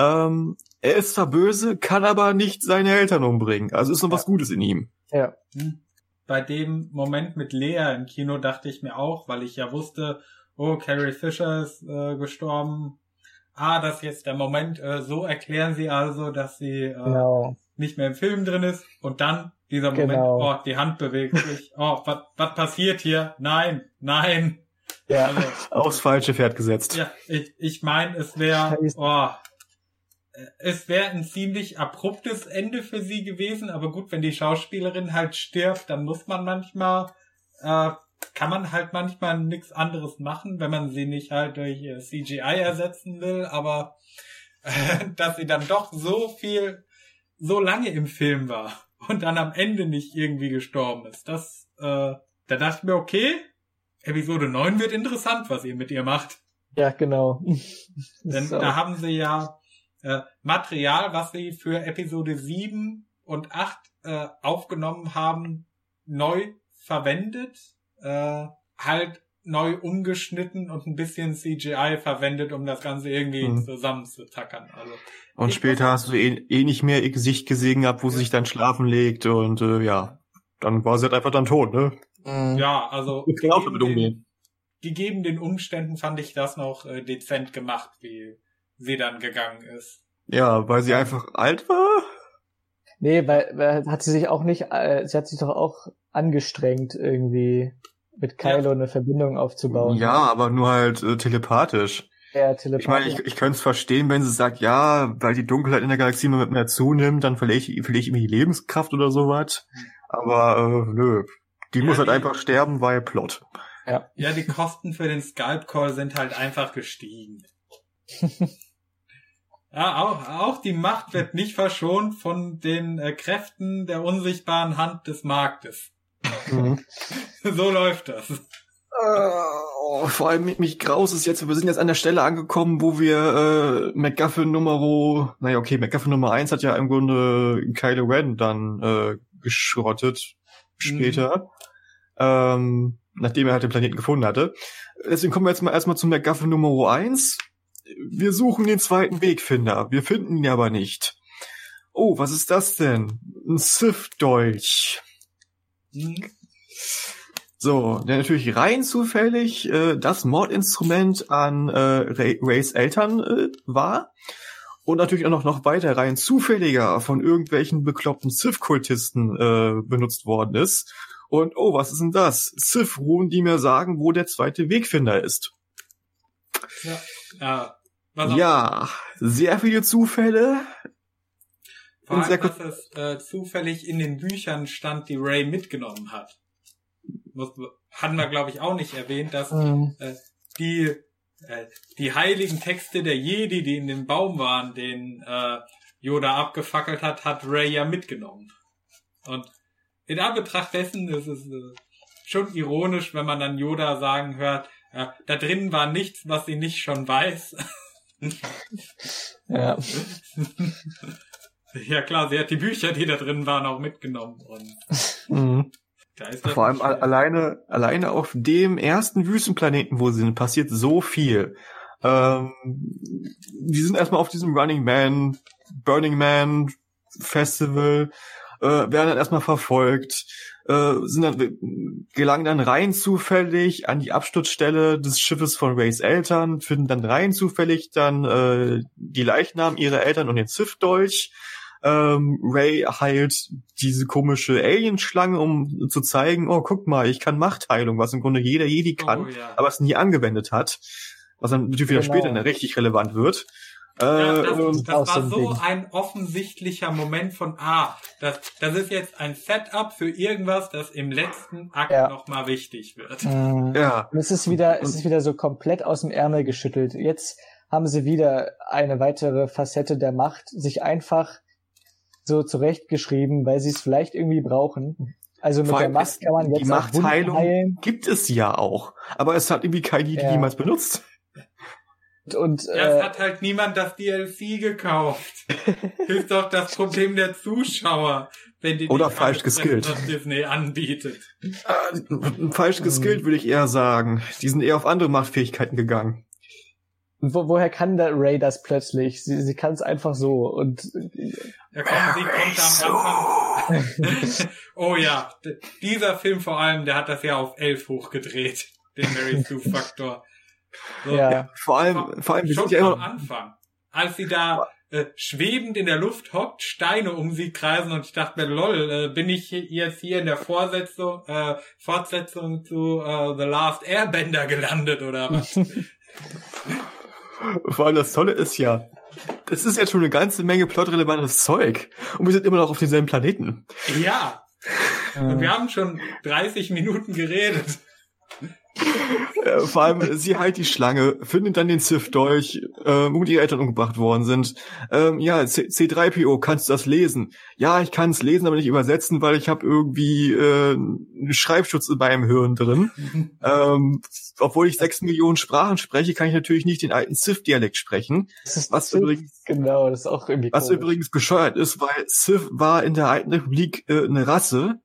Speaker 3: Ähm, er ist zwar böse, kann aber nicht seine Eltern umbringen. Also ist noch ja. was Gutes in ihm.
Speaker 2: Ja. Mhm
Speaker 1: bei dem Moment mit Lea im Kino dachte ich mir auch, weil ich ja wusste, oh, Carrie Fisher ist äh, gestorben. Ah, das ist jetzt der Moment. Äh, so erklären sie also, dass sie äh, genau. nicht mehr im Film drin ist. Und dann dieser Moment, genau. oh, die Hand bewegt sich. Oh, was passiert hier? Nein, nein.
Speaker 3: Ja, also, aufs falsche Pferd gesetzt.
Speaker 1: Ja, ich, ich meine, es wäre, oh, es wäre ein ziemlich abruptes Ende für sie gewesen, aber gut, wenn die Schauspielerin halt stirbt, dann muss man manchmal, äh, kann man halt manchmal nichts anderes machen, wenn man sie nicht halt durch äh, CGI ersetzen will, aber äh, dass sie dann doch so viel, so lange im Film war und dann am Ende nicht irgendwie gestorben ist, das, äh, da dachte ich mir, okay, Episode 9 wird interessant, was ihr mit ihr macht.
Speaker 2: Ja, genau.
Speaker 1: Denn so. da haben sie ja äh, Material, was sie für Episode 7 und 8 äh, aufgenommen haben, neu verwendet, äh, halt neu umgeschnitten und ein bisschen CGI verwendet, um das Ganze irgendwie hm. zusammenzutackern. Also,
Speaker 3: und später hast du eh, eh nicht mehr ihr Gesicht gesehen gehabt, wo ja. sie sich dann schlafen legt und äh, ja, dann war sie halt einfach dann tot, ne?
Speaker 1: Mhm. Ja, also
Speaker 3: gegeben den,
Speaker 1: gegeben den Umständen fand ich das noch äh, dezent gemacht, wie sie dann gegangen ist.
Speaker 3: Ja, weil sie einfach alt war?
Speaker 2: Nee, weil, weil hat sie sich auch nicht, äh, sie hat sich doch auch angestrengt irgendwie mit Kylo ja. eine Verbindung aufzubauen.
Speaker 3: Ja, aber nur halt äh, telepathisch. Ja, telepathisch. Ich meine, ich, ich könnte es verstehen, wenn sie sagt, ja, weil die Dunkelheit in der Galaxie immer mehr zunimmt, dann verliere ich, verliere ich immer die Lebenskraft oder sowas. Aber äh, nö, die ja, muss halt die, einfach sterben, weil Plot.
Speaker 1: Ja. ja, die Kosten für den Skype Call sind halt einfach gestiegen. Ja, auch, auch die Macht wird nicht verschont von den äh, Kräften der unsichtbaren Hand des Marktes. Mhm. so läuft das.
Speaker 3: Oh, vor allem mich graus ist jetzt, wir sind jetzt an der Stelle angekommen, wo wir äh, McGuffin Nummer, naja, okay, McGuffin Nummer eins hat ja im Grunde Kylo Ren dann äh, geschrottet später, mhm. ähm, nachdem er halt den Planeten gefunden hatte. Deswegen kommen wir jetzt mal erstmal zu McGuffin Nummer eins wir suchen den zweiten Wegfinder. Wir finden ihn aber nicht. Oh, was ist das denn? Ein Sith-Dolch. Mhm. So, der natürlich rein zufällig äh, das Mordinstrument an äh, Ray Rays Eltern äh, war. Und natürlich auch noch, noch weiter rein zufälliger von irgendwelchen bekloppten Sith-Kultisten äh, benutzt worden ist. Und oh, was ist denn das? Sith-Ruhen, die mir sagen, wo der zweite Wegfinder ist.
Speaker 1: Ja, ja
Speaker 3: ja, sehr viele Zufälle.
Speaker 1: Vor allem, dass es äh, zufällig in den Büchern stand, die Ray mitgenommen hat. Muss, hatten wir, glaube ich, auch nicht erwähnt, dass mhm. äh, die äh, die heiligen Texte der Jedi, die in dem Baum waren, den äh, Yoda abgefackelt hat, hat Ray ja mitgenommen. Und in Anbetracht dessen ist es äh, schon ironisch, wenn man dann Yoda sagen hört, äh, da drin war nichts, was sie nicht schon weiß.
Speaker 2: Ja.
Speaker 1: ja klar, sie hat die Bücher, die da drin waren, auch mitgenommen. Und
Speaker 3: Mhm.
Speaker 1: da ist das
Speaker 3: Vor allem
Speaker 1: nicht
Speaker 3: a-
Speaker 1: schwer.
Speaker 3: alleine, alleine auf dem ersten Wüstenplaneten, wo sie sind, passiert so viel. Ähm, die sind erstmal auf diesem Running Man, Burning Man Festival, äh, werden dann erstmal verfolgt, äh, sind dann, gelangen dann rein zufällig an die Absturzstelle des Schiffes von Rays Eltern, finden dann rein zufällig dann äh, die Leichnam ihrer Eltern und den Sith-Dolch. Ähm, Ray heilt diese komische Alienschlange, um zu zeigen, oh, guck mal, ich kann Machtheilung, was im Grunde jeder Jedi kann,
Speaker 1: Oh, ja.
Speaker 3: aber es nie angewendet hat. Was dann natürlich wieder
Speaker 2: Genau.
Speaker 3: später dann richtig relevant wird. Äh,
Speaker 1: Ja, das, das war
Speaker 2: so Ding.
Speaker 1: ein offensichtlicher Moment von, ah, das, das ist jetzt ein Setup für irgendwas, das im letzten Akt
Speaker 2: Ja.
Speaker 1: nochmal wichtig wird.
Speaker 2: Mhm.
Speaker 3: ja,
Speaker 2: Und es ist wieder, es ist wieder so komplett aus dem Ärmel geschüttelt. Jetzt haben sie wieder eine weitere Facette der Macht, sich einfach so zurechtgeschrieben, weil sie es vielleicht irgendwie brauchen. Also mit der Macht kann man
Speaker 3: die
Speaker 2: jetzt auch Wunden
Speaker 3: Machtheilung
Speaker 2: heilen
Speaker 3: gibt es ja auch. Aber es hat irgendwie kein Jedi
Speaker 2: Ja.
Speaker 3: jemals benutzt.
Speaker 2: Und äh,
Speaker 1: hat halt niemand das DLC gekauft. ist doch das Problem der Zuschauer, wenn die
Speaker 3: Oder falsch geskillt.
Speaker 1: was Disney anbietet.
Speaker 3: Äh, falsch geskillt, würde ich eher sagen. Die sind eher auf andere Machtfähigkeiten gegangen.
Speaker 2: wo, woher kann der Ray das plötzlich? Sie, sie kann es einfach so und
Speaker 1: Ja, komm, sie kommt am Anfang. oh ja, d- dieser Film vor allem, der hat das ja auf 11 hochgedreht, den Mary Sue Faktor. So,
Speaker 2: ja,
Speaker 3: Vor allem, vor allem, wir
Speaker 1: schon
Speaker 3: sind ja
Speaker 1: am
Speaker 3: immer,
Speaker 1: Anfang, als sie da äh, schwebend in der Luft hockt, Steine um sie kreisen und ich dachte mir, lol, äh, bin ich jetzt hier in der Fortsetzung, äh, Fortsetzung zu äh, The Last Airbender gelandet oder was?
Speaker 3: vor allem das Tolle ist ja, das ist jetzt schon eine ganze Menge plotrelevantes Zeug. Und wir sind immer noch auf demselben Planeten.
Speaker 1: ja, und
Speaker 2: äh,
Speaker 1: wir haben schon 30 Minuten geredet.
Speaker 3: Äh, vor allem, sie heilt die Schlange, findet dann den Sith-Dolch, ähm, wo die Eltern umgebracht worden sind. Ähm, ja, C C3PO, kannst du das lesen? Ja, ich kann es lesen, aber nicht übersetzen, weil ich habe irgendwie äh, einen Schreibschutz in meinem Hirn drin. ähm, obwohl ich sechs Millionen Sprachen spreche, kann ich natürlich nicht den alten Sith-Dialekt sprechen.
Speaker 2: das ist
Speaker 3: Was übrigens
Speaker 2: genau, das ist auch irgendwie
Speaker 3: was
Speaker 2: komisch.
Speaker 3: übrigens bescheuert ist, weil Sith war in der alten Republik äh, eine Rasse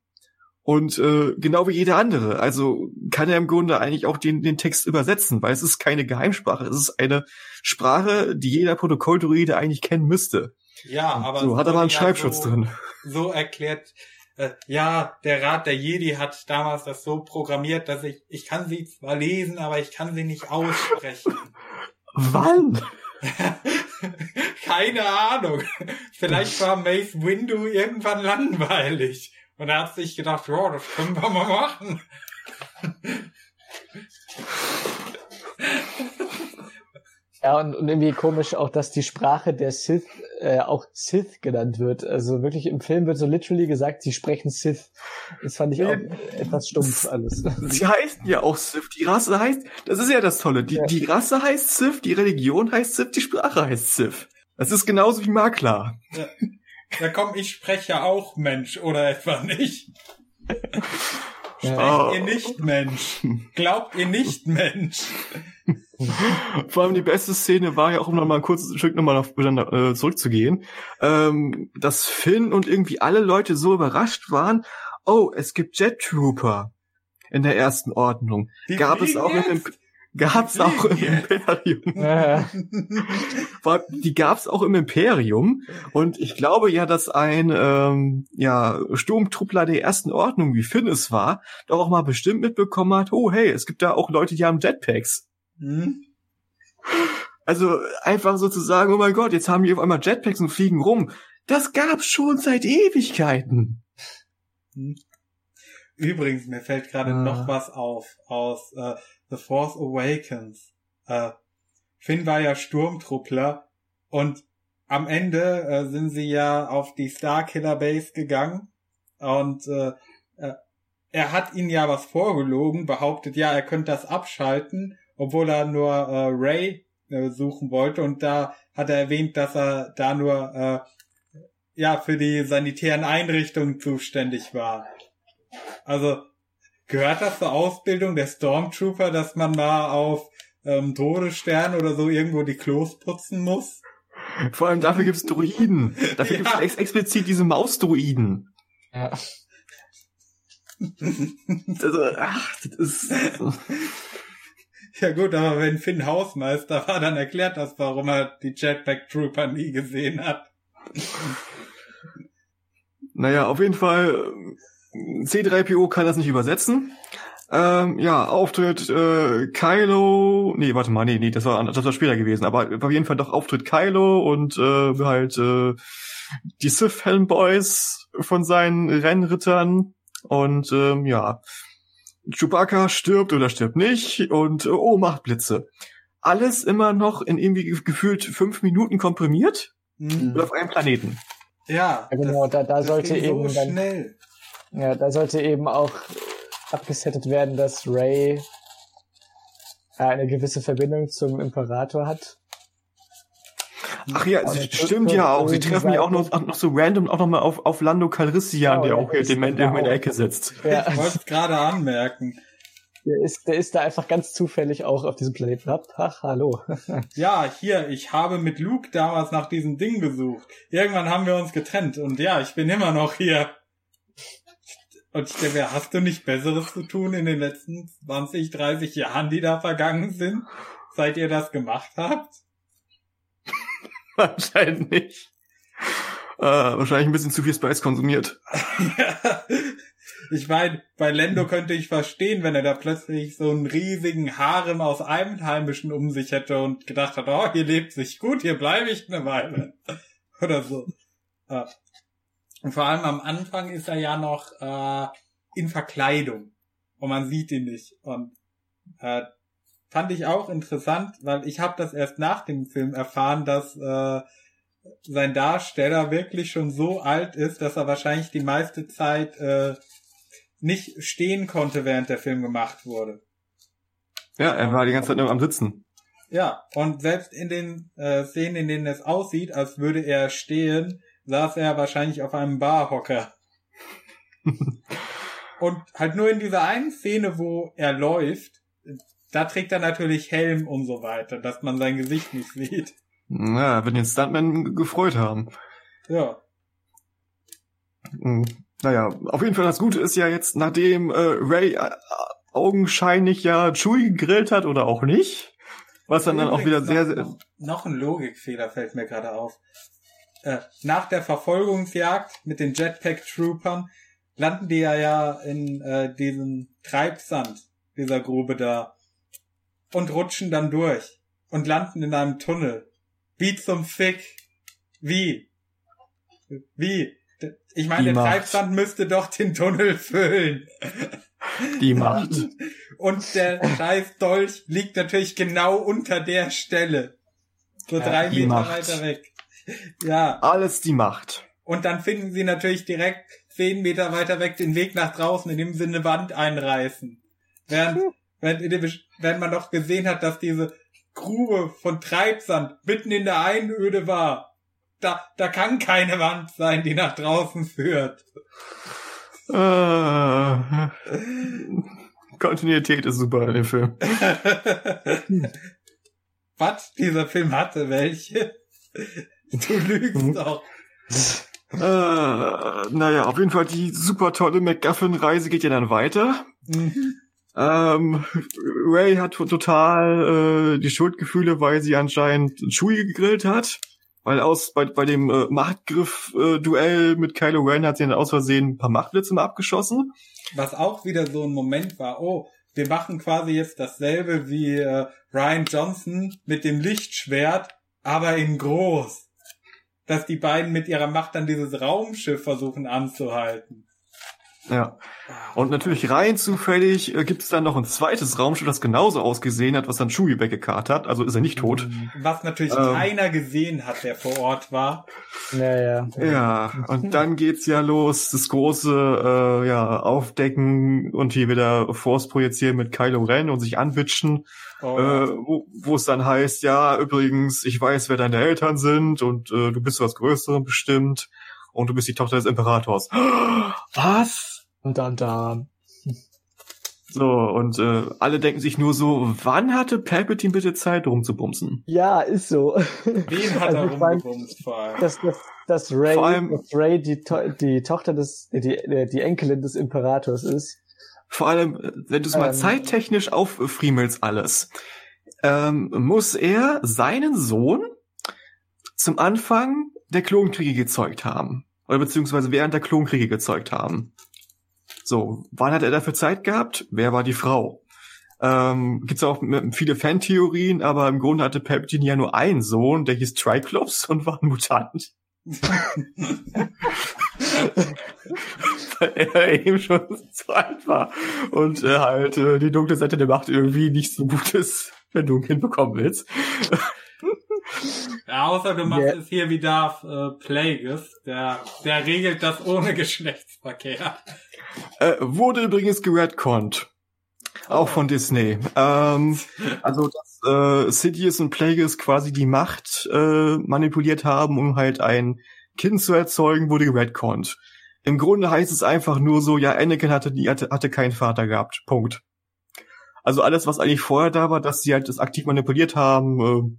Speaker 3: und äh, genau wie jede andere. Also kann er im Grunde eigentlich auch den, den Text übersetzen, weil es ist keine Geheimsprache. Es ist eine Sprache, die jeder Protokolldruide eigentlich kennen müsste.
Speaker 1: Ja, aber
Speaker 3: so, hat aber einen Schreibschutz
Speaker 1: so,
Speaker 3: drin.
Speaker 1: So erklärt, äh, ja, der Rat der Jedi hat damals das so programmiert, dass ich, ich kann sie zwar lesen, aber ich kann sie nicht aussprechen.
Speaker 3: Wann?
Speaker 1: Keine Ahnung. Vielleicht war Mace Windu irgendwann langweilig. Und er hat sich gedacht, ja, das können wir mal machen.
Speaker 2: Ja, und, und irgendwie komisch auch, dass die Sprache der Sith äh, auch Sith genannt wird. Also wirklich im Film wird so literally gesagt, sie sprechen Sith. Das fand ich auch etwas stumpf alles.
Speaker 3: Sie heißen ja auch Sith. Die Rasse heißt, das ist ja das Tolle. Die,
Speaker 2: Ja.
Speaker 3: die Rasse heißt Sith, die Religion heißt Sith, die Sprache heißt Sith. Das ist genauso wie Makler.
Speaker 1: Ja komm, ich spreche ja auch Mensch, oder etwa nicht? Sprecht
Speaker 3: Oh.
Speaker 1: ihr nicht Mensch? Glaubt ihr nicht Mensch?
Speaker 3: Vor allem die beste Szene war ja auch, um noch mal ein kurzes Stück nochmal auf, äh, zurückzugehen, ähm, dass Finn und irgendwie alle Leute so überrascht waren, oh, es gibt Jet Trooper in der ersten Ordnung.
Speaker 1: Die
Speaker 3: Gab es auch
Speaker 1: jetzt?
Speaker 3: Imp- gab's auch im. Imperium. Die gab's auch im Imperium und ich glaube ja, dass ein ähm, ja, Sturmtruppler der ersten Ordnung, wie Finn es war, doch auch mal bestimmt mitbekommen hat, oh hey, es gibt da auch Leute, die haben Jetpacks.
Speaker 1: Hm?
Speaker 3: Also einfach so zu sagen, oh mein Gott, jetzt haben die auf einmal Jetpacks und fliegen rum. Das gab's schon seit Ewigkeiten.
Speaker 1: Übrigens, mir fällt gerade
Speaker 2: Ah.
Speaker 1: noch was auf aus äh, The Force Awakens. Äh, Finn war ja Sturmtruppler und am Ende äh, sind sie ja auf die Starkiller Base gegangen und äh, äh, er hat ihnen ja was vorgelogen, behauptet ja, er könnte das abschalten obwohl er nur äh, Ray äh, suchen wollte und da hat er erwähnt, dass er da nur äh, ja für die sanitären Einrichtungen zuständig war. Also gehört das zur Ausbildung der Stormtrooper, dass man mal auf ähm, Todesstern oder so irgendwo die Klos putzen muss?
Speaker 3: Vor allem dafür gibt's Druiden. Dafür
Speaker 1: Ja.
Speaker 3: gibt's ex explizit diese Mausdruiden.
Speaker 2: Ja.
Speaker 3: Also, ach, das ist.
Speaker 1: Ja gut, aber wenn Finn Hausmeister war, dann erklärt das, warum er die Jetpack Trooper nie gesehen hat.
Speaker 3: Naja, auf jeden Fall, C3PO kann das nicht übersetzen. Ähm, ja, Auftritt äh, Kylo, nee, warte mal, nee, nee, das war das war später gewesen, aber auf jeden Fall doch Auftritt Kylo und äh, halt äh, die Sith Helmboys von seinen Rennrittern und ähm, ja, Chewbacca stirbt oder stirbt nicht und äh, oh, macht Blitze. Alles immer noch in irgendwie ge- gefühlt fünf Minuten komprimiert
Speaker 1: Hm.
Speaker 3: und auf einem Planeten.
Speaker 1: Ja,
Speaker 2: Ja, genau, da, da
Speaker 1: das
Speaker 2: sollte
Speaker 1: ging
Speaker 2: eben
Speaker 1: so
Speaker 2: dann,
Speaker 1: schnell.
Speaker 2: Ja, da sollte eben auch abgesettet werden, dass Ray äh, eine gewisse Verbindung zum Imperator hat.
Speaker 3: Ach ja,
Speaker 2: jetzt
Speaker 3: stimmt ja auch. Sie treffen ja auch noch, noch so random auch noch mal auf, auf Lando Calrissian,
Speaker 2: Oh,
Speaker 3: der
Speaker 2: ja,
Speaker 3: auch hier
Speaker 2: ist
Speaker 3: irgendwo in der
Speaker 2: genau.
Speaker 3: Ecke sitzt.
Speaker 2: Ja,
Speaker 1: Ich wollte es gerade anmerken.
Speaker 2: der ist, der ist da einfach ganz zufällig auch auf diesem Planeten. Ach, ach hallo.
Speaker 1: Ja, hier, ich habe mit Luke damals nach diesem Ding gesucht. Irgendwann haben wir uns getrennt und ja, ich bin immer noch hier. Und ich denke, hast du nicht Besseres zu tun in den letzten 20, 30 Jahren, die da vergangen sind, seit ihr das gemacht habt?
Speaker 3: Anscheinend nicht. Äh, wahrscheinlich ein bisschen zu viel Spice konsumiert.
Speaker 1: Ja. Ich meine, bei Lendo könnte ich verstehen, wenn er da plötzlich so einen riesigen Harem aus Einheimischen um sich hätte und gedacht hat, oh, hier lebt sich gut, hier bleibe ich eine Weile. Oder so. Äh, Und vor allem am Anfang ist er ja noch äh, in Verkleidung. Und man sieht ihn nicht. Und äh, fand ich auch interessant, weil ich habe das erst nach dem Film erfahren, dass äh, sein Darsteller wirklich schon so alt ist, dass er wahrscheinlich die meiste Zeit äh, nicht stehen konnte, während der Film gemacht wurde.
Speaker 3: Ja, er war die ganze Zeit nur am Sitzen.
Speaker 1: Ja, und selbst in den äh, Szenen, in denen es aussieht, als würde er stehen, saß er wahrscheinlich auf einem Barhocker. und halt nur in dieser einen Szene, wo er läuft, da trägt er natürlich Helm und so weiter, dass man sein Gesicht nicht sieht.
Speaker 3: Na, wird den Stuntman gefreut haben.
Speaker 1: Ja.
Speaker 3: Hm. Naja, auf jeden Fall das Gute ist ja jetzt, nachdem äh, Ray äh, augenscheinlich ja Chewie gegrillt hat oder auch nicht, was dann, dann auch wieder sehr, sehr
Speaker 1: Noch, noch ein Logikfehler fällt mir gerade auf. Äh, nach der Verfolgungsjagd mit den Jetpack-Troopern landen die ja, ja in äh, diesem Treibsand dieser Grube da und rutschen dann durch und landen in einem Tunnel. Wie zum Fick? Wie? Wie? Ich meine,
Speaker 3: Die
Speaker 1: der
Speaker 3: Macht.
Speaker 1: Treibsand müsste doch den Tunnel füllen.
Speaker 3: die Macht.
Speaker 1: Und der scheiß Dolch liegt natürlich genau unter der Stelle. So drei Meter
Speaker 3: Macht.
Speaker 1: weiter weg. Ja.
Speaker 3: Alles die Macht.
Speaker 1: Und dann finden sie natürlich direkt zehn Meter weiter weg den Weg nach draußen, indem sie eine Wand einreißen. Während, während, in dem- während man doch gesehen hat, dass diese Grube von Treibsand mitten in der Einöde war. Da, da kann keine Wand sein, die nach draußen führt.
Speaker 3: Äh, Kontinuität ist super in dem Film.
Speaker 1: Was? Dieser Film hatte welche? Du lügst doch.
Speaker 3: Äh, naja, auf jeden Fall die super tolle MacGuffin-Reise geht ja dann weiter.
Speaker 1: Mhm.
Speaker 3: Ähm, Ray hat total äh, die Schuldgefühle, weil sie anscheinend Chewie gegrillt hat. Weil aus bei, bei dem äh, Machtgriff-Duell mit Kylo Ren hat sie dann aus Versehen ein paar Machtblitze mal abgeschossen.
Speaker 1: Was auch wieder so ein Moment war, oh, wir machen quasi jetzt dasselbe wie äh, Ryan Johnson mit dem Lichtschwert, aber in groß. Dass die beiden mit ihrer Macht dann dieses Raumschiff versuchen anzuhalten.
Speaker 3: Ja. Und natürlich rein zufällig äh, gibt es dann noch ein zweites Raumschiff, das genauso ausgesehen hat, was dann Chewie weggekarrt hat. Also ist er nicht tot.
Speaker 1: Was natürlich
Speaker 3: Ähm.
Speaker 1: keiner gesehen hat, der vor Ort war.
Speaker 2: Ja, ja.
Speaker 3: Ja, und dann geht's ja los, das große äh, ja, Aufdecken und hier wieder Force projizieren mit Kylo Ren und sich anwitschen,
Speaker 1: Oh,
Speaker 3: äh, wo wo es dann heißt, ja, übrigens, ich weiß, wer deine Eltern sind und äh, du bist was Größerem bestimmt und du bist die Tochter des Imperators. Was?
Speaker 2: Und dann da.
Speaker 3: So, und äh, alle denken sich nur so, wann hatte Palpatine bitte Zeit, rumzubumsen?
Speaker 2: Ja, ist so.
Speaker 1: Wen hat
Speaker 2: Also
Speaker 1: er rumgebumst vor allem?
Speaker 2: dass, dass, dass Ray,
Speaker 3: Vor allem-
Speaker 2: dass Ray die, to die Tochter des, die, die, die Enkelin des Imperators ist.
Speaker 3: Vor allem, äh, wenn du es mal
Speaker 2: Ähm.
Speaker 3: zeittechnisch auffriemelst alles, ähm, muss er seinen Sohn zum Anfang der Klonkriege gezeugt haben. Oder beziehungsweise während der Klonkriege gezeugt haben. So, wann hat er dafür Zeit gehabt? Wer war die Frau? Ähm, Gibt es auch viele Fantheorien, aber im Grunde hatte Palpatine ja nur einen Sohn, der hieß Triclops und war ein Mutant. Weil er eben schon zu alt war und äh, halt äh, die dunkle Seite der Macht irgendwie nicht so gut ist, wenn du ein Kind bekommen willst.
Speaker 1: Ja, außer du machst
Speaker 2: Ja.
Speaker 1: es hier wie Darth äh, Plagueis, der, der regelt das ohne Geschlechtsverkehr.
Speaker 3: Äh, wurde übrigens geredconnt. Auch von Disney. Ähm, also, dass äh, Sidious und Plagueis quasi die Macht äh, manipuliert haben, um halt ein Kind zu erzeugen, wurde geredconnt. Im Grunde heißt es einfach nur so, ja, Anakin hatte, die hatte, hatte keinen Vater gehabt. Punkt. Also alles, was eigentlich vorher da war, dass sie halt das aktiv manipuliert haben, äh,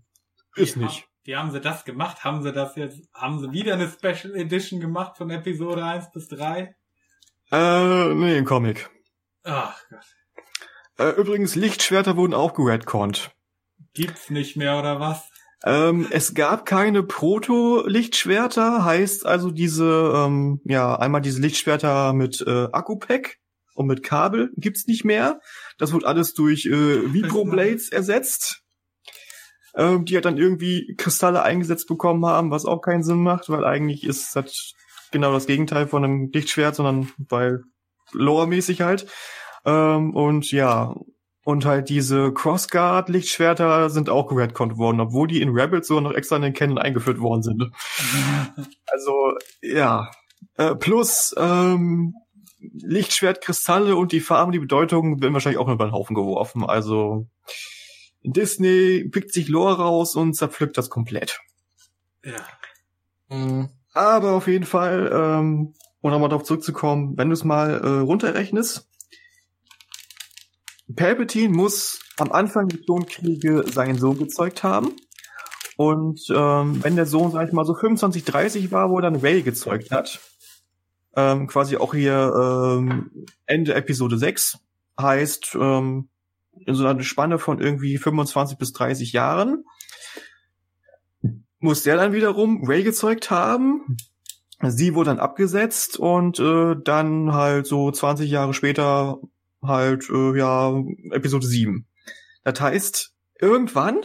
Speaker 3: ist nicht.
Speaker 1: haben- Wie haben sie das gemacht? Haben sie das jetzt, haben sie wieder eine Special Edition gemacht von Episode 1 bis 3?
Speaker 3: Äh, nee, im Comic.
Speaker 1: Ach Gott.
Speaker 3: Äh, übrigens, Lichtschwerter wurden auch geredconnt.
Speaker 1: Gibt's nicht mehr oder was?
Speaker 3: Ähm, es gab keine Proto-Lichtschwerter, heißt also diese, ähm, ja, einmal diese Lichtschwerter mit äh, Akku-Pack und mit Kabel gibt's nicht mehr. Das wird alles durch äh, Vibroblades ersetzt, ähm, die halt dann irgendwie Kristalle eingesetzt bekommen haben, was auch keinen Sinn macht, weil eigentlich ist das genau das Gegenteil von einem Lichtschwert, sondern weil Lore-mäßig halt. Ähm, und ja, und halt diese Crossguard-Lichtschwerter sind auch geredconnt worden, obwohl die in Rebels sogar noch extra in den Canon eingeführt worden sind. Also, ja. Äh, plus, ähm, Lichtschwertkristalle und die Farben, die Bedeutung werden wahrscheinlich auch über den Haufen geworfen. Also, Disney pickt sich Lore raus und zerpflückt das komplett.
Speaker 1: Ja.
Speaker 2: Mhm.
Speaker 3: Aber auf jeden Fall, ähm, um nochmal darauf zurückzukommen, wenn du es mal äh, runterrechnest, Palpatine muss am Anfang der Klonkriege seinen Sohn gezeugt haben. Und ähm, wenn der Sohn, sag ich mal, so 25, 30 war, wo er dann Ray gezeugt hat, ähm, quasi auch hier ähm, Ende Episode 6, heißt ähm, in so einer Spanne von irgendwie 25 bis 30 Jahren, muss der dann wiederum Ray gezeugt haben. Sie wurde dann abgesetzt und äh, dann halt so 20 Jahre später halt, äh, ja, Episode 7. Das heißt, irgendwann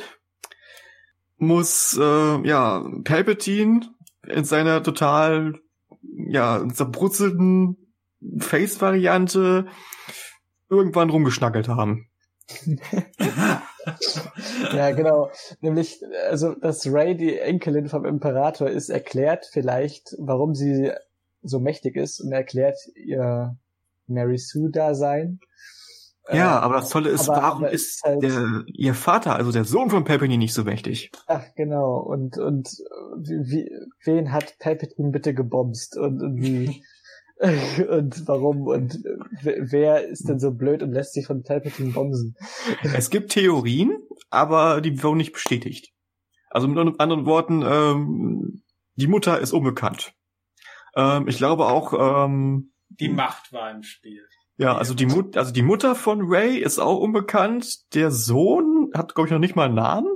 Speaker 3: muss, äh, ja, Palpatine in seiner total, ja, zerbrutzelten Face-Variante irgendwann rumgeschnackelt haben.
Speaker 2: Ja, genau. Nämlich, also, dass Ray die Enkelin vom Imperator ist, erklärt vielleicht, warum sie so mächtig ist und erklärt ihr Mary Sue-Dasein.
Speaker 3: Ja,
Speaker 2: Äh,
Speaker 3: aber das Tolle ist,
Speaker 2: aber-
Speaker 3: warum
Speaker 2: aber
Speaker 3: ist
Speaker 2: ist halt-
Speaker 3: der, ihr Vater, also der Sohn von Palpatine, nicht so mächtig?
Speaker 2: Ach, genau. Und, und wie, wie, wen hat Palpatine bitte gebomst? Und, und wie, und warum? Und wer- ist denn so blöd und lässt sich von Palpatine bomsen?
Speaker 3: Es gibt Theorien, aber die wurden nicht bestätigt. Also mit anderen Worten, ähm, die Mutter ist unbekannt. Ähm, ich glaube auch, ähm,
Speaker 1: Die Macht war im Spiel.
Speaker 3: ja, also die, Mut also die Mutter von Ray ist auch unbekannt. Der Sohn hat, glaube ich, noch nicht mal einen Namen.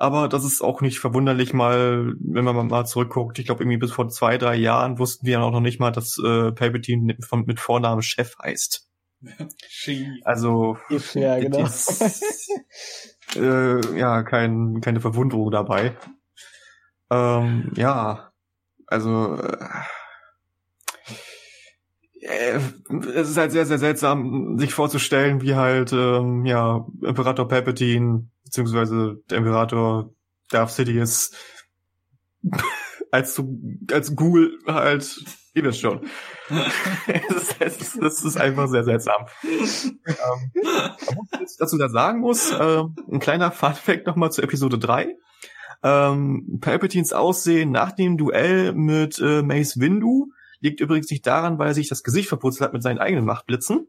Speaker 3: Aber das ist auch nicht verwunderlich mal, wenn man mal zurückguckt. Ich glaube, irgendwie bis vor zwei, drei Jahren wussten wir ja auch noch nicht mal, dass äh, Palpatine mit, von- mit Vornamen Chef heißt. Also
Speaker 2: Ja, genau.
Speaker 3: ist, äh, ja, kein, keine Verwunderung dabei. Ähm, ja, also äh, es ist halt sehr, sehr seltsam, sich vorzustellen, wie halt, ähm, ja, Imperator Palpatine, beziehungsweise der Imperator Darth Sidious als, als Ghoul halt, ihr wisst schon. das, ist, das ist einfach sehr seltsam. ähm, was ich dazu da sagen muss, äh, ein kleiner Funfact nochmal zu Episode 3. Ähm, Palpatines Aussehen nach dem Duell mit äh, Mace Windu liegt übrigens nicht daran, weil er sich das Gesicht verputzelt hat mit seinen eigenen Machtblitzen.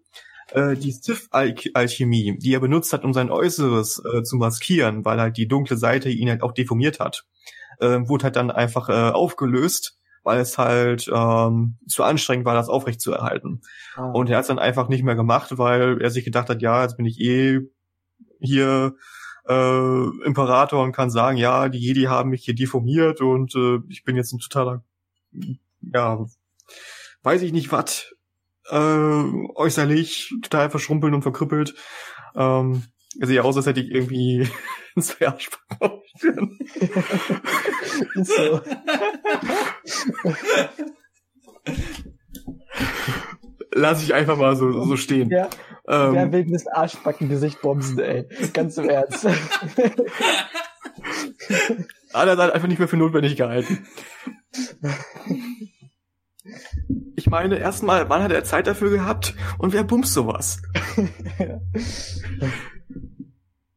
Speaker 3: Äh, die Sith-Alchemie, die er benutzt hat, um sein Äußeres äh, zu maskieren, weil halt die dunkle Seite ihn halt auch deformiert hat, äh, wurde halt dann einfach äh, aufgelöst, weil es halt ähm, zu anstrengend war, das aufrecht zu erhalten. Ah. Und er hat es dann einfach nicht mehr gemacht, weil er sich gedacht hat, ja, jetzt bin ich eh hier äh, Imperator und kann sagen, ja, die Jedi haben mich hier deformiert und äh, ich bin jetzt ein totaler, ja, weiß ich nicht was, äh, äußerlich total verschrumpeln und verkrüppelt. Ähm, er sieht aus, als hätte ich irgendwie ein Zwergsprung. so. Lass ich einfach mal so, so stehen.
Speaker 2: Ja. Ähm, Wer will das Arschbackengesicht bomsen, ey? Ganz im Ernst.
Speaker 3: Alle hat einfach nicht mehr für notwendig gehalten. Ich meine, erstmal, wann hat er Zeit dafür gehabt und wer bumst sowas?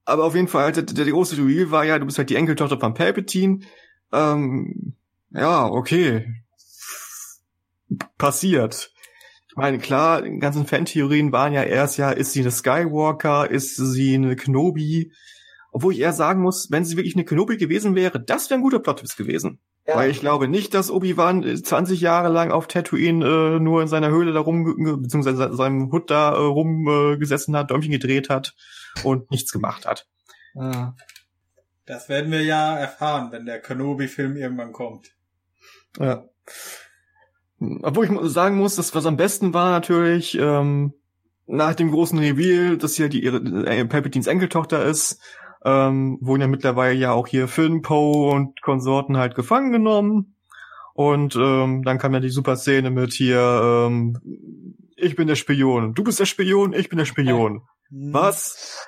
Speaker 3: Aber auf jeden Fall, der, der, große Duell war ja, du bist halt die Enkeltochter von Palpatine. Ähm, ja, okay. Passiert. Ich meine, klar, die ganzen Fantheorien waren ja erst ja, ist sie eine Skywalker, ist sie eine Kenobi? Obwohl ich eher sagen muss, wenn sie wirklich eine Kenobi gewesen wäre, das wäre ein guter Plot gewesen. Ja. Weil ich glaube nicht, dass Obi-Wan 20 Jahre lang auf Tatooine äh, nur in seiner Höhle da rum, beziehungsweise seinem Hut da äh, rumgesessen äh, hat, Däumchen gedreht hat und nichts gemacht hat.
Speaker 1: Ah. Das werden wir ja erfahren, wenn der Kenobi-Film irgendwann kommt.
Speaker 3: Ja. Obwohl ich sagen muss, das was am besten war natürlich ähm, nach dem großen Reveal, dass ja die ihre äh, Palpatines Enkeltochter ist, ähm, wurden ja mittlerweile ja auch hier Finn, Poe und Konsorten halt gefangen genommen. Und ähm, dann kam ja die super Szene mit hier, ähm, ich bin der Spion, du bist der Spion, ich bin der Spion. Mhm. Was?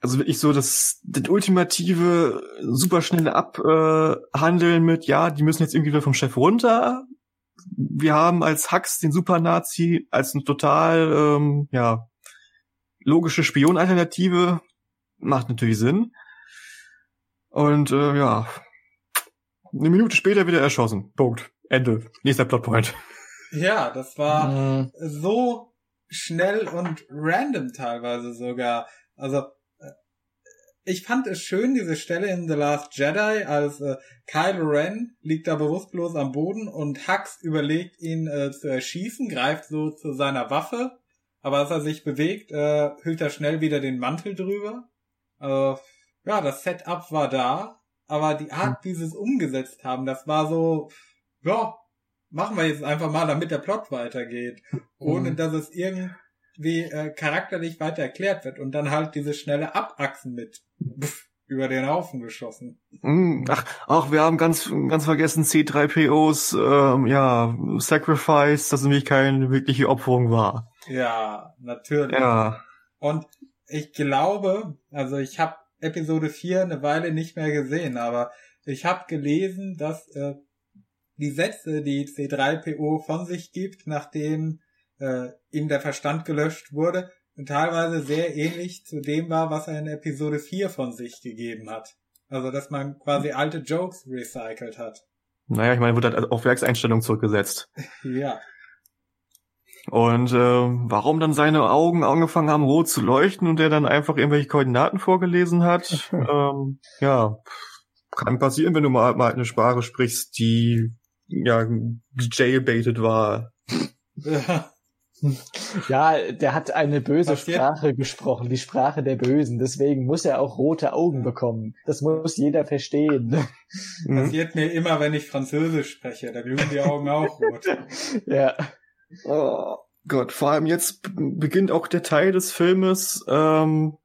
Speaker 3: Also wirklich so das, das ultimative, super schnelle Abhandeln mit, ja, die müssen jetzt irgendwie wieder vom Chef runter. Wir haben als Hux den Super-Nazi als eine total, ähm, ja, logische Spionalternative macht natürlich Sinn. Und äh, ja, eine Minute später wieder erschossen. Punkt. Ende. Nächster Plotpoint.
Speaker 1: Ja, das war mhm. so schnell und random teilweise sogar. Also äh, ich fand es schön, diese Stelle in The Last Jedi, als äh, Kylo Ren liegt da bewusstlos am Boden und Hux überlegt, ihn äh, zu erschießen, greift so zu seiner Waffe, aber als er sich bewegt, äh, hüllt er schnell wieder den Mantel drüber äh, ja, das Setup war da, aber die Art, wie sie es umgesetzt haben, das war so, ja, machen wir jetzt einfach mal, damit der Plot weitergeht, ohne mhm. dass es irgendwie äh, charakterlich weiter erklärt wird und dann halt diese schnelle Abachsen mit pff, über den Haufen geschossen.
Speaker 3: Mhm. Ach, ach, wir haben ganz ganz vergessen C3POs, ähm, ja, Sacrifice, das nämlich keine wirkliche Opferung war.
Speaker 1: Ja, natürlich.
Speaker 3: Ja.
Speaker 1: Und ich glaube, also ich habe Episode 4 eine Weile nicht mehr gesehen, aber ich habe gelesen, dass äh, die Sätze, die C3PO von sich gibt, nachdem äh, ihm der Verstand gelöscht wurde, teilweise sehr ähnlich zu dem war, was er in Episode 4 von sich gegeben hat. Also, dass man quasi alte Jokes recycelt hat.
Speaker 3: Naja, ich meine, wurde halt auf Werkseinstellung zurückgesetzt.
Speaker 1: ja.
Speaker 3: Und äh, warum dann seine Augen angefangen haben, rot zu leuchten und er dann einfach irgendwelche Koordinaten vorgelesen hat, ähm, ja, kann passieren, wenn du mal, mal eine Sprache sprichst, die ja jailbaited war.
Speaker 2: Ja, der hat eine böse Passiert? Sprache gesprochen, die Sprache der Bösen. Deswegen muss er auch rote Augen bekommen. Das muss jeder verstehen.
Speaker 1: Passiert mir immer, wenn ich Französisch spreche. Da glühen die Augen auch rot.
Speaker 2: ja.
Speaker 3: Oh Gott, vor allem jetzt beginnt auch der Teil des Filmes, ähm,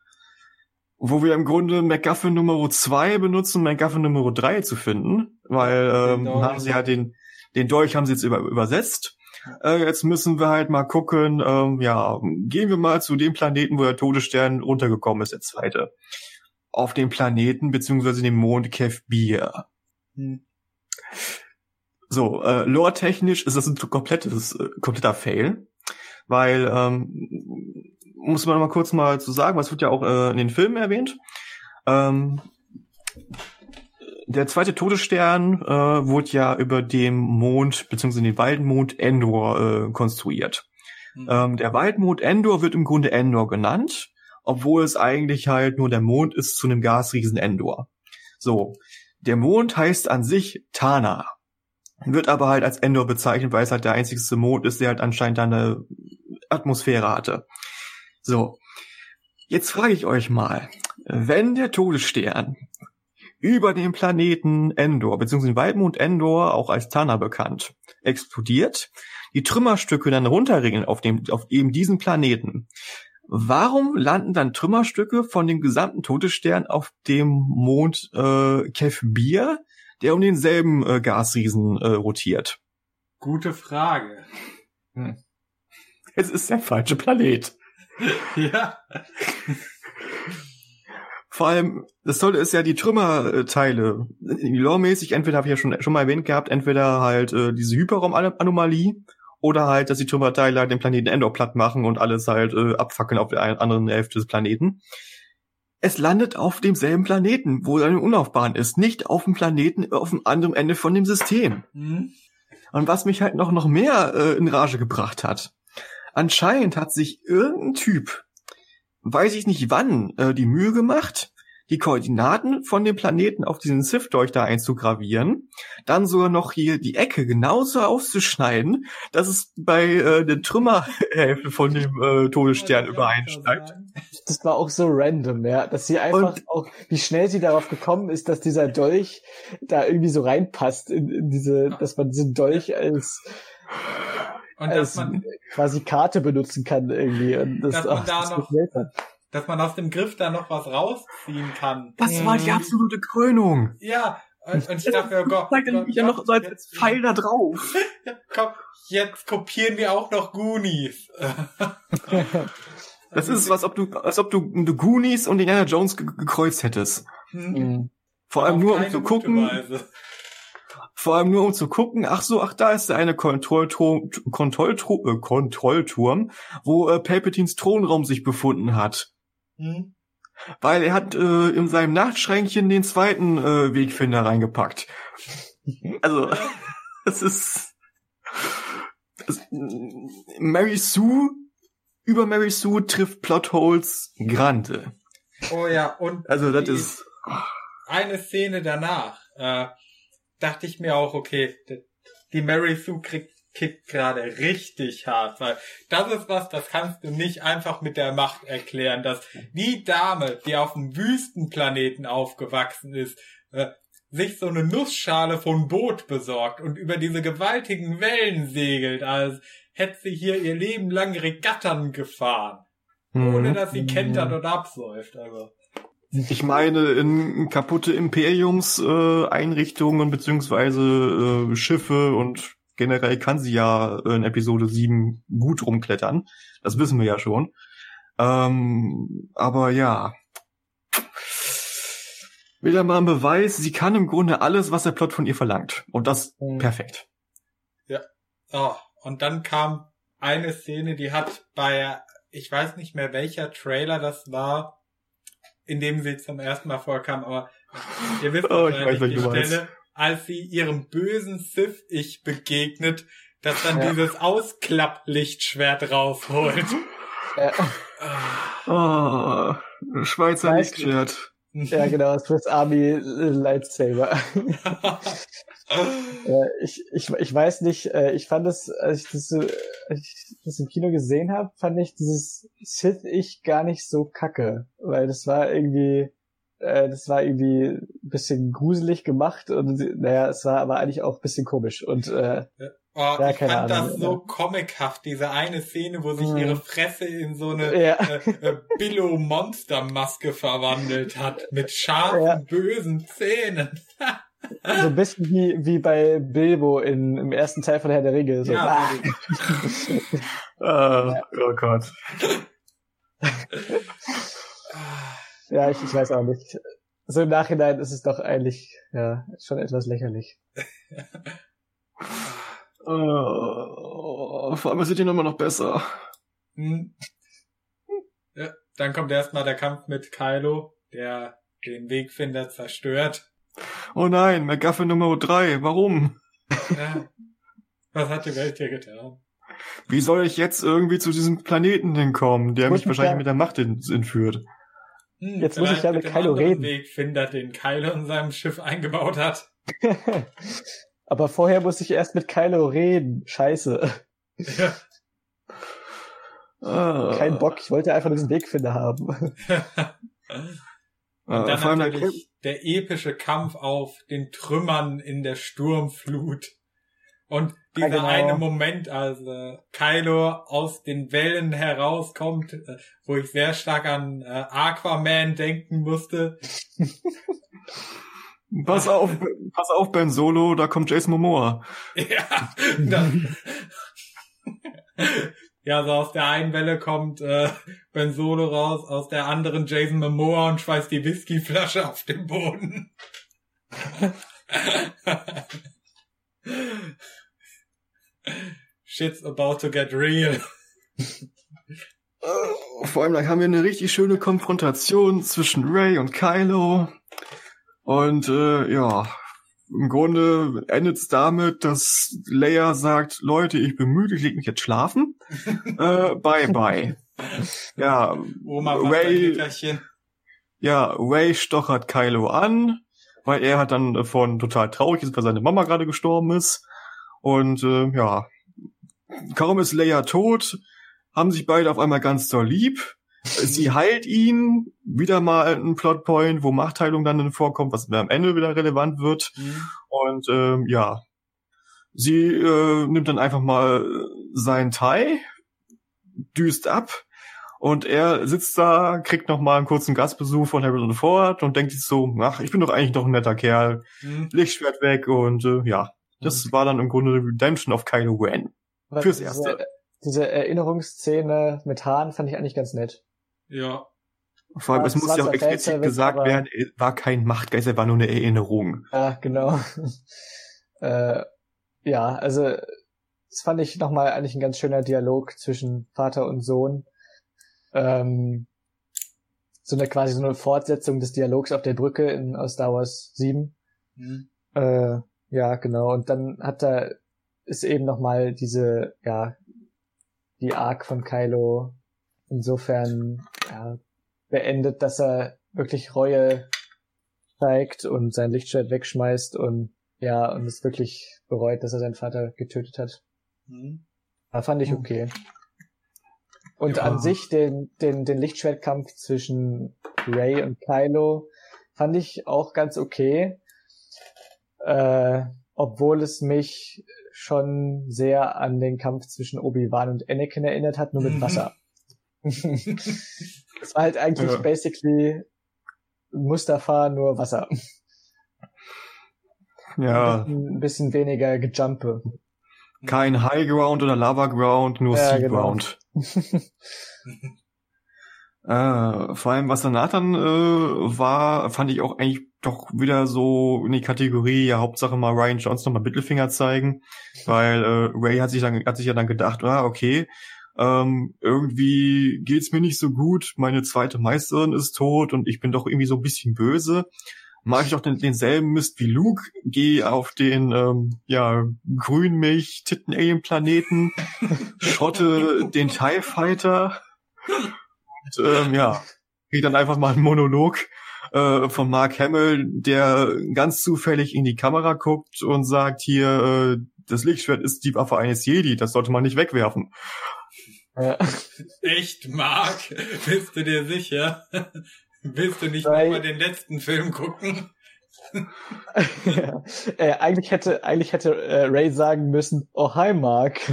Speaker 3: wo wir im Grunde MacGuffin Nummer 2 benutzen, MacGuffin Nummer 3 zu finden, weil ähm, haben sie ja den, den Dolch haben sie jetzt über, übersetzt. äh, jetzt müssen wir halt mal gucken, ähm, ja, gehen wir mal zu dem Planeten, wo der Todesstern runtergekommen ist, der zweite. Auf dem Planeten, beziehungsweise dem Mond Kefbir.
Speaker 1: Hm.
Speaker 3: So, äh, lore-technisch ist das ein komplettes, äh, kompletter Fail, weil, ähm, muss man mal kurz mal zu sagen, was wird ja auch äh, in den Filmen erwähnt. Ähm, der zweite Todesstern äh, wurde ja über dem Mond, beziehungsweise den Waldmond Endor äh, konstruiert.
Speaker 1: Hm.
Speaker 3: Ähm, der Waldmond Endor wird im Grunde Endor genannt, obwohl es eigentlich halt nur der Mond ist zu einem Gasriesen Endor. So, der Mond heißt an sich Tana, wird aber halt als Endor bezeichnet, weil es halt der einzigste Mond ist, der halt anscheinend eine Atmosphäre hatte. So, jetzt frage ich euch mal, wenn der Todesstern über dem Planeten Endor, beziehungsweise Waldmond Endor, auch als Tana bekannt, explodiert, die Trümmerstücke dann runterregeln auf dem, auf eben diesen Planeten. Warum landen dann Trümmerstücke von dem gesamten Todesstern auf dem Mond äh, Kefbir, der um denselben äh, Gasriesen äh, rotiert?
Speaker 1: Gute Frage.
Speaker 3: Es ist der falsche Planet.
Speaker 1: Ja.
Speaker 3: Vor allem, das Tolle ist ja die Trümmerteile. Lore-mäßig, entweder habe ich ja schon, schon mal erwähnt gehabt, entweder halt äh, diese Hyperraum-Anomalie oder halt, dass die Trümmerteile halt den Planeten Endor platt machen und alles halt äh, abfackeln auf der anderen Hälfte des Planeten. Es landet auf demselben Planeten, wo eine Umlaufbahn ist, nicht auf dem Planeten auf dem anderen Ende von dem System.
Speaker 1: Hm?
Speaker 3: Und was mich halt noch, noch mehr äh, in Rage gebracht hat. Anscheinend hat sich irgendein Typ, weiß ich nicht wann, äh, die Mühe gemacht, die Koordinaten von dem Planeten auf diesen Sith-Leuchter einzugravieren, dann sogar noch hier die Ecke genauso auszuschneiden, dass es bei äh, der Trümmerhälfte von dem äh, Todesstern übereinsteigt.
Speaker 2: Das war auch so random, ja, dass sie einfach auch, wie schnell sie darauf gekommen ist, dass dieser Dolch da irgendwie so reinpasst in, in diese, dass man diesen Dolch als,
Speaker 1: Und
Speaker 2: als
Speaker 1: dass man,
Speaker 2: quasi Karte benutzen kann irgendwie. Und das,
Speaker 1: Dass man
Speaker 2: ach,
Speaker 1: da
Speaker 2: das
Speaker 1: noch-. Dass man aus dem Griff da noch was rausziehen kann.
Speaker 3: Das war die absolute Krönung.
Speaker 1: Ja. Und, und ich dachte, oh Gott, Gott,
Speaker 3: nämlich ja noch so als
Speaker 1: jetzt-
Speaker 3: Pfeil da drauf.
Speaker 1: Komm, jetzt kopieren wir auch noch Goonies.
Speaker 3: Das ist, als ob du, als ob du, du Goonies und Indiana Jones ge gekreuzt hättest.
Speaker 1: Hm.
Speaker 2: Mhm.
Speaker 3: Vor allem nur um zu gucken, vor allem nur um zu gucken, ach so, ach da ist der eine Kontrollturm, Kontrollturm, äh, Kontrollturm wo äh, Palpatines Thronraum sich befunden hat.
Speaker 1: Hm?
Speaker 3: Weil er hat äh, in seinem Nachtschränkchen den zweiten äh, Wegfinder reingepackt. Also, das ist das, Mary Sue über Mary Sue trifft Plotholes Grande.
Speaker 1: Oh ja, und
Speaker 3: Also das ist
Speaker 1: eine Szene danach, äh, dachte ich mir auch, okay, die Mary Sue kriegt kickt gerade richtig hart, weil das ist was, das kannst du nicht einfach mit der Macht erklären, dass die Dame, die auf dem Wüstenplaneten aufgewachsen ist, äh, sich so eine Nussschale von Boot besorgt und über diese gewaltigen Wellen segelt, als hätte sie hier ihr Leben lang Regattern gefahren, ohne
Speaker 3: Mhm.
Speaker 1: dass sie kentert und absäuft, also.
Speaker 3: Ich meine, in kaputte Imperiums-Einrichtungen äh, Einrichtungen beziehungsweise äh, Schiffe und generell kann sie ja in Episode 7 gut rumklettern. Das wissen wir ja schon. Ähm, aber ja. Wieder mal ein Beweis, sie kann im Grunde alles, was der Plot von ihr verlangt. Und das
Speaker 2: Mhm.
Speaker 3: perfekt.
Speaker 1: Oh, und dann kam eine Szene, die hat bei, ich weiß nicht mehr welcher Trailer das war, in dem sie zum ersten Mal vorkam, aber ihr wisst
Speaker 3: Oh, ich
Speaker 1: wahrscheinlich
Speaker 3: weiß,
Speaker 1: die
Speaker 3: du meinst.
Speaker 1: Als sie ihrem bösen Sith-Ich begegnet, das dann
Speaker 2: Ja.
Speaker 1: dieses Ausklapplichtschwert rausholt.
Speaker 2: Ja,
Speaker 1: Ah,
Speaker 3: Oh, Schweizer Lichtschwert.
Speaker 2: ja, genau, Swiss Army äh, Lightsaber. Äh, ich, ich, ich weiß nicht, äh, ich fand das, als ich das, so, als ich das im Kino gesehen habe, fand ich dieses Sith-Ich gar nicht so kacke, weil das war irgendwie, äh, das war irgendwie ein bisschen gruselig gemacht und naja, es war aber eigentlich auch ein bisschen komisch und äh,
Speaker 1: Oh,
Speaker 2: Ja,
Speaker 1: ich
Speaker 2: keine
Speaker 1: fand
Speaker 2: Ahnung,
Speaker 1: das so comichaft, diese eine Szene, wo sich
Speaker 2: Mhm.
Speaker 1: ihre Fresse in so eine
Speaker 2: ja,
Speaker 1: äh, äh, Billo-Monster-Maske verwandelt hat, mit scharfen,
Speaker 2: Ja.
Speaker 1: bösen Zähnen.
Speaker 2: So ein bisschen wie, wie bei Bilbo in, im ersten Teil von Herr der Ringe. So.
Speaker 1: Ja,
Speaker 2: Ah.
Speaker 3: Äh, oh Gott.
Speaker 2: Ja, ich, ich weiß auch nicht. So im Nachhinein ist es doch eigentlich ja schon etwas lächerlich.
Speaker 3: Äh, vor allem es wird die Nummer noch besser.
Speaker 1: Hm. Ja, dann kommt erstmal der Kampf mit Kylo, der den Wegfinder zerstört.
Speaker 3: Oh nein, McGuffin Nummer 3, warum?
Speaker 1: Ja. Was hat die Welt hier getan?
Speaker 3: Wie soll ich jetzt irgendwie zu diesem Planeten hinkommen, der mich
Speaker 2: ich
Speaker 3: wahrscheinlich mit der Macht in- entführt?
Speaker 1: Hm,
Speaker 2: Jetzt muss ich ja mit Kylo reden.
Speaker 1: Wegfinder, den Kylo in seinem Schiff eingebaut hat.
Speaker 2: Aber vorher muss ich erst mit Kylo reden. Scheiße.
Speaker 1: Ja.
Speaker 3: Ah.
Speaker 2: Kein Bock. Ich wollte einfach diesen Wegfinder haben.
Speaker 1: Und
Speaker 3: Äh,
Speaker 1: dann natürlich der epische Kampf auf den Trümmern in der Sturmflut. Und dieser
Speaker 2: Ja, genau.
Speaker 1: eine Moment, als äh, Kylo aus den Wellen herauskommt, äh, wo ich sehr stark an äh, Aquaman denken musste.
Speaker 3: Pass auf, pass auf, Ben Solo, da kommt Jason Momoa.
Speaker 1: Ja, dann, ja, so aus der einen Welle kommt äh, Ben Solo raus, aus der anderen Jason Momoa und schmeißt die Whiskyflasche auf den Boden. Shit's about to get real.
Speaker 3: Äh, Vor allem, da haben wir eine richtig schöne Konfrontation zwischen Ray und Kylo. Und äh, ja, im Grunde endet es damit, dass Leia sagt, Leute, ich bin müde, ich leg mich jetzt schlafen. äh, bye bye. Ja,
Speaker 1: Oma
Speaker 3: Ray, ja, Ray stochert Kylo an, weil er hat dann davon total traurig ist, weil seine Mama gerade gestorben ist. Und äh, ja, kaum ist Leia tot, haben sich beide auf einmal ganz doll lieb. Sie heilt ihn, wieder mal ein Plotpoint, wo Machtteilung dann vorkommt, was am Ende wieder relevant wird.
Speaker 1: Hm.
Speaker 3: Und ähm, ja, sie äh, nimmt dann einfach mal sein Teil, düst ab und er sitzt da, kriegt noch mal einen kurzen Gastbesuch von Harrison Ford und denkt sich so, ach, ich bin doch eigentlich noch ein netter Kerl,
Speaker 1: Hm.
Speaker 3: Lichtschwert weg und äh, ja, das war dann im Grunde Redemption of Kylo Ren.
Speaker 2: Aber
Speaker 3: Fürs
Speaker 2: diese,
Speaker 3: Erste.
Speaker 2: Diese Erinnerungsszene mit Hahn fand ich eigentlich ganz nett.
Speaker 1: Ja.
Speaker 3: Vor allem,
Speaker 2: Ja,
Speaker 3: es muss ja auch explizit gesagt
Speaker 2: aber-
Speaker 3: werden, er war kein Machtgeist, er war nur eine Erinnerung.
Speaker 2: Ja, genau. äh, ja, also das fand ich nochmal eigentlich ein ganz schöner Dialog zwischen Vater und Sohn. Ähm, so eine quasi so eine Fortsetzung des Dialogs auf der Brücke in aus Star Wars 7.
Speaker 1: Hm.
Speaker 2: Äh, ja, genau. Und dann hat da ist eben nochmal diese, ja, die Arc von Kylo insofern ja, beendet, dass er wirklich Reue zeigt und sein Lichtschwert wegschmeißt und ja, und es wirklich bereut, dass er seinen Vater getötet hat.
Speaker 1: Hm.
Speaker 2: Da fand ich okay. Und
Speaker 3: Ja.
Speaker 2: an sich den, den, den Lichtschwertkampf zwischen Ray und Kylo fand ich auch ganz okay. Äh, obwohl es mich schon sehr an den Kampf zwischen Obi-Wan und Anakin erinnert hat, nur mit
Speaker 1: Mhm.
Speaker 2: Wasser. Es war halt eigentlich
Speaker 3: Ja.
Speaker 2: basically Mustafa, nur Wasser.
Speaker 3: Ja,
Speaker 2: Ein bisschen weniger gejumpe.
Speaker 3: kein High Ground oder Lava Ground, nur
Speaker 2: Ja,
Speaker 3: Sea
Speaker 2: genau.
Speaker 3: Äh, vor allem, was danach dann äh, war, fand ich auch eigentlich doch wieder so in die Kategorie, ja, Hauptsache mal Ryan Johnson nochmal Mittelfinger zeigen, weil äh, Ray hat sich dann hat sich ja dann gedacht, ah, okay, ähm, irgendwie geht's mir nicht so gut, meine zweite Meisterin ist tot und ich bin doch irgendwie so ein bisschen böse. Mach ich doch den, denselben Mist wie Luke, gehe auf den ähm, ja grünmilch titten alien planeten schotte den TIE Fighter ähm, ja, krieg dann einfach mal einen Monolog äh, von Mark Hamill, der ganz zufällig in die Kamera guckt und sagt hier, äh, das Lichtschwert ist die Waffe eines Jedi, das sollte man nicht wegwerfen.
Speaker 2: Ja.
Speaker 1: Echt, Mark? Bist du dir sicher? Willst du nicht
Speaker 2: Weil-
Speaker 1: nochmal den letzten Film gucken?
Speaker 2: ja. äh, eigentlich hätte, eigentlich hätte äh, Ray sagen müssen, oh hi Mark.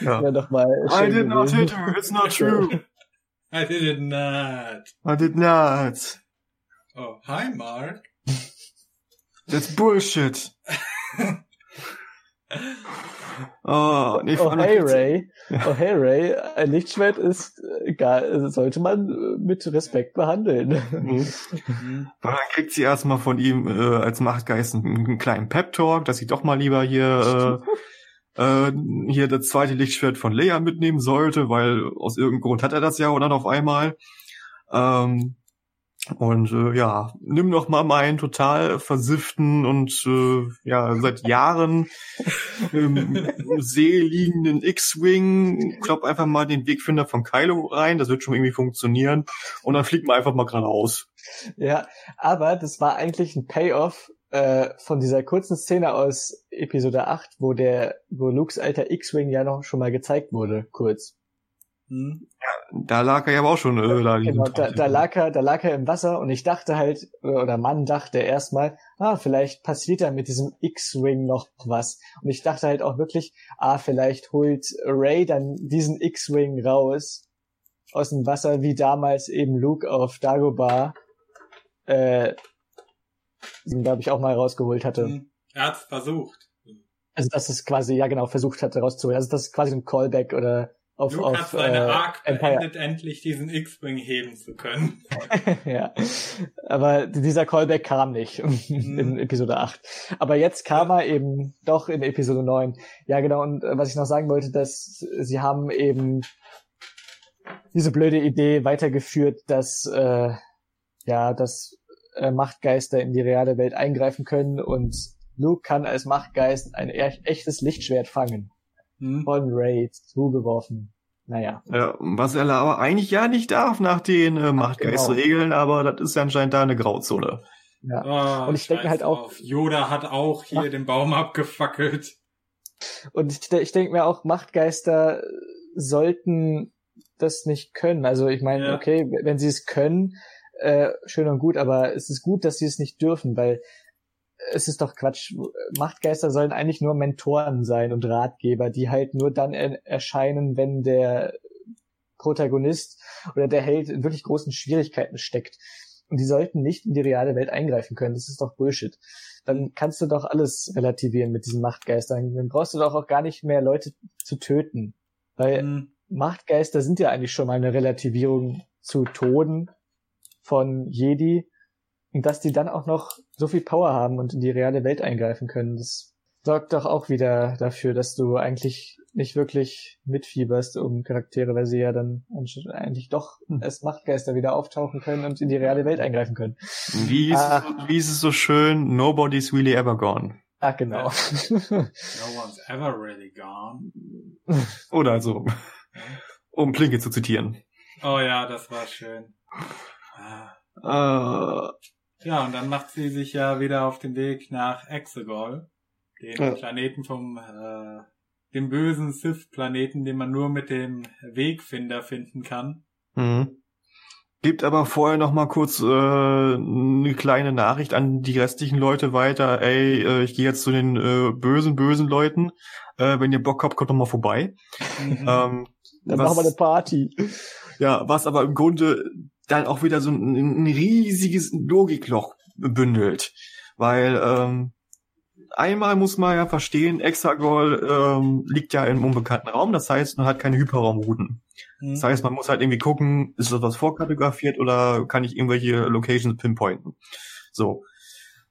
Speaker 3: Ja.
Speaker 2: doch mal.
Speaker 3: I did not
Speaker 2: gewesen.
Speaker 3: hit her, it's not true.
Speaker 1: I did it not.
Speaker 3: I did not.
Speaker 1: Oh, hi, Mark.
Speaker 3: That's Bullshit.
Speaker 2: oh, nee, oh hey Ray, oh hey Ray, ein Lichtschwert ist egal, sollte man mit Respekt behandeln. Mhm.
Speaker 3: mhm. Dann kriegt sie erstmal von ihm äh, als Machtgeist einen, einen kleinen Pep-Talk, dass sie doch mal lieber hier äh, äh, hier das zweite Lichtschwert von Leia mitnehmen sollte, weil aus irgendeinem Grund hat er das ja und dann auf einmal. Ähm, und äh, ja, nimm doch mal meinen total versifften und äh, ja seit Jahren im See liegenden X-Wing, klopp einfach mal den Wegfinder von Kylo rein, das wird schon irgendwie funktionieren und dann fliegt man einfach mal geradeaus.
Speaker 2: Ja, aber das war eigentlich ein Payoff äh, von dieser kurzen Szene aus Episode 8, wo der, wo Lukes alter X-Wing ja noch schon mal gezeigt wurde, kurz.
Speaker 3: Hm. Da lag er ja auch schon äh,
Speaker 2: da, genau, da, da lag er, da lag er im Wasser und ich dachte halt, oder Mann dachte erstmal, ah, vielleicht passiert da mit diesem X-Wing noch was. Und ich dachte halt auch wirklich, ah, vielleicht holt Ray dann diesen X-Wing raus aus dem Wasser, wie damals eben Luke auf Dagobah, äh, den glaube ich auch mal rausgeholt hatte. Hm.
Speaker 1: Er hat's versucht.
Speaker 2: Also, dass es quasi, ja genau, versucht hatte rauszuholen. Also, das ist quasi ein Callback oder
Speaker 1: auf, Luke auf, hat seine äh, Arc beendet, endlich diesen X-Wing heben zu können.
Speaker 2: ja, aber dieser Callback kam nicht mhm. in Episode 8. Aber jetzt kam er eben doch in Episode 9. Ja, genau, und äh, was ich noch sagen wollte, dass sie haben eben diese blöde Idee weitergeführt, dass äh, ja, dass äh, Machtgeister in die reale Welt eingreifen können und Luke kann als Machtgeist ein echtes Lichtschwert fangen hm. von Raid zugeworfen. Naja.
Speaker 3: Ja, was er aber eigentlich ja nicht darf nach den äh, Machtgeistregeln, genau. aber das ist ja anscheinend da eine Grauzone.
Speaker 2: Ja. Oh, und ich denke halt auch.
Speaker 1: Auf. Yoda hat auch hier Macht den Baum abgefackelt.
Speaker 2: Und ich, ich denke mir auch, Machtgeister sollten das nicht können. Also ich meine, ja. okay, wenn sie es können, äh, schön und gut, aber es ist gut, dass sie es nicht dürfen, weil es ist doch Quatsch. Machtgeister sollen eigentlich nur Mentoren sein und Ratgeber, die halt nur dann er erscheinen, wenn der Protagonist oder der Held in wirklich großen Schwierigkeiten steckt. Und die sollten nicht in die reale Welt eingreifen können. Das ist doch Bullshit. Dann kannst du doch alles relativieren mit diesen Machtgeistern. Dann brauchst du doch auch gar nicht mehr Leute zu töten. Weil mhm. Machtgeister sind ja eigentlich schon mal eine Relativierung zu Toden von Jedi und dass die dann auch noch so viel Power haben und in die reale Welt eingreifen können, das sorgt doch auch wieder dafür, dass du eigentlich nicht wirklich mitfieberst um Charaktere, weil sie ja dann eigentlich doch hm. als Machtgeister wieder auftauchen können und in die reale Welt eingreifen können.
Speaker 3: Wie ist, ah, es, wie ist es so schön? Nobody's really ever gone.
Speaker 2: Ah, genau.
Speaker 1: no one's ever really gone.
Speaker 3: Oder so. Um Plinke zu zitieren.
Speaker 1: Oh ja, das war schön. Ah. Uh, ja, und dann macht sie sich ja wieder auf den Weg nach Exegol, dem ja. Planeten vom, äh, dem bösen Sith-Planeten, den man nur mit dem Wegfinder finden kann.
Speaker 3: Mhm. Gibt aber vorher noch mal kurz äh, eine kleine Nachricht an die restlichen Leute weiter. Ey, äh, ich gehe jetzt zu den äh, bösen, bösen Leuten. Äh, wenn ihr Bock habt, kommt doch mal vorbei.
Speaker 2: Mhm. Ähm, Dann was, machen wir eine Party.
Speaker 3: Ja, was aber im Grunde dann auch wieder so ein, ein riesiges Logikloch bündelt. Weil ähm, einmal muss man ja verstehen, Exagol ähm, liegt ja im unbekannten Raum, das heißt, man hat keine Hyperraumrouten. Mhm. Das heißt, man muss halt irgendwie gucken, ist das was vorkartografiert oder kann ich irgendwelche Locations pinpointen. So.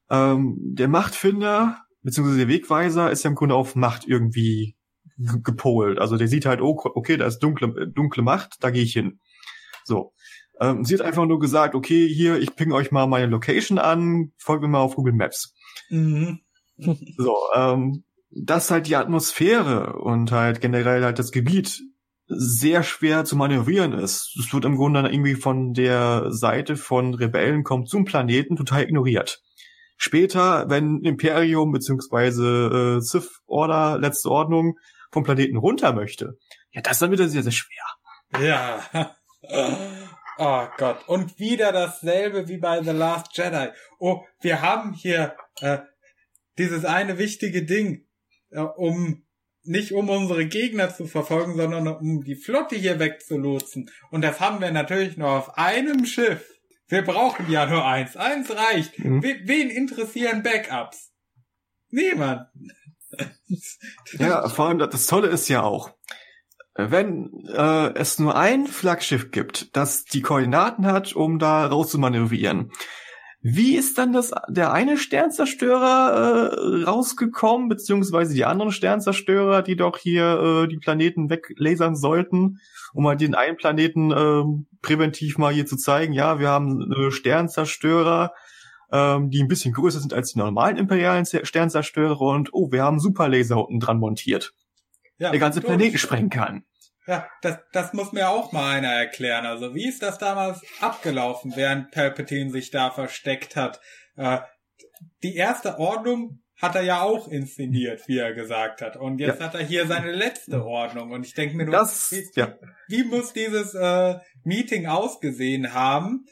Speaker 3: Ähm, der Machtfinder, beziehungsweise der Wegweiser ist ja im Grunde auf Macht irgendwie gepolt. Also der sieht halt, oh, okay, da ist dunkle, dunkle Macht, da gehe ich hin. So. Ähm, sie hat einfach nur gesagt, okay, hier, ich ping euch mal meine Location an, folgt mir mal auf Google Maps. Mhm. so, ähm, dass halt die Atmosphäre und halt generell halt das Gebiet sehr schwer zu manövrieren ist. Es wird im Grunde dann irgendwie von der Seite von Rebellen kommt zum Planeten total ignoriert. Später, wenn Imperium beziehungsweise äh, Sith Order, letzte Ordnung, vom Planeten runter möchte, ja, das ist dann wieder sehr, sehr schwer.
Speaker 1: Ja. Oh Gott. Und wieder dasselbe wie bei The Last Jedi. Oh, wir haben hier äh, dieses eine wichtige Ding, äh, um nicht um unsere Gegner zu verfolgen, sondern um die Flotte hier wegzulotsen. Und das haben wir natürlich nur auf einem Schiff. Wir brauchen ja nur eins. Eins reicht.
Speaker 3: Mhm.
Speaker 1: We wen interessieren Backups? Niemand.
Speaker 3: Ja, vor allem das Tolle ist ja auch, wenn äh, es nur ein Flaggschiff gibt, das die Koordinaten hat, um da rauszumanövrieren, wie ist dann das der eine Sternzerstörer äh, rausgekommen, beziehungsweise die anderen Sternzerstörer, die doch hier äh, die Planeten weglasern sollten, um mal den einen Planeten äh, präventiv mal hier zu zeigen, ja, wir haben äh, Sternzerstörer, ähm, die ein bisschen größer sind als die normalen imperialen Zer- Sternzerstörer und oh, wir haben Superlaser unten dran montiert,
Speaker 1: Ja,
Speaker 3: der ganze. Planeten sprengen kann.
Speaker 1: Ja, das, das muss mir auch mal einer erklären. Also wie ist das damals abgelaufen, während Palpatine sich da versteckt hat? Äh, die erste Ordnung hat er ja auch inszeniert, wie er gesagt hat. Und jetzt hat er hier seine letzte Ordnung. Und ich denke mir nur,
Speaker 3: Das,
Speaker 1: wie,
Speaker 3: ja,
Speaker 1: wie muss dieses äh, Meeting ausgesehen haben,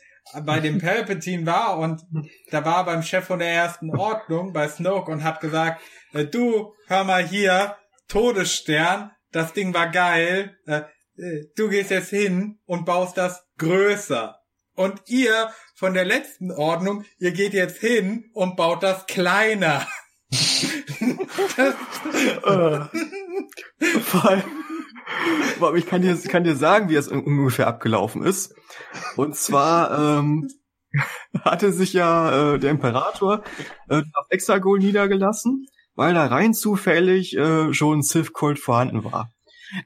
Speaker 1: bei dem Palpatine war und da war beim Chef von der ersten Ordnung, bei Snoke und hat gesagt, äh, du, hör mal hier, Todesstern, das Ding war geil, äh, äh, du gehst jetzt hin und baust das größer. Und ihr von der letzten Ordnung, ihr geht jetzt hin und baut das kleiner. das,
Speaker 3: Äh, ich kann dir, kann dir sagen, wie es un- ungefähr abgelaufen ist. Und zwar ähm, hatte sich ja äh, der Imperator äh, auf Hexagol niedergelassen, weil da rein zufällig äh, schon ein Sith-Kult vorhanden war.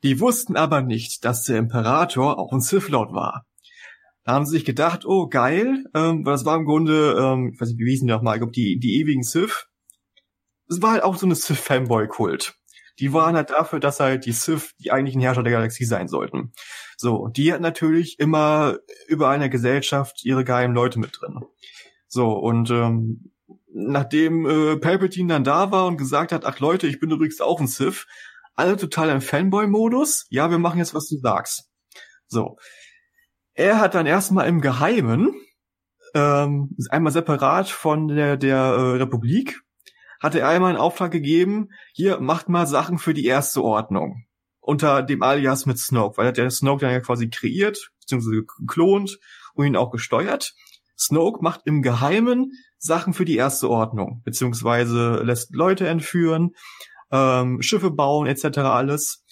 Speaker 3: Die wussten aber nicht, dass der Imperator auch ein Sith-Lord war. Da haben sie sich gedacht, oh geil, ähm, das war im Grunde, ähm, ich weiß nicht, wie hießen die nochmal, ich glaube, die, die ewigen Sith. Es war halt auch so eine Sith-Fanboy-Kult. Die waren halt dafür, dass halt die Sith die eigentlichen Herrscher der Galaxie sein sollten. So, und die hatten natürlich immer über einer Gesellschaft ihre geheimen Leute mit drin. So, und ähm, nachdem äh, Palpatine dann da war und gesagt hat, ach Leute, ich bin übrigens auch ein Sith, alle total im Fanboy-Modus, ja, wir machen jetzt, was du sagst. So. Er hat dann erstmal im Geheimen, ähm, einmal separat von der, der äh, Republik, hatte er einmal einen Auftrag gegeben, hier, macht mal Sachen für die erste Ordnung. Unter dem Alias mit Snoke, weil er hat der Snoke dann ja quasi kreiert, beziehungsweise geklont und ihn auch gesteuert. Snoke macht im Geheimen Sachen für die erste Ordnung, beziehungsweise lässt Leute entführen, ähm, Schiffe bauen, etc. alles.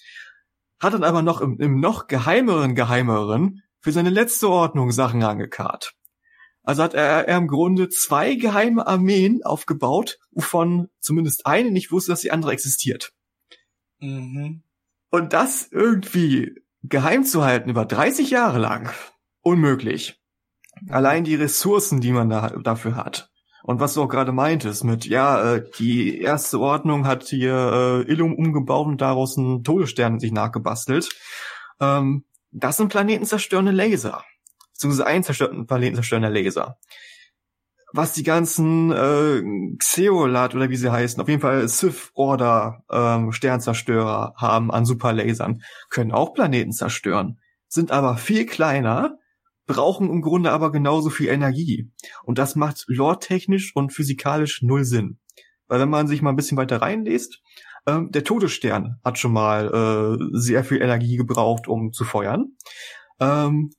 Speaker 3: Hat dann aber noch im, im noch geheimeren Geheimeren für seine letzte Ordnung Sachen angekarrt. Also hat er, er im Grunde zwei geheime Armeen aufgebaut, wovon zumindest eine nicht wusste, dass die andere existiert.
Speaker 1: mhm.
Speaker 3: Und das irgendwie geheim zu halten über 30 Jahre lang, unmöglich. Allein die Ressourcen, die man da dafür hat. Und was du auch gerade meintest mit, ja, äh, die erste Ordnung hat hier äh, Illum umgebaut und daraus einen Todesstern sich nachgebastelt. Ähm, das sind planetenzerstörende Laser. Beziehungsweise ein zerstörten planetenzerstörender Laser. Was die ganzen äh, Xeolat oder wie sie heißen, auf jeden Fall Sith Order ähm, Sternzerstörer haben an Superlasern, können auch Planeten zerstören, sind aber viel kleiner, brauchen im Grunde aber genauso viel Energie. Und das macht lore-technisch und physikalisch null Sinn. Weil wenn man sich mal ein bisschen weiter reinliest, ähm, der Todesstern hat schon mal äh, sehr viel Energie gebraucht, um zu feuern. Ähm,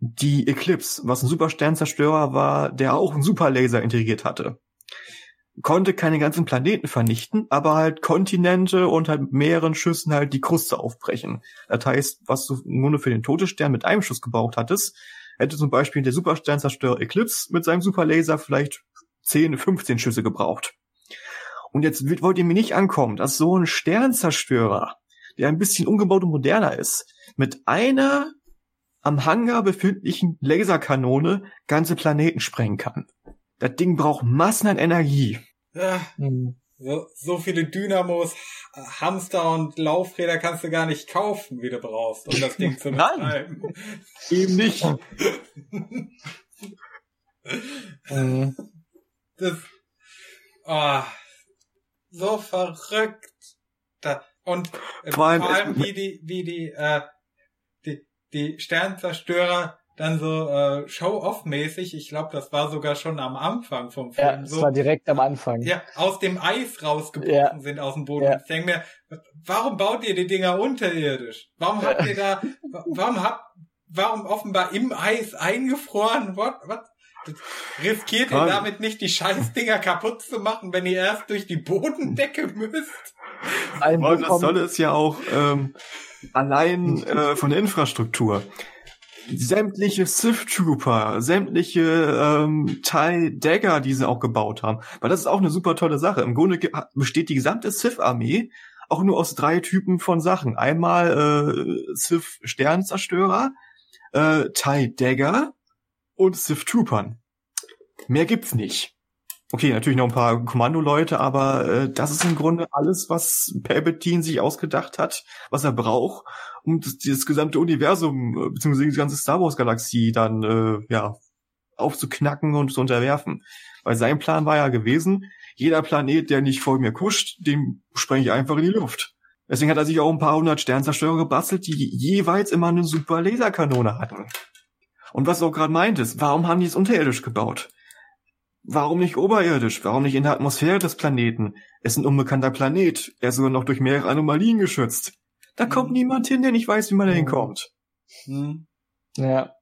Speaker 3: die Eclipse, was ein Supersternzerstörer war, der auch einen Superlaser integriert hatte. Konnte keine ganzen Planeten vernichten, aber halt Kontinente und halt mehreren Schüssen halt die Kruste aufbrechen. Das heißt, was du nur für den Todesstern mit einem Schuss gebraucht hattest, hätte zum Beispiel der Supersternzerstörer Eclipse mit seinem Superlaser vielleicht 10, 15 Schüsse gebraucht. Und jetzt wollt ihr mir nicht ankommen, dass so ein Sternzerstörer, der ein bisschen umgebaut und moderner ist, mit einer am Hangar befindlichen Laserkanone ganze Planeten sprengen kann. Das Ding braucht Massen an Energie.
Speaker 1: Ja,
Speaker 2: Hm.
Speaker 1: so, so viele Dynamos, Hamster und Laufräder kannst du gar nicht kaufen, wie du brauchst, um das Ding zu
Speaker 3: Nein.
Speaker 1: betreiben.
Speaker 3: Eben nicht.
Speaker 1: Das, ah, so verrückt. Da, und äh,
Speaker 3: Vor allem
Speaker 1: vor allem wie die, wie die, äh, die, die Sternzerstörer dann so äh, Show-off-mäßig, ich glaube, das war sogar schon am Anfang vom Film,
Speaker 2: Ja, es
Speaker 1: so
Speaker 2: war direkt am Anfang.
Speaker 1: ja, aus dem Eis rausgebrochen
Speaker 2: Ja.
Speaker 1: sind aus dem Boden.
Speaker 2: Ja.
Speaker 1: Ich denke mir, warum baut ihr die Dinger unterirdisch? Warum habt ihr da, warum habt, warum offenbar im Eis eingefroren? What? What? Riskiert ihr damit nicht die Scheißdinger kaputt zu machen, wenn ihr erst durch die Bodendecke müsst?
Speaker 3: Und das Tolle ist ja auch ähm, allein äh, von der Infrastruktur. Sämtliche Sith Trooper, sämtliche ähm, TIE Dagger, die sie auch gebaut haben. Weil das ist auch eine super tolle Sache. Im Grunde besteht die gesamte Sith-Armee auch nur aus drei Typen von Sachen. Einmal äh, Sith Sternzerstörer, äh, TIE Dagger und Sith Troopern. Mehr gibt's nicht. Okay, natürlich noch ein paar Kommandoleute, aber äh, das ist im Grunde alles, was Palpatine sich ausgedacht hat, was er braucht, um das, das gesamte Universum äh, beziehungsweise die ganze Star Wars Galaxie dann äh, ja aufzuknacken und zu unterwerfen. Weil sein Plan war ja gewesen, jeder Planet, der nicht vor mir kuscht, den spreng ich einfach in die Luft. Deswegen hat er sich auch ein paar hundert Sternzerstörer gebastelt, die jeweils immer eine super Laserkanone hatten. Und was du auch gerade meintest, warum haben die es unterirdisch gebaut? Warum nicht oberirdisch? Warum nicht in der Atmosphäre des Planeten? Es ist ein unbekannter Planet. Er ist sogar noch durch mehrere Anomalien geschützt. Da hm. kommt niemand hin, der nicht weiß, wie man da hinkommt.
Speaker 2: Hm. Ja.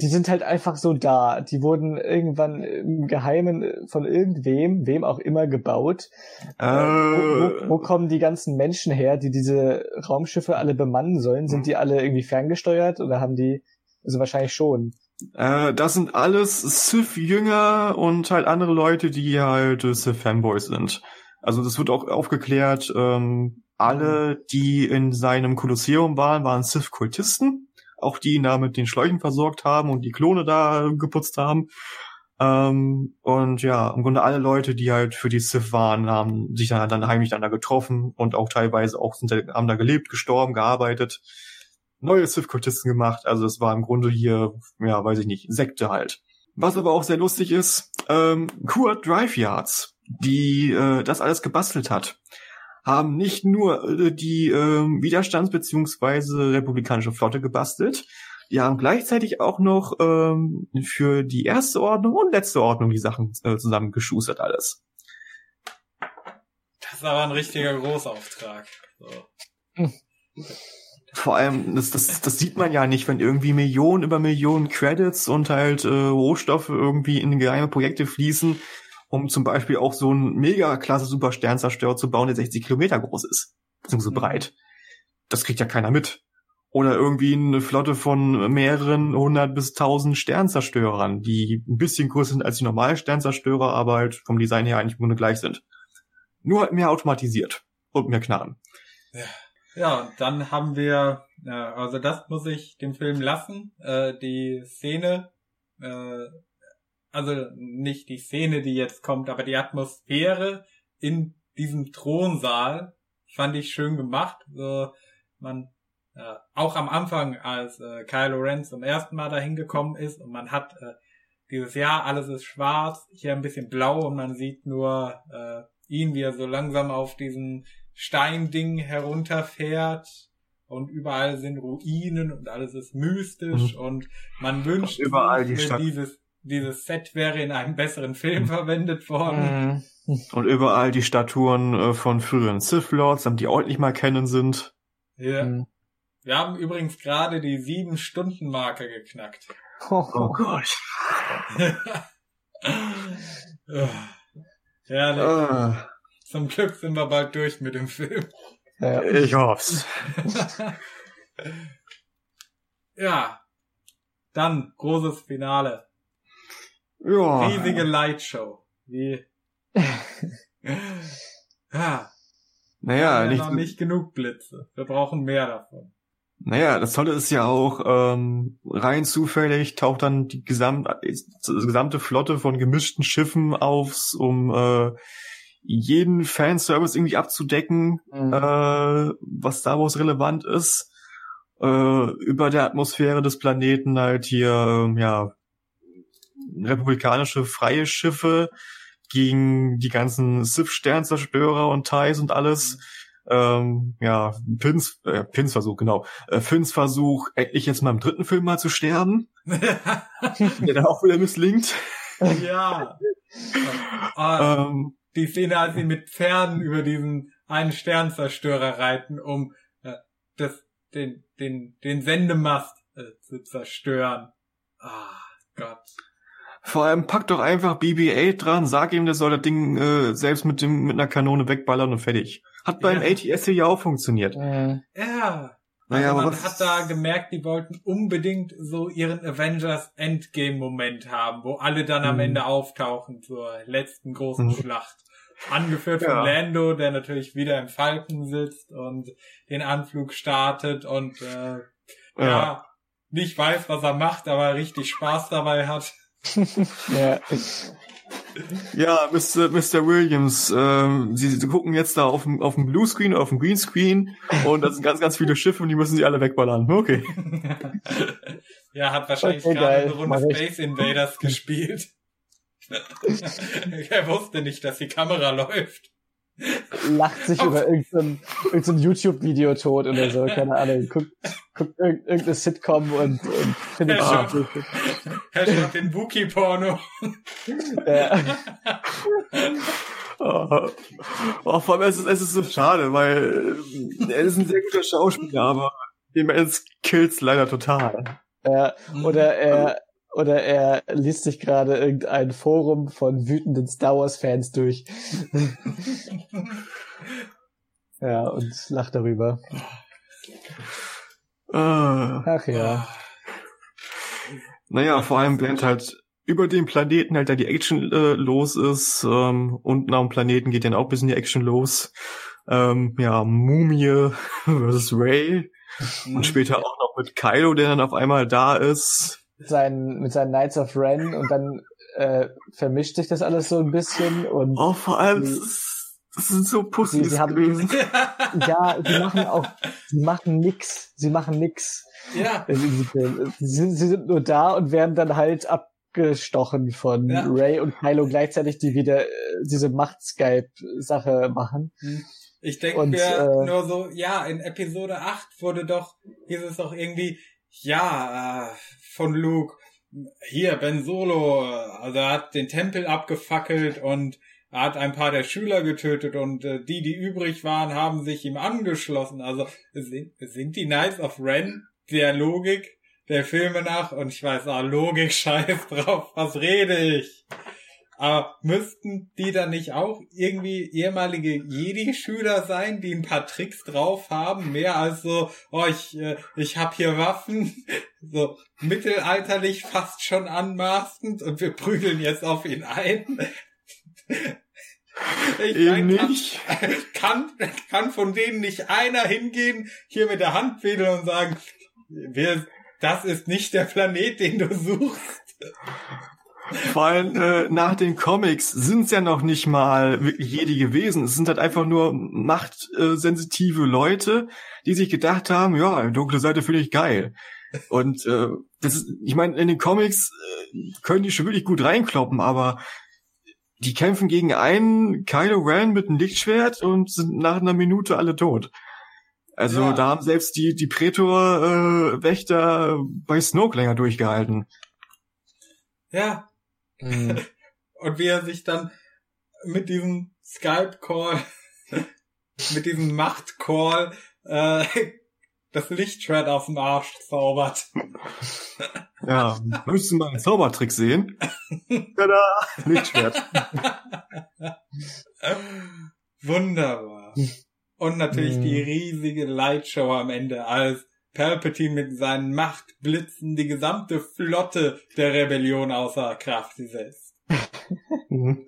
Speaker 2: Die sind halt einfach so da. Die wurden irgendwann im Geheimen von irgendwem, wem auch immer, gebaut. Äh, wo, wo, wo, kommen die ganzen Menschen her, die diese Raumschiffe alle bemannen sollen? Sind die alle irgendwie ferngesteuert oder haben die, also wahrscheinlich schon.
Speaker 3: Äh, das sind alles Sith-Jünger und halt andere Leute, die halt äh, Sith-Fanboys sind. Also das wird auch aufgeklärt, ähm, alle, die in seinem Kolosseum waren, waren Sith-Kultisten. Auch die ihn da mit den Schläuchen versorgt haben und die Klone da geputzt haben. Ähm, und ja, im Grunde alle Leute, die halt für die Sith waren, haben sich dann, dann heimlich dann da getroffen und auch teilweise auch sind, haben da gelebt, gestorben, gearbeitet neue Sith-Kultisten gemacht. Also es war im Grunde hier, ja, weiß ich nicht, Sekte halt. Was aber auch sehr lustig ist, ähm, Kurt Drive Yards, die äh, das alles gebastelt hat, haben nicht nur äh, die äh, Widerstands- bzw. republikanische Flotte gebastelt, die haben gleichzeitig auch noch ähm, für die erste Ordnung und letzte Ordnung die Sachen äh, zusammengeschustert alles.
Speaker 1: Das ist aber ein richtiger Großauftrag. So.
Speaker 3: Vor allem, das, das, das sieht man ja nicht, wenn irgendwie Millionen über Millionen Credits und halt äh, Rohstoffe irgendwie in geheime Projekte fließen, um zum Beispiel auch so einen mega-klasse Super Sternzerstörer zu bauen, der 60 Kilometer groß ist, beziehungsweise mhm. breit. Das kriegt ja keiner mit. Oder irgendwie eine Flotte von mehreren hundert bis tausend Sternzerstörern, die ein bisschen größer sind als die normalen Sternzerstörer, aber halt vom Design her eigentlich im Grunde gleich sind. Nur halt mehr automatisiert und mehr Knarren.
Speaker 1: Ja. Ja, dann haben wir, äh, also das muss ich dem Film lassen, äh, die Szene, äh, also nicht die Szene, die jetzt kommt, aber die Atmosphäre in diesem Thronsaal fand ich schön gemacht. So, man äh, auch am Anfang, als äh, Kylo Ren zum ersten Mal dahin gekommen ist und man hat äh, dieses Jahr alles ist schwarz, hier ein bisschen blau und man sieht nur äh, ihn, wie er so langsam auf diesen Steinding herunterfährt und überall sind Ruinen und alles ist mystisch mhm. und man wünscht
Speaker 3: und überall die
Speaker 1: Stadt. dieses dieses Set wäre in einem besseren Film mhm. verwendet worden.
Speaker 3: Mhm. Und überall die Statuen äh, von früheren Sith Lords, die ordentlich mal kennen sind.
Speaker 1: Ja. Mhm. Wir haben übrigens gerade die sieben Stunden Marke geknackt.
Speaker 3: Oh, oh Gott.
Speaker 1: ja, ah. Zum Glück sind wir bald durch mit dem Film.
Speaker 3: Ja. Ich hoff's.
Speaker 1: ja. Dann großes Finale. Ja. Riesige Lightshow. Wie. ja.
Speaker 3: Naja,
Speaker 1: nicht, noch nicht genug Blitze. Wir brauchen mehr davon.
Speaker 3: Naja, das Tolle ist ja auch, ähm, rein zufällig taucht dann die gesamte, die gesamte Flotte von gemischten Schiffen auf, um äh, jeden Fanservice irgendwie abzudecken, mhm. äh, was Star Wars relevant ist, äh, über der Atmosphäre des Planeten halt hier, äh, ja, republikanische freie Schiffe gegen die ganzen Sith-Sternzerstörer und Thais und alles. Mhm. Ähm, ja, Pins, äh, Pins Versuch, genau. Äh, Pins Versuch, endlich jetzt mal im dritten Film mal zu sterben. der dann auch wieder misslingt.
Speaker 1: Ja. ähm, die Szene, als sie mit Pferden über diesen einen Sternzerstörer reiten, um äh, das den, den, den Sendemast äh, zu zerstören. Ah, Gott.
Speaker 3: Vor allem pack doch einfach BB-8 dran, sag ihm, der soll das Ding äh, selbst mit dem mit einer Kanone wegballern und fertig. Hat beim
Speaker 1: Ja.
Speaker 3: ATS ja auch funktioniert.
Speaker 2: Äh,
Speaker 1: Ja.
Speaker 3: Naja,
Speaker 1: also man hat da gemerkt, die wollten unbedingt so ihren Avengers Endgame Moment haben, wo alle dann am
Speaker 2: Mhm.
Speaker 1: Ende auftauchen zur letzten großen
Speaker 3: Mhm.
Speaker 1: Schlacht. Angeführt
Speaker 3: Ja.
Speaker 1: von Lando, der natürlich wieder im Falken sitzt und den Anflug startet und äh, ja. nicht weiß, was er macht, aber richtig Spaß dabei hat.
Speaker 2: ja.
Speaker 3: Ja, Mr. Mr. Williams, ähm, sie, sie gucken jetzt da auf dem, auf dem Bluescreen, auf dem Greenscreen und da sind ganz, ganz viele Schiffe und die müssen sie alle wegballern. Okay.
Speaker 1: ja, hat wahrscheinlich
Speaker 2: Okay,
Speaker 1: gerade eine Runde. Space Invaders gespielt. er wusste nicht, dass die Kamera läuft.
Speaker 2: Lacht sich über irgendein, irgendein YouTube-Video tot oder so, keine Ahnung. Guckt, guckt irgend- irgendeine Sitcom und, und findet es
Speaker 1: schon. schaut den Wookie-Porno.
Speaker 2: Ja.
Speaker 3: Oh, oh, vor allem es ist, es ist so schade, weil äh, er ist ein sehr guter Schauspieler, aber dem Skills leider total.
Speaker 2: Ja, oder er, oder er liest sich gerade irgendein Forum von wütenden Star Wars Fans durch. ja, und lacht darüber.
Speaker 3: Äh,
Speaker 2: Ach ja.
Speaker 3: naja, vor allem während halt über dem Planeten halt da die Action äh, los ist. Ähm, unten am Planeten geht dann auch ein bisschen die Action los. Ähm, ja, Mumie versus Ray.
Speaker 1: Mhm.
Speaker 3: Und später auch noch mit Kylo, der dann auf einmal da ist.
Speaker 2: Mit seinen, mit seinen Knights of Ren und dann äh, vermischt sich das alles so ein bisschen und
Speaker 3: Oh, vor allem,
Speaker 2: Die-
Speaker 3: das, sind so Pussys
Speaker 2: sie haben-
Speaker 3: gewesen.
Speaker 2: ja, sie machen auch, sie machen nix, sie machen nix.
Speaker 1: ja,
Speaker 2: Sie, sie, sie sind nur da und werden dann halt abgestochen von
Speaker 1: Ja.
Speaker 2: Ray und Kylo gleichzeitig, die wieder äh, diese Macht-Skype-Sache machen.
Speaker 1: ich denke
Speaker 2: Und,
Speaker 1: mir
Speaker 2: äh,
Speaker 1: nur so, ja, in Episode 8 wurde doch, hieß es doch irgendwie, ja, äh, von Luke, hier, Ben Solo, also er hat den Tempel abgefackelt und er hat ein paar der Schüler getötet und äh, die, die übrig waren, haben sich ihm angeschlossen. Also sind, sind die Knights of Ren der Logik der Filme nach und ich weiß, ah, Logik, scheiß drauf, was rede ich? Aber müssten die dann nicht auch irgendwie ehemalige Jedi-Schüler sein, die ein paar Tricks drauf haben? Mehr als so, oh, ich, äh, ich hab hier Waffen, so mittelalterlich fast schon anmaßend und wir prügeln jetzt auf ihn ein. Ich
Speaker 3: Eben
Speaker 1: mein, kann-
Speaker 3: nicht.
Speaker 1: kann, kann von denen nicht einer hingehen, hier mit der Hand wedeln und sagen, wir, das ist nicht der Planet, den du suchst.
Speaker 3: Vor allem äh, nach den Comics sind es ja noch nicht mal wirklich Jedi gewesen. Es sind halt einfach nur machtsensitive Leute, die sich gedacht haben, ja, dunkle Seite finde ich geil. Und äh, das ist, ich meine, in den Comics äh, können die schon wirklich gut reinkloppen, aber die kämpfen gegen einen Kylo Ren mit einem Lichtschwert und sind nach einer Minute alle tot. Also
Speaker 1: Ja.
Speaker 3: da haben selbst die die Prätor äh, bei Snoke länger durchgehalten.
Speaker 1: Ja,
Speaker 2: Mhm.
Speaker 1: und wie er sich dann mit diesem Skype-Call, mit diesem Macht-Call, äh, das Lichtschwert aus dem Arsch zaubert.
Speaker 3: Ja, möchtest du mal einen Zaubertrick sehen? Tada! Lichtschwert.
Speaker 1: Wunderbar. Und natürlich
Speaker 2: Mhm.
Speaker 1: die riesige Lightshow am Ende, als Palpatine mit seinen Machtblitzen die gesamte Flotte der Rebellion außer Kraft setzt.
Speaker 3: Mhm.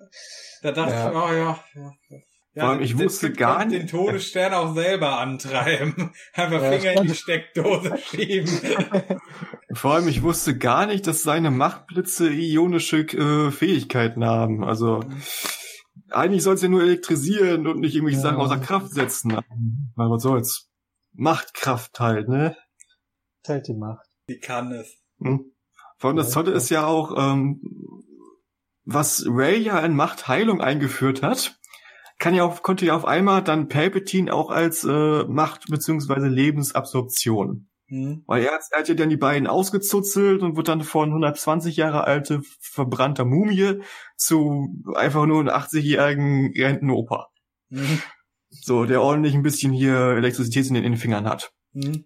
Speaker 1: Da dachte
Speaker 2: Ja.
Speaker 1: ich, oh ja. ja, ja.
Speaker 3: Vor allem, ich wusste gar nicht-
Speaker 1: den Todesstern auch selber antreiben. Einfach
Speaker 2: Ja,
Speaker 1: Finger in die. Steckdose schieben.
Speaker 3: Vor allem, ich wusste gar nicht, dass seine Machtblitze ionische äh, Fähigkeiten haben. Also, eigentlich soll es ja nur elektrisieren und nicht irgendwelche
Speaker 2: Ja.
Speaker 3: Sachen außer Kraft setzen. Aber was soll's? Machtkraft halt, ne?
Speaker 2: Halt die Macht.
Speaker 1: Die kann es.
Speaker 3: Hm. Vor allem das Tolle ist ja auch, ähm, was Ray ja in Machtheilung eingeführt hat, kann ja auf, konnte ja auf einmal dann Palpatine auch als äh, Macht beziehungsweise Lebensabsorption.
Speaker 1: Hm?
Speaker 3: Weil er, hat- er hat ja dann die beiden ausgezuzelt und wird dann von 120 Jahre alte verbrannter Mumie zu einfach nur einem 80-jährigen Rentenoper.
Speaker 1: Hm?
Speaker 3: So, der ordentlich ein bisschen hier Elektrizität in den, in den Fingern hat.
Speaker 1: Hm?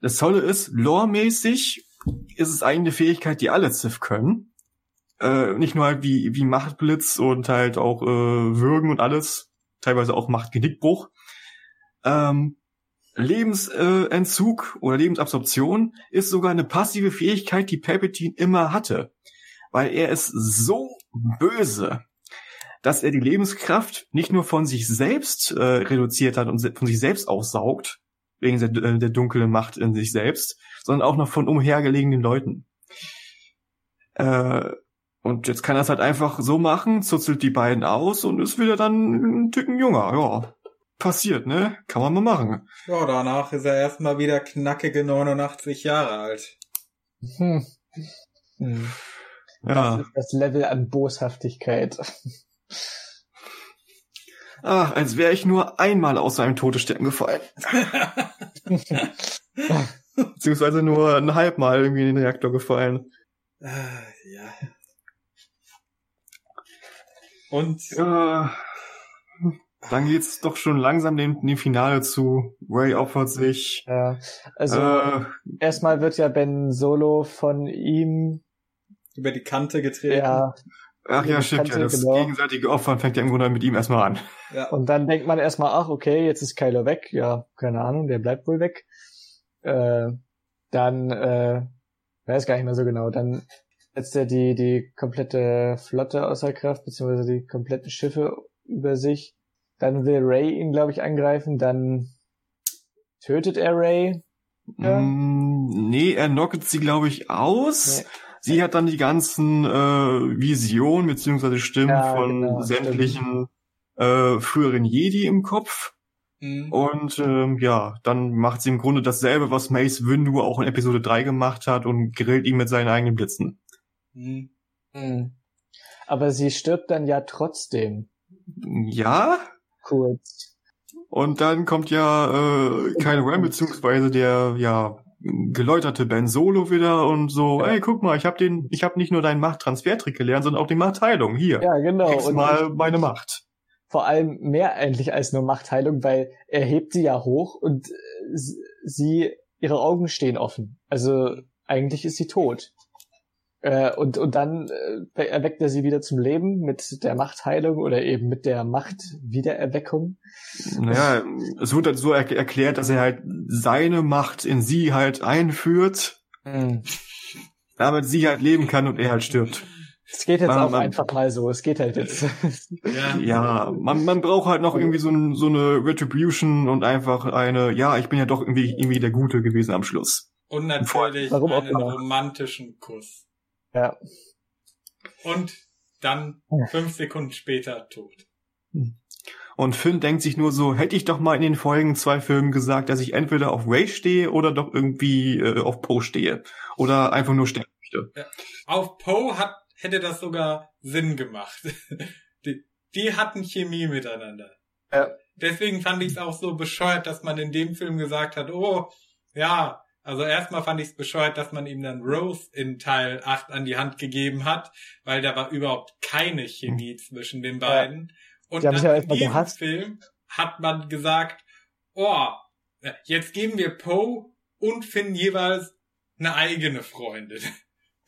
Speaker 3: das Tolle ist, loremäßig ist es eigentlich eine Fähigkeit, die alle Sith können. Äh, nicht nur halt wie, wie Machtblitz und halt auch äh, Würgen und alles, teilweise auch Machtgenickbruch. Ähm, Lebensentzug oder Lebensabsorption ist sogar eine passive Fähigkeit, die Palpatine immer hatte. Weil er ist so böse, dass er die Lebenskraft nicht nur von sich selbst äh, reduziert hat und von sich selbst aussaugt, wegen der, äh, der dunklen Macht in sich selbst, sondern auch noch von umhergelegenen Leuten. Äh, und jetzt kann er es halt einfach so machen, zuzelt die beiden aus und ist wieder dann ein Tücken jünger, ja. Passiert, ne? Kann man mal machen.
Speaker 1: Ja, danach ist er erstmal wieder knackige 89 Jahre alt. Hm.
Speaker 2: Hm. Ja. Das ist das Level an Boshaftigkeit.
Speaker 3: Ach, als wäre ich nur einmal aus seinem Todesstern gefallen. Beziehungsweise nur ein halbmal irgendwie in den Reaktor gefallen.
Speaker 1: Ah, ja. Und
Speaker 3: äh, dann geht's doch schon langsam dem, dem Finale zu. Ray opfert sich.
Speaker 2: Ja, also äh, erstmal wird ja Ben Solo von ihm
Speaker 1: über die Kante getreten.
Speaker 2: Ja.
Speaker 3: Ach ja, stimmt ja. Das genau. gegenseitige Opfern fängt ja im Grunde mit ihm erstmal an.
Speaker 2: Ja. Und dann denkt man erstmal, ach okay, jetzt ist Kylo weg. Ja, keine Ahnung, der bleibt wohl weg. Äh, dann, äh, weiß gar nicht mehr so genau, dann setzt er die, die komplette Flotte außer Kraft, beziehungsweise die kompletten Schiffe über sich. Dann will Ray ihn, glaube ich, angreifen, dann tötet er Ray.
Speaker 3: Ja? Mm, nee, er knocket sie, glaube ich, aus. Nee. Sie hat dann die ganzen äh, Visionen beziehungsweise Stimmen ja, von genau, sämtlichen äh, früheren Jedi im Kopf. Mhm. Und ähm, ja, dann macht sie im Grunde dasselbe, was Mace Windu auch in Episode 3 gemacht hat und grillt ihn mit seinen eigenen Blitzen.
Speaker 2: Mhm. Mhm. Aber sie stirbt dann ja trotzdem.
Speaker 3: Ja?
Speaker 2: Kurz.
Speaker 3: Und dann kommt ja äh, Kylo Ren beziehungsweise der ja geläuterte Ben Solo wieder und so, ja. ey, guck mal, ich habe den, ich habe nicht nur deinen Machttransfertrick gelernt, sondern auch die Machtheilung. Hier,
Speaker 2: ja, genau.
Speaker 3: kriegst und mal meine Macht
Speaker 2: vor allem mehr eigentlich als nur Machtheilung, weil er hebt sie ja hoch und äh, sie, ihre Augen stehen offen. Also eigentlich ist sie tot. Äh, und, und dann äh, erweckt er sie wieder zum Leben mit der Machtheilung oder eben mit der Machtwiedererweckung.
Speaker 3: Naja, es wird halt so er erklärt, dass er halt seine Macht in sie halt einführt, mhm. damit sie halt leben kann und er halt stirbt.
Speaker 2: Es geht jetzt man, auch man, einfach mal so. Es geht halt jetzt.
Speaker 3: Ja, ja man, man braucht halt noch irgendwie so, ein, so eine Retribution und einfach eine, ja, ich bin ja doch irgendwie, irgendwie der Gute gewesen am Schluss.
Speaker 1: Und natürlich einen genau? romantischen Kuss.
Speaker 2: Ja.
Speaker 1: Und dann fünf Sekunden später tot.
Speaker 3: Und Finn denkt sich nur so, hätte ich doch mal in den Folgen zwei Filmen gesagt, dass ich entweder auf Ray stehe oder doch irgendwie äh, auf Poe stehe. Oder einfach nur sterben möchte. Ja.
Speaker 1: Auf Poe hat hätte das sogar Sinn gemacht. die, die hatten Chemie miteinander. Ja. Deswegen fand ich es auch so bescheuert, dass man in dem Film gesagt hat, oh, ja, also erstmal fand ich es bescheuert, dass man ihm dann Rose in Teil 8 an die Hand gegeben hat, weil da war überhaupt keine Chemie zwischen den beiden. Ja. Und nach ja diesem Film hat man gesagt, oh, jetzt geben wir Poe und Finn jeweils eine eigene Freundin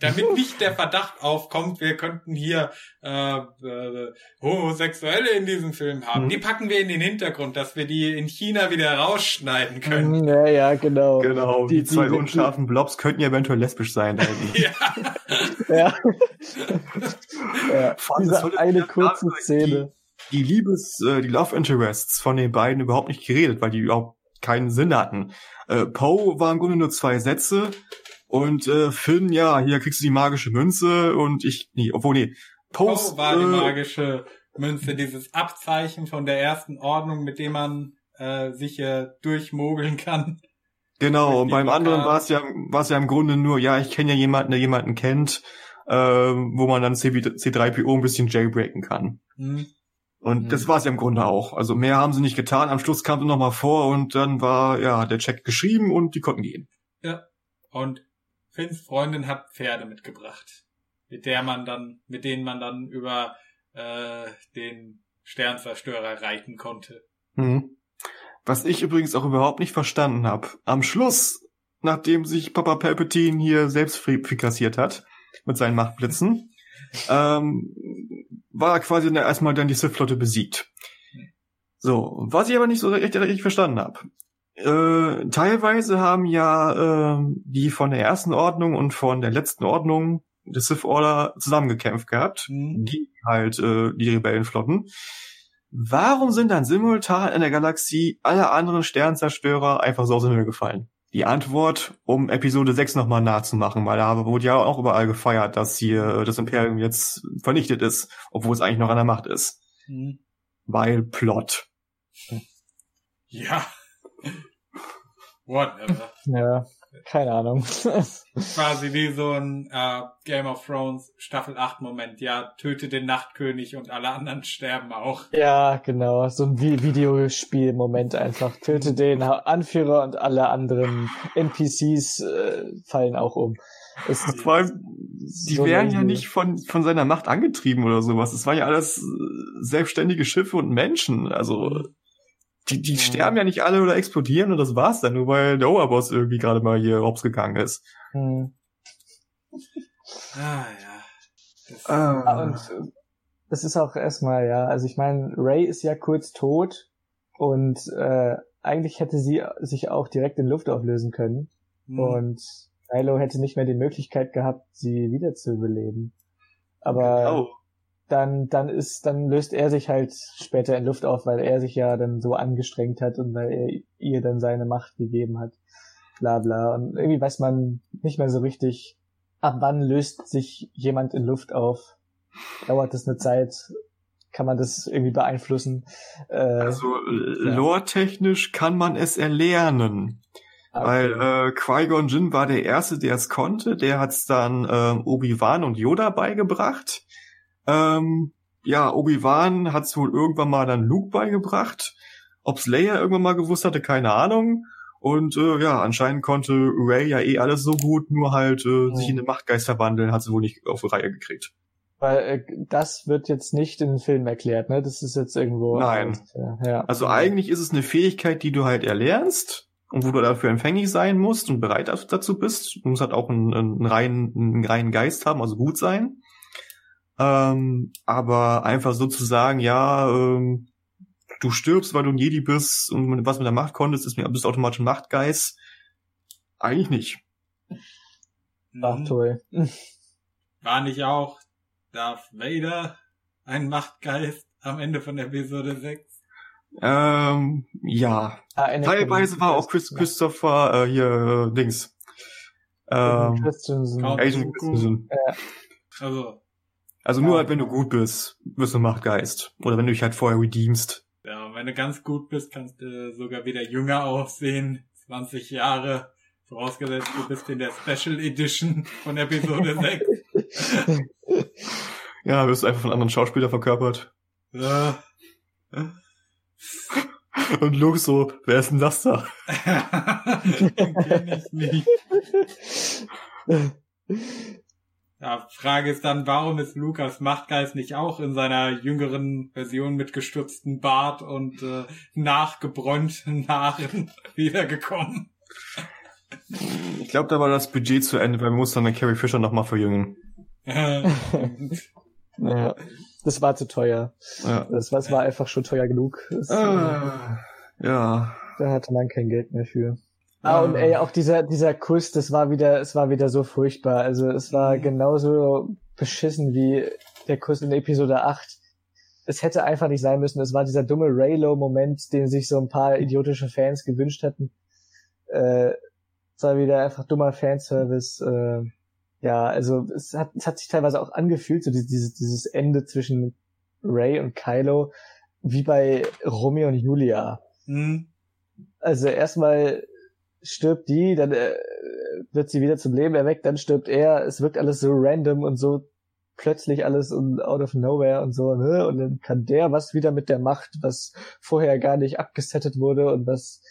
Speaker 1: damit nicht der Verdacht aufkommt, wir könnten hier äh, äh, Homosexuelle in diesem Film haben. Mhm. Die packen wir in den Hintergrund, dass wir die in China wieder rausschneiden können.
Speaker 2: Ja, ja, genau.
Speaker 3: Genau, die, die zwei die, unscharfen Blobs könnten ja eventuell lesbisch sein.
Speaker 2: ja. ja. ja. Diese eine kurze Szene.
Speaker 3: Die, die Liebes, äh, die Love Interests von den beiden überhaupt nicht geredet, weil die überhaupt keinen Sinn hatten. Äh, Poe war im Grunde nur zwei Sätze und äh, Finn, ja, hier kriegst du die magische Münze und ich, nee, obwohl, nee,
Speaker 1: Post. Oh, war die äh, magische Münze, dieses Abzeichen von der ersten Ordnung, mit dem man äh, sich äh, durchmogeln kann.
Speaker 3: Genau, und beim anderen war es ja, war es ja im Grunde nur, ja, ich kenne ja jemanden, der jemanden kennt, äh, wo man dann C3PO ein bisschen jailbreaken kann. Hm. Und hm. das war es ja im Grunde auch. Also mehr haben sie nicht getan. Am Schluss kam sie nochmal vor und dann war ja der Check geschrieben und die konnten gehen.
Speaker 1: Ja. Und Finns Freundin hat Pferde mitgebracht, mit der man dann, mit denen man dann über äh, den Sternzerstörer reiten konnte.
Speaker 3: Mhm. Was ich übrigens auch überhaupt nicht verstanden habe. Am Schluss nachdem sich Papa Palpatine hier selbst frikassiert hat mit seinen Machtblitzen, ähm, war quasi erstmal dann die Sith-Flotte besiegt. So, was ich aber nicht so richtig, richtig verstanden habe. Äh, teilweise haben ja äh, die von der ersten Ordnung und von der letzten Ordnung des Sith Order zusammengekämpft gehabt,
Speaker 1: Mhm.
Speaker 3: die halt äh, die Rebellenflotten. Warum sind dann simultan in der Galaxie alle anderen Sternzerstörer einfach so aus dem Himmel gefallen? Die Antwort, um Episode 6 nochmal nachzumachen, weil da wurde ja auch überall gefeiert, dass hier das Imperium jetzt vernichtet ist, obwohl es eigentlich noch an der Macht ist.
Speaker 1: Mhm.
Speaker 3: Weil Plot.
Speaker 1: Ja. Whatever.
Speaker 2: Ja, keine Ahnung.
Speaker 1: Quasi wie so ein äh, Game of Thrones Staffel 8 Moment. Ja, töte den Nachtkönig und alle anderen sterben auch.
Speaker 2: ja, genau. So ein Vi- Videospiel-Moment einfach. Töte den Anführer und alle anderen NPCs äh, fallen auch um. Es
Speaker 3: Vor allem, die
Speaker 2: so
Speaker 3: werden ja nicht von, von seiner Macht angetrieben oder sowas. Es waren ja alles äh, selbstständige Schiffe und Menschen. Also, die, die
Speaker 2: Mhm.
Speaker 3: sterben ja nicht alle oder explodieren und das war's dann, nur weil der Oberboss irgendwie gerade mal hier hops gegangen ist.
Speaker 2: Hm.
Speaker 1: Ah ja. Das,
Speaker 2: Ah, und äh, das ist auch erstmal, ja, also ich meine, Ray ist ja kurz tot und äh, eigentlich hätte sie sich auch direkt in Luft auflösen können
Speaker 1: hm,
Speaker 2: und Kylo hätte nicht mehr die Möglichkeit gehabt, sie wiederzubeleben. Aber
Speaker 3: Genau.
Speaker 2: Dann, dann ist, dann löst er sich halt später in Luft auf, weil er sich ja dann so angestrengt hat und weil er ihr dann seine Macht gegeben hat. Bla bla. Und irgendwie weiß man nicht mehr so richtig, ab wann löst sich jemand in Luft auf. Dauert das eine Zeit? Kann man das irgendwie beeinflussen? Äh,
Speaker 3: Also, äh, lore-technisch kann man es erlernen.
Speaker 2: okay.
Speaker 3: Weil äh, Qui-Gon Jinn war der Erste, der es konnte. Der hat es dann ähm, Obi-Wan und Yoda beigebracht. Ähm, ja, Obi-Wan hat es wohl irgendwann mal dann Luke beigebracht. Ob's Leia irgendwann mal gewusst hatte, keine Ahnung. Und äh, ja, anscheinend konnte Ray ja eh alles so gut, nur halt äh, sich in den Machtgeist verwandeln, hat sie wohl nicht auf die Reihe gekriegt.
Speaker 2: Weil äh, das wird jetzt nicht in den Film erklärt, ne? Das ist jetzt irgendwo.
Speaker 3: Nein.
Speaker 2: Ja, ja.
Speaker 3: Also eigentlich ist es eine Fähigkeit, die du halt erlernst und wo du dafür empfänglich sein musst und bereit dazu bist. Du musst halt auch einen, einen, reinen, einen reinen Geist haben, also gut sein. Ähm, aber einfach sozusagen, ja, ähm, du stirbst, weil du ein Jedi bist und was mit der Macht konntest, ist mir bist automatisch ein Machtgeist. Eigentlich nicht.
Speaker 2: Ach,
Speaker 1: mhm.
Speaker 2: toll.
Speaker 1: War nicht auch Darth Vader ein Machtgeist am Ende von Episode 6?
Speaker 3: Ähm, ja.
Speaker 2: Ah,
Speaker 3: Teilweise war auch Chris, Christopher äh, hier äh, Dings. Ähm,
Speaker 2: Christensen.
Speaker 3: Agent. Christensen.
Speaker 1: Also,
Speaker 3: Also nur halt, wenn du gut bist, wirst du Machtgeist. Oder wenn du dich halt vorher redeemst.
Speaker 1: ja, wenn du ganz gut bist, kannst du sogar wieder jünger aussehen. 20 Jahre. Vorausgesetzt, du bist in der Special Edition von Episode 6.
Speaker 3: Ja, wirst du einfach von anderen Schauspielern verkörpert.
Speaker 1: Äh.
Speaker 3: Und Luke so, wer ist denn das da?
Speaker 1: Den kenn ich nicht. Ja, Frage ist dann, warum ist Lukas Machtgeist nicht auch in seiner jüngeren Version mit gestürztem Bart und äh, nachgebräunten Haaren wiedergekommen?
Speaker 3: Ich glaube, da war das Budget zu Ende, weil wir mussten dann Carrie Fisher nochmal verjüngen.
Speaker 1: Äh,
Speaker 2: Ja, das war zu teuer.
Speaker 3: Ja.
Speaker 2: Das war, das war einfach schon teuer genug. Das,
Speaker 3: Ah, ja.
Speaker 2: Da hatte man kein Geld mehr für. Ah, und ey, auch dieser, dieser Kuss, das war wieder, es war wieder so furchtbar. Also es war genauso beschissen wie der Kuss in Episode 8. Es hätte einfach nicht sein müssen. Es war dieser dumme Raylo-Moment, den sich so ein paar idiotische Fans gewünscht hatten. Äh, es war wieder einfach dummer Fanservice. Äh, ja, also es hat, es hat sich teilweise auch angefühlt, so dieses, dieses, Ende zwischen Ray und Kylo, wie bei Romeo und Julia.
Speaker 1: hm,
Speaker 2: Also erstmal stirbt die, dann äh, wird sie wieder zum Leben erweckt, dann stirbt er. Es wirkt alles so random und so plötzlich alles und out of nowhere und so, ne? Und dann kann der was wieder mit der Macht, was vorher gar nicht abgesettet wurde und was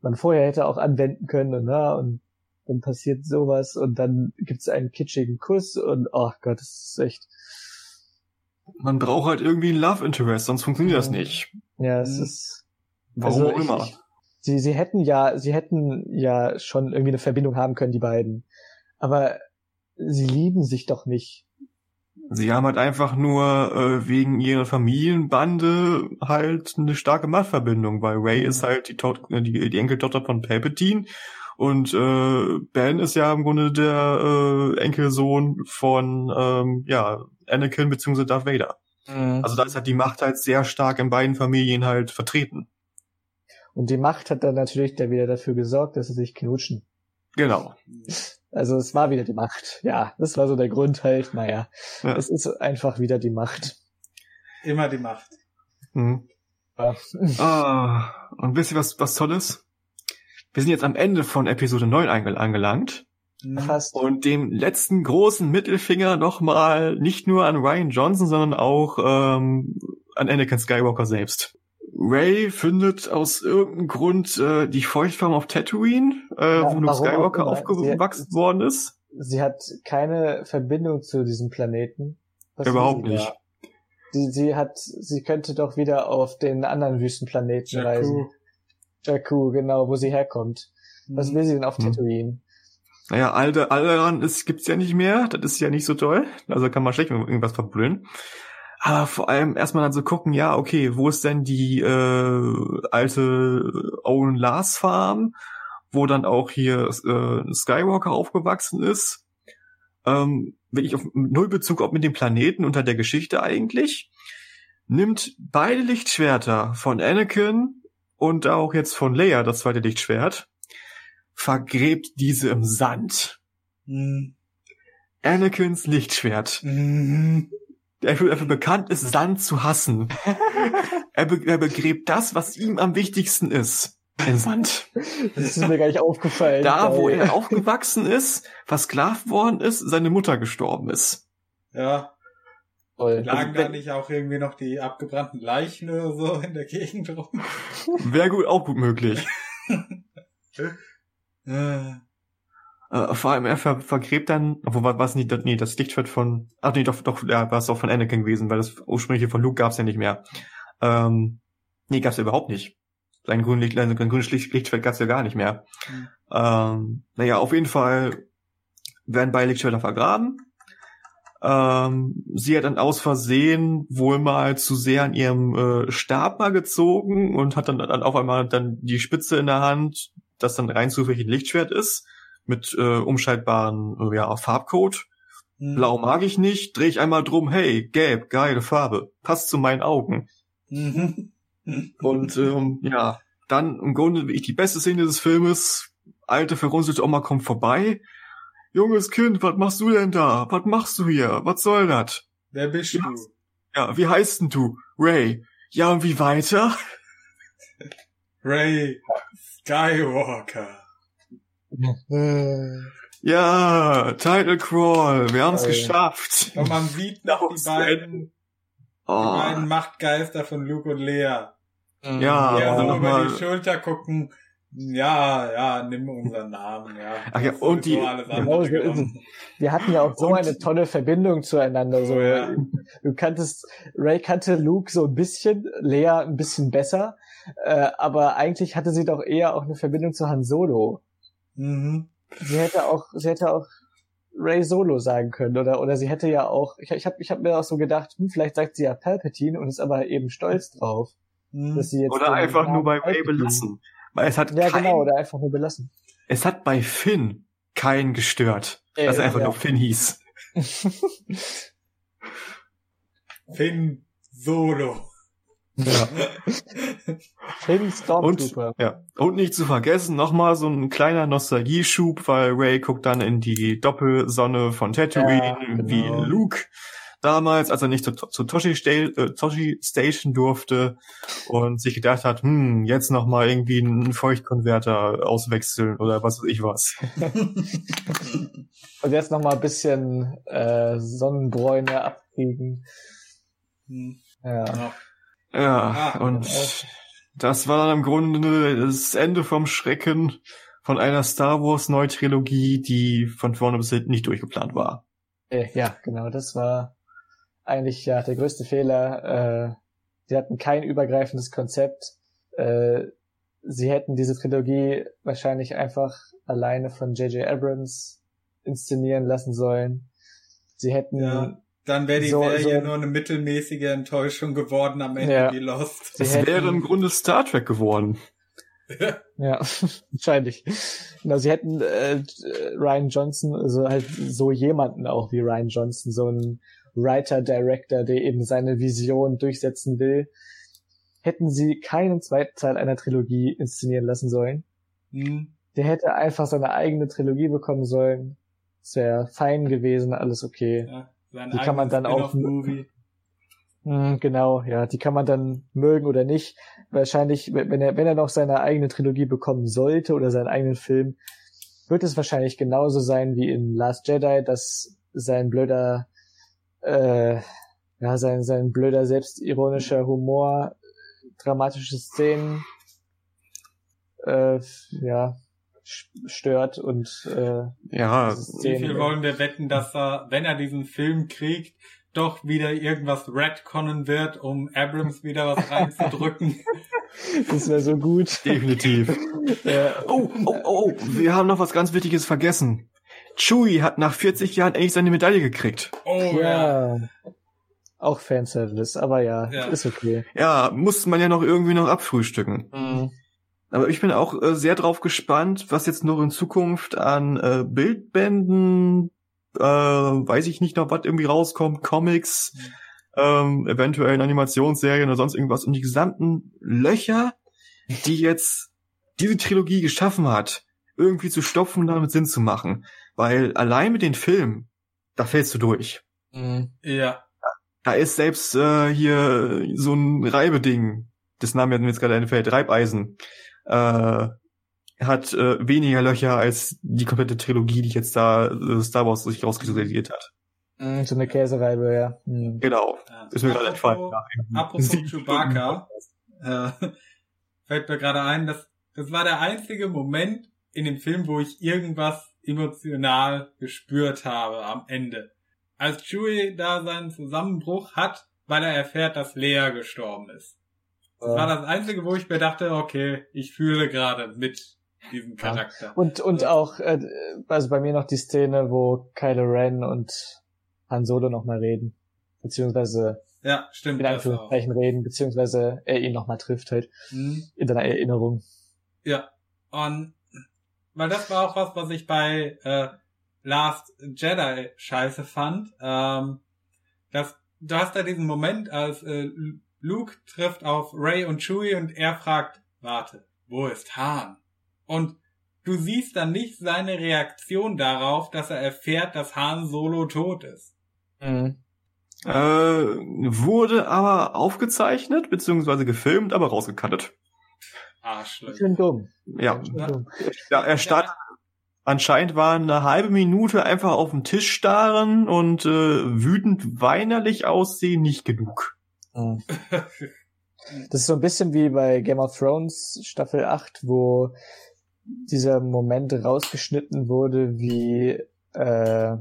Speaker 2: man vorher hätte auch anwenden können und na, und dann passiert sowas und dann gibt's einen kitschigen Kuss und oh Gott, das ist echt,
Speaker 3: Man braucht halt irgendwie ein Love Interest, sonst funktioniert das
Speaker 2: Mhm.
Speaker 3: nicht.
Speaker 2: ja, es ist
Speaker 3: Warum
Speaker 2: Also
Speaker 3: auch
Speaker 2: ich-
Speaker 3: immer.
Speaker 2: Ich, sie, sie hätten ja, sie hätten ja schon irgendwie eine Verbindung haben können, die beiden. Aber sie lieben sich doch nicht.
Speaker 3: Sie haben halt einfach nur äh, wegen ihrer Familienbande halt eine starke Machtverbindung, weil Ray ist halt die, to die, die Enkeltochter von Palpatine und äh, Ben ist ja im Grunde der äh, Enkelsohn von ähm, ja Anakin bzw. Darth Vader. Mhm. Also da ist halt die Macht halt sehr stark in beiden Familien halt vertreten.
Speaker 2: Und die Macht hat dann natürlich da wieder dafür gesorgt, dass sie sich knutschen.
Speaker 3: Genau.
Speaker 2: Also es war wieder die Macht. Ja, das war so der Grund halt. Naja, ja. es ist einfach wieder die Macht.
Speaker 1: Immer die Macht.
Speaker 3: Mhm. Ja. Ah, und wisst ihr was, was Tolles? Wir sind jetzt am Ende von Episode 9 angelangt.
Speaker 2: Mhm. Fast.
Speaker 3: Und dem letzten großen Mittelfinger nochmal nicht nur an Ryan Johnson, sondern auch ähm, an Anakin Skywalker selbst. Ray findet aus irgendeinem Grund äh, die Feuchtfarm auf Tatooine, äh, ja, wo Luke Skywalker aufgewachsen hat, worden ist.
Speaker 2: Sie hat keine Verbindung zu diesem Planeten.
Speaker 3: Was Überhaupt nicht.
Speaker 2: Sie, sie hat, sie könnte doch wieder auf den anderen Wüstenplaneten Jakku. reisen. Jakku, genau, wo sie herkommt. Was mhm. will sie denn auf hm. Tatooine?
Speaker 3: Naja, alte Alderan ist, gibt's ja nicht mehr. Das ist ja nicht so toll. Also kann man schlecht irgendwas verbrüllen. Aber vor allem erstmal dann so gucken, ja, okay, wo ist denn die äh, alte Owen Lars Farm, wo dann auch hier äh, Skywalker aufgewachsen ist. Ähm, wirklich auf null Bezug auch mit dem Planeten unter der Geschichte eigentlich. Nimmt beide Lichtschwerter von Anakin und auch jetzt von Leia, das zweite Lichtschwert, vergräbt diese im Sand. Mhm. Anakins Lichtschwert. Mhm der dafür bekannt ist, Sand zu hassen. er, be er begräbt das, was ihm am wichtigsten ist. Ein Sand.
Speaker 2: Das ist mir gar nicht aufgefallen.
Speaker 3: Da, wo er aufgewachsen ist, versklavt worden ist, seine Mutter gestorben ist.
Speaker 1: Ja. Voll. Lagen also, da nicht auch irgendwie noch die abgebrannten Leichen oder so in der Gegend rum?
Speaker 3: Wäre gut, auch gut möglich. Äh, vor allem er ver vergräbt dann, obwohl war es nicht, nee, das Lichtschwert von, ach nee, doch, doch, ja, war es auch von Anakin gewesen, weil das ursprüngliche von Luke gab's ja nicht mehr. Ähm, nee, gab's ja überhaupt nicht. Sein grünes Licht, sein grünes Licht, Lichtschwert gab's ja gar nicht mehr. Mhm. Ähm, naja, auf jeden Fall werden beide Lichtschwerter vergraben. Ähm, sie hat dann aus Versehen wohl mal zu sehr an ihrem äh, Stab mal gezogen und hat dann, dann auf einmal dann die Spitze in der Hand, das dann rein zufällig ein Lichtschwert ist mit äh, umschaltbaren äh, ja, Farbcode. Mhm. Blau mag ich nicht, drehe ich einmal drum, hey, gelb, geile Farbe, passt zu meinen Augen. Mhm. Und ähm, ja, dann im Grunde ich die beste Szene des Filmes, alte verrunzelte Oma kommt vorbei. Junges Kind, was machst du denn da? Was machst du hier? Was soll das?
Speaker 1: Wer bist ja, du?
Speaker 3: Ja, wie heißt denn du? Ray. Ja, und wie weiter?
Speaker 1: Ray Skywalker.
Speaker 3: Ja, Title Crawl, wir haben es geschafft.
Speaker 1: Und man sieht noch die beiden, oh. die beiden Machtgeister von Luke und Lea.
Speaker 3: Mhm. Ja,
Speaker 1: die also über mal. die Schulter gucken. Ja, ja, nimm unseren Namen, ja.
Speaker 3: Ach ja, und die, genau,
Speaker 2: wir hatten ja auch so und, eine tolle Verbindung zueinander, so. Oh, ja. Du kanntest, Ray kannte Luke so ein bisschen, Lea ein bisschen besser, äh, aber eigentlich hatte sie doch eher auch eine Verbindung zu Han Solo. Mhm. Sie hätte auch, sie hätte auch Ray Solo sagen können oder oder sie hätte ja auch ich, ich habe ich hab mir auch so gedacht hm, vielleicht sagt sie ja Palpatine und ist aber eben stolz drauf
Speaker 3: mhm. dass sie jetzt oder einfach nur bei Ray belassen weil es hat
Speaker 2: ja kein, genau oder einfach nur belassen
Speaker 3: es hat bei Finn keinen gestört äh, dass er einfach ja. nur Finn hieß
Speaker 1: Finn Solo
Speaker 3: ja. und, ja. und nicht zu vergessen, nochmal so ein kleiner Nostalgieschub, weil Ray guckt dann in die Doppelsonne von Tatooine, ja, genau. wie Luke damals, als er nicht zu, zu Toshi, äh, Toshi Station durfte und sich gedacht hat, hm, jetzt nochmal irgendwie einen Feuchtkonverter auswechseln oder was weiß ich was.
Speaker 2: und jetzt nochmal ein bisschen äh, Sonnenbräune abkriegen.
Speaker 3: Hm. Ja. ja. Ja, ah, und das war dann im Grunde das Ende vom Schrecken von einer Star Wars Neutrilogie, die von vorne bis hinten nicht durchgeplant war.
Speaker 2: Äh, ja, genau, das war eigentlich ja der größte Fehler. Äh, sie hatten kein übergreifendes Konzept. Äh, sie hätten diese Trilogie wahrscheinlich einfach alleine von J.J. Abrams inszenieren lassen sollen. Sie hätten
Speaker 1: Ja, dann wäre die
Speaker 2: So-
Speaker 1: Serie
Speaker 2: so-
Speaker 1: nur eine mittelmäßige Enttäuschung geworden am Ende
Speaker 2: Ja.
Speaker 1: wie Lost.
Speaker 2: Hätten-
Speaker 3: wäre im Grunde Star Trek geworden.
Speaker 2: Ja, wahrscheinlich. Genau, sie hätten äh, Ryan Johnson, also halt so jemanden auch wie Ryan Johnson, so einen Writer-Director, der eben seine Vision durchsetzen will, hätten sie keinen zweiten Teil einer Trilogie inszenieren lassen sollen.
Speaker 1: Hm.
Speaker 2: Der hätte einfach seine eigene Trilogie bekommen sollen. Es wäre fein gewesen, alles okay.
Speaker 1: Ja, sein
Speaker 2: Die kann man dann auch-
Speaker 1: Spin-off-Movie.
Speaker 2: Hm, genau, ja, die kann man dann mögen oder nicht. Wahrscheinlich, wenn er, wenn er noch seine eigene Trilogie bekommen sollte oder seinen eigenen Film, wird es wahrscheinlich genauso sein wie in Last Jedi, dass sein blöder, äh, ja, sein, sein blöder selbstironischer Humor, dramatische Szenen, äh, ja, stört und äh,
Speaker 3: Ja,
Speaker 1: Wie viel wollen wir wetten, dass er, wenn er diesen Film kriegt, doch wieder irgendwas retconnen wird, um Abrams wieder was reinzudrücken?
Speaker 2: das wäre so gut.
Speaker 3: definitiv.
Speaker 2: ja,
Speaker 3: Oh, oh, oh, wir haben noch was ganz Wichtiges vergessen. Chewie hat nach 40 Jahren endlich seine Medaille gekriegt.
Speaker 1: Oh ja.
Speaker 2: Ja. Auch Fanservice, aber ja,
Speaker 1: Ja.
Speaker 2: ist okay.
Speaker 3: Ja, musste man ja noch irgendwie noch abfrühstücken.
Speaker 2: Mhm.
Speaker 3: Aber ich bin auch äh, sehr drauf gespannt, was jetzt noch in Zukunft an äh, Bildbänden, äh, weiß ich nicht noch, was irgendwie rauskommt, Comics, ähm, eventuell in Animationsserien oder sonst irgendwas und die gesamten Löcher, die jetzt diese Trilogie geschaffen hat, irgendwie zu stopfen und damit Sinn zu machen. Weil allein mit den Filmen, da fällst du durch.
Speaker 2: Mhm.
Speaker 1: Ja.
Speaker 3: Da ist selbst äh, hier so ein Reibeding, das Name mir jetzt gerade einfällt, Reibeisen, äh, hat äh, weniger Löcher als die komplette Trilogie, die jetzt da äh, Star Wars sich rauskristallisiert hat.
Speaker 2: Mhm, So eine Käsereibe, ja. Mhm.
Speaker 3: Genau.
Speaker 1: ja.
Speaker 3: Ist mir gerade entfallen.
Speaker 1: Apropos- Chewbacca. Äh, fällt mir gerade ein, dass das war der einzige Moment in dem Film, wo ich irgendwas emotional gespürt habe am Ende. Als Chewie da seinen Zusammenbruch hat, weil er erfährt, dass Leia gestorben ist. Das war das einzige, wo ich mir dachte, okay, ich fühle gerade mit diesem Charakter.
Speaker 2: Und, und auch, äh, also bei mir noch die Szene, wo Kylo Ren und Han Solo nochmal reden. Beziehungsweise
Speaker 1: Ja, stimmt.
Speaker 2: in. Anführungszeichen reden, beziehungsweise er ihn nochmal trifft halt
Speaker 1: Hm.
Speaker 2: in deiner Erinnerung.
Speaker 1: Ja. Und weil das war auch was, was ich bei äh, Last Jedi scheiße fand. Ähm, dass, du hast da diesen Moment, als äh, Luke trifft auf Ray und Chewie und er fragt, warte, wo ist Han? Und du siehst dann nicht seine Reaktion darauf, dass er erfährt, dass Han Solo tot ist.
Speaker 2: Mhm.
Speaker 3: Äh, wurde aber aufgezeichnet, beziehungsweise gefilmt, aber rausgekattet.
Speaker 1: Arschloch.
Speaker 2: Schön dumm.
Speaker 3: Ja.
Speaker 2: Schön
Speaker 1: Ja.
Speaker 2: dumm.
Speaker 3: ja er stand, anscheinend war eine halbe Minute einfach auf den Tisch starren und äh, wütend weinerlich aussehen nicht genug.
Speaker 2: Mhm. Das ist so ein bisschen wie bei Game of Thrones Staffel 8, wo dieser Moment rausgeschnitten wurde, wie äh,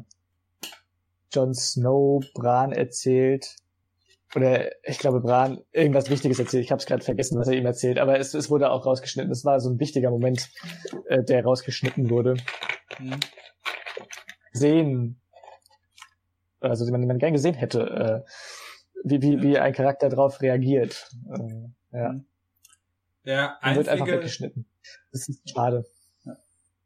Speaker 2: Jon Snow Bran erzählt. Oder ich glaube, Bran irgendwas Wichtiges erzählt. Ich habe es gerade vergessen, was er ihm erzählt, aber es, es wurde auch rausgeschnitten. Es war so ein wichtiger Moment, äh, der rausgeschnitten wurde.
Speaker 1: Hm.
Speaker 2: Sehen, also den man, den man gern gesehen hätte, äh, wie, wie, wie ein Charakter darauf reagiert. Äh, ja.
Speaker 1: Der
Speaker 2: Man wird einfach
Speaker 1: einzige,
Speaker 2: weggeschnitten. Das ist schade.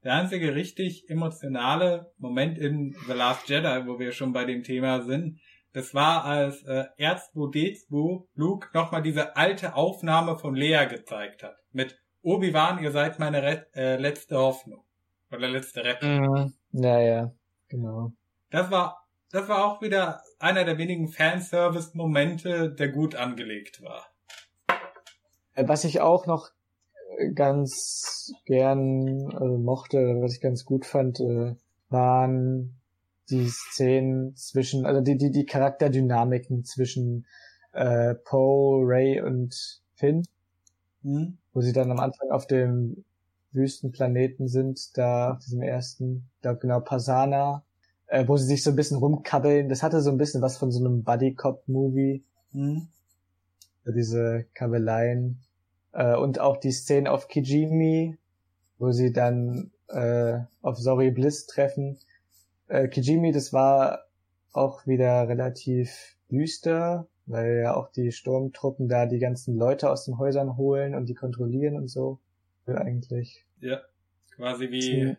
Speaker 1: Der einzige richtig emotionale Moment in The Last Jedi, wo wir schon bei dem Thema sind, das war, als äh, R2D2 Luke nochmal diese alte Aufnahme von Lea gezeigt hat. Mit Obi-Wan, ihr seid meine Re äh, letzte Hoffnung. Oder letzte Rettung.
Speaker 2: Ja, ja, genau.
Speaker 1: Das war, das war auch wieder einer der wenigen Fanservice-Momente, der gut angelegt war.
Speaker 2: Äh, Was ich auch noch äh, ganz gern äh, mochte, was ich ganz gut fand, waren die Szenen zwischen, also die, die, die Charakterdynamiken zwischen äh, Poe, Ray und Finn,
Speaker 1: Hm?
Speaker 2: wo sie dann am Anfang auf dem Wüstenplaneten sind, da auf diesem ersten, glaube genau Pasana, äh, wo sie sich so ein bisschen rumkabbeln. Das hatte so ein bisschen was von so einem Buddy-Cop-Movie.
Speaker 1: Hm?
Speaker 2: So diese Kabeleien. Äh, und auch die Szene auf Kijimi, wo sie dann äh, auf Sorry Bliss treffen. Äh, Kijimi, das war auch wieder relativ düster, weil ja auch die Sturmtruppen da die ganzen Leute aus den Häusern holen und die kontrollieren und so. Ja, eigentlich.
Speaker 1: Ja, quasi wie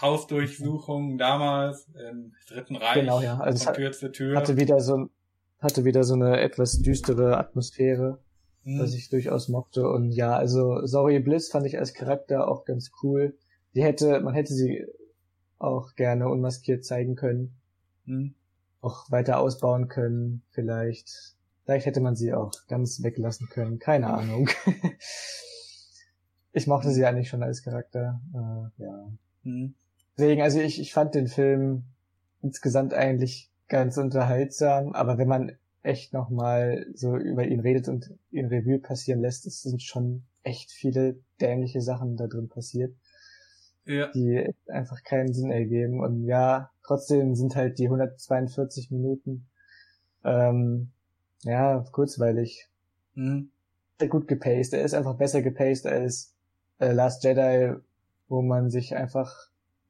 Speaker 1: Hausdurchsuchungen damals im Dritten Reich.
Speaker 2: Genau, ja. Also
Speaker 1: von Tür zu Tür.
Speaker 2: hatte wieder so hatte wieder so eine etwas düstere Atmosphäre, hm. was ich durchaus mochte. Und ja, also Sorry Bliss fand ich als Charakter auch ganz cool. Die hätte, man hätte sie auch gerne unmaskiert zeigen können. Hm. Auch weiter ausbauen können, vielleicht. Vielleicht hätte man sie auch ganz weglassen können. Keine Ahnung. ich mochte sie eigentlich schon als Charakter. Äh, ja. Hm. Deswegen, also ich, ich fand den Film insgesamt eigentlich ganz unterhaltsam, aber wenn man echt nochmal so über ihn redet und ihn Revue passieren lässt, es sind schon echt viele dämliche Sachen da drin passiert, ja. die einfach keinen Sinn ergeben. Und ja, trotzdem sind halt die 142 Minuten ähm, ja kurzweilig. Mhm. Gut gepaced. Er ist einfach besser gepaced als äh, Last Jedi, wo man sich einfach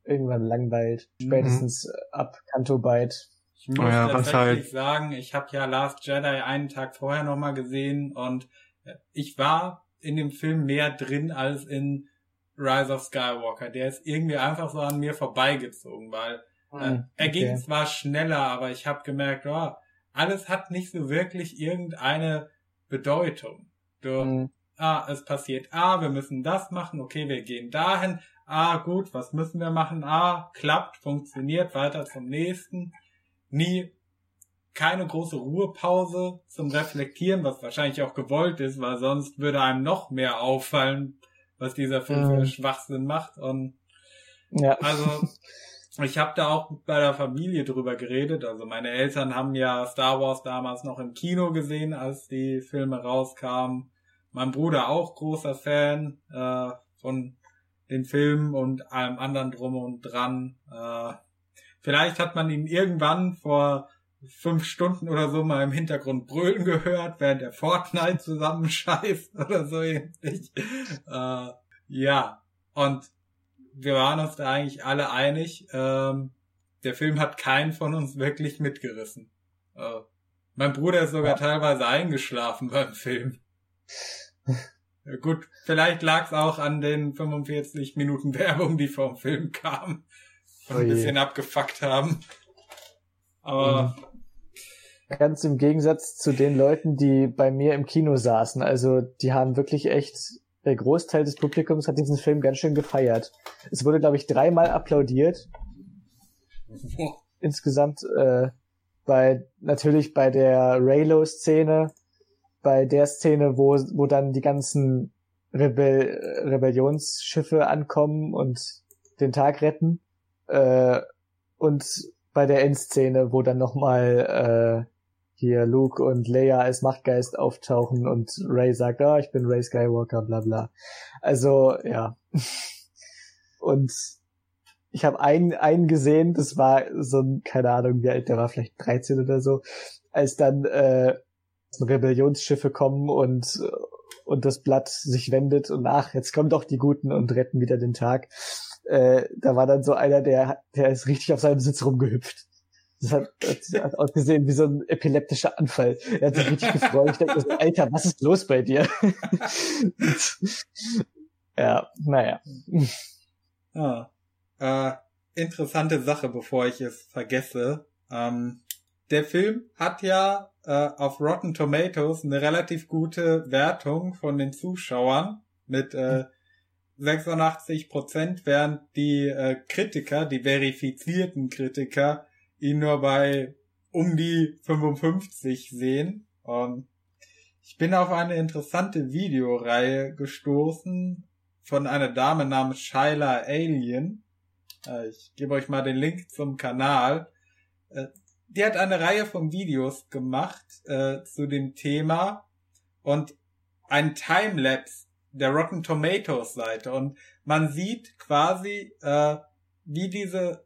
Speaker 2: irgendwann langweilt. Mhm. Spätestens mhm. ab Canto Bite
Speaker 1: ich muss oh ja, tatsächlich halt... sagen, ich habe ja Last Jedi einen Tag vorher nochmal gesehen und äh, ich war in dem Film mehr drin als in Rise of Skywalker. Der ist irgendwie einfach so an mir vorbeigezogen, weil äh, hm, er ging zwar schneller, aber ich habe gemerkt, oh, alles hat nicht so wirklich irgendeine Bedeutung. Du, mhm. Ah, es passiert, ah, wir müssen das machen, okay, wir gehen dahin, ah, gut, was müssen wir machen, ah, klappt, funktioniert, weiter zum nächsten nie keine große Ruhepause zum Reflektieren, was wahrscheinlich auch gewollt ist, weil sonst würde einem noch mehr auffallen, was dieser Film für mhm. Schwachsinn macht. Und ja. also ich habe da auch bei der Familie drüber geredet. Also meine Eltern haben ja Star Wars damals noch im Kino gesehen, als die Filme rauskamen. Mein Bruder auch großer Fan äh, von den Filmen und allem anderen drum und dran. Äh, Vielleicht hat man ihn irgendwann vor fünf Stunden oder so mal im Hintergrund brüllen gehört, während er Fortnite zusammenscheißt oder so ähnlich. Äh, ja, und wir waren uns da eigentlich alle einig. Ähm, der Film hat keinen von uns wirklich mitgerissen. Äh, mein Bruder ist sogar teilweise eingeschlafen beim Film. Ja, gut, vielleicht lag es auch an den 45 Minuten Werbung, die vom Film kamen und ein bisschen abgefuckt haben. Aber.
Speaker 2: Ganz im Gegensatz zu den Leuten, die bei mir im Kino saßen. Also, die haben wirklich echt, der Großteil des Publikums hat diesen Film ganz schön gefeiert. Es wurde, glaube ich, dreimal applaudiert. Insgesamt, äh, bei, natürlich bei der Raylo-Szene, bei der Szene, wo, wo dann die ganzen Rebell Rebellionsschiffe ankommen und den Tag retten. Äh, und bei der Endszene, wo dann nochmal äh, hier Luke und Leia als Machtgeist auftauchen und Ray sagt, ah, ich bin Ray Skywalker, bla bla. Also, ja. und ich habe einen, einen gesehen, das war so ein, keine Ahnung, wie alt der war, vielleicht 13 oder so, als dann äh, Rebellionsschiffe kommen und und das Blatt sich wendet und ach, jetzt kommen doch die Guten und retten wieder den Tag äh, da war dann so einer, der, der ist richtig auf seinem Sitz rumgehüpft. Das hat, hat, hat ausgesehen wie so ein epileptischer Anfall. Er hat sich richtig gefreut. Ich dachte, Alter, was ist los bei dir? ja, naja.
Speaker 1: Ah, äh, interessante Sache, bevor ich es vergesse. Ähm, der Film hat ja äh, auf Rotten Tomatoes eine relativ gute Wertung von den Zuschauern mit äh, 86 Prozent, während die äh, Kritiker, die verifizierten Kritiker, ihn nur bei um die 55 sehen. Und ich bin auf eine interessante Videoreihe gestoßen von einer Dame namens Shyla Alien. Äh, ich gebe euch mal den Link zum Kanal. Die hat eine Reihe von Videos gemacht äh, zu dem Thema und ein Timelapse der Rotten Tomatoes Seite und man sieht quasi, äh, wie diese,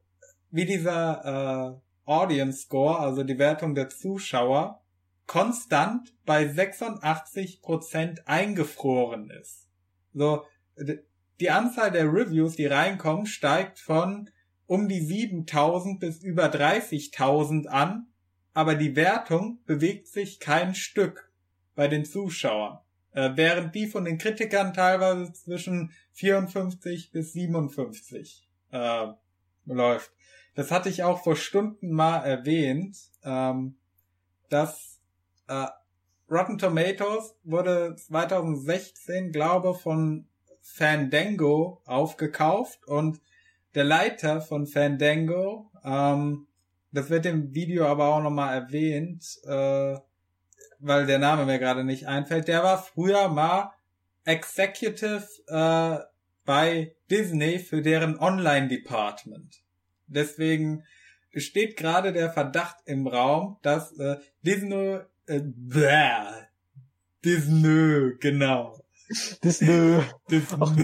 Speaker 1: wie dieser äh, Audience Score, also die Wertung der Zuschauer, konstant bei 86% eingefroren ist. So, die Anzahl der Reviews, die reinkommen, steigt von um die 7000 bis über 30.000 an, aber die Wertung bewegt sich kein Stück bei den Zuschauern, äh, während die von den Kritikern teilweise zwischen 54 bis 57 äh, läuft. Das hatte ich auch vor Stunden mal erwähnt, ähm, dass äh, Rotten Tomatoes wurde 2016, glaube von Fandango aufgekauft und der Leiter von Fandango, ähm, das wird im Video aber auch nochmal erwähnt, äh, weil der Name mir gerade nicht einfällt, der war früher mal Executive äh, bei Disney für deren Online-Department. Deswegen steht gerade der Verdacht im Raum, dass äh, Disney, äh, bäh, Disney, genau,
Speaker 2: Disney.
Speaker 1: Disney.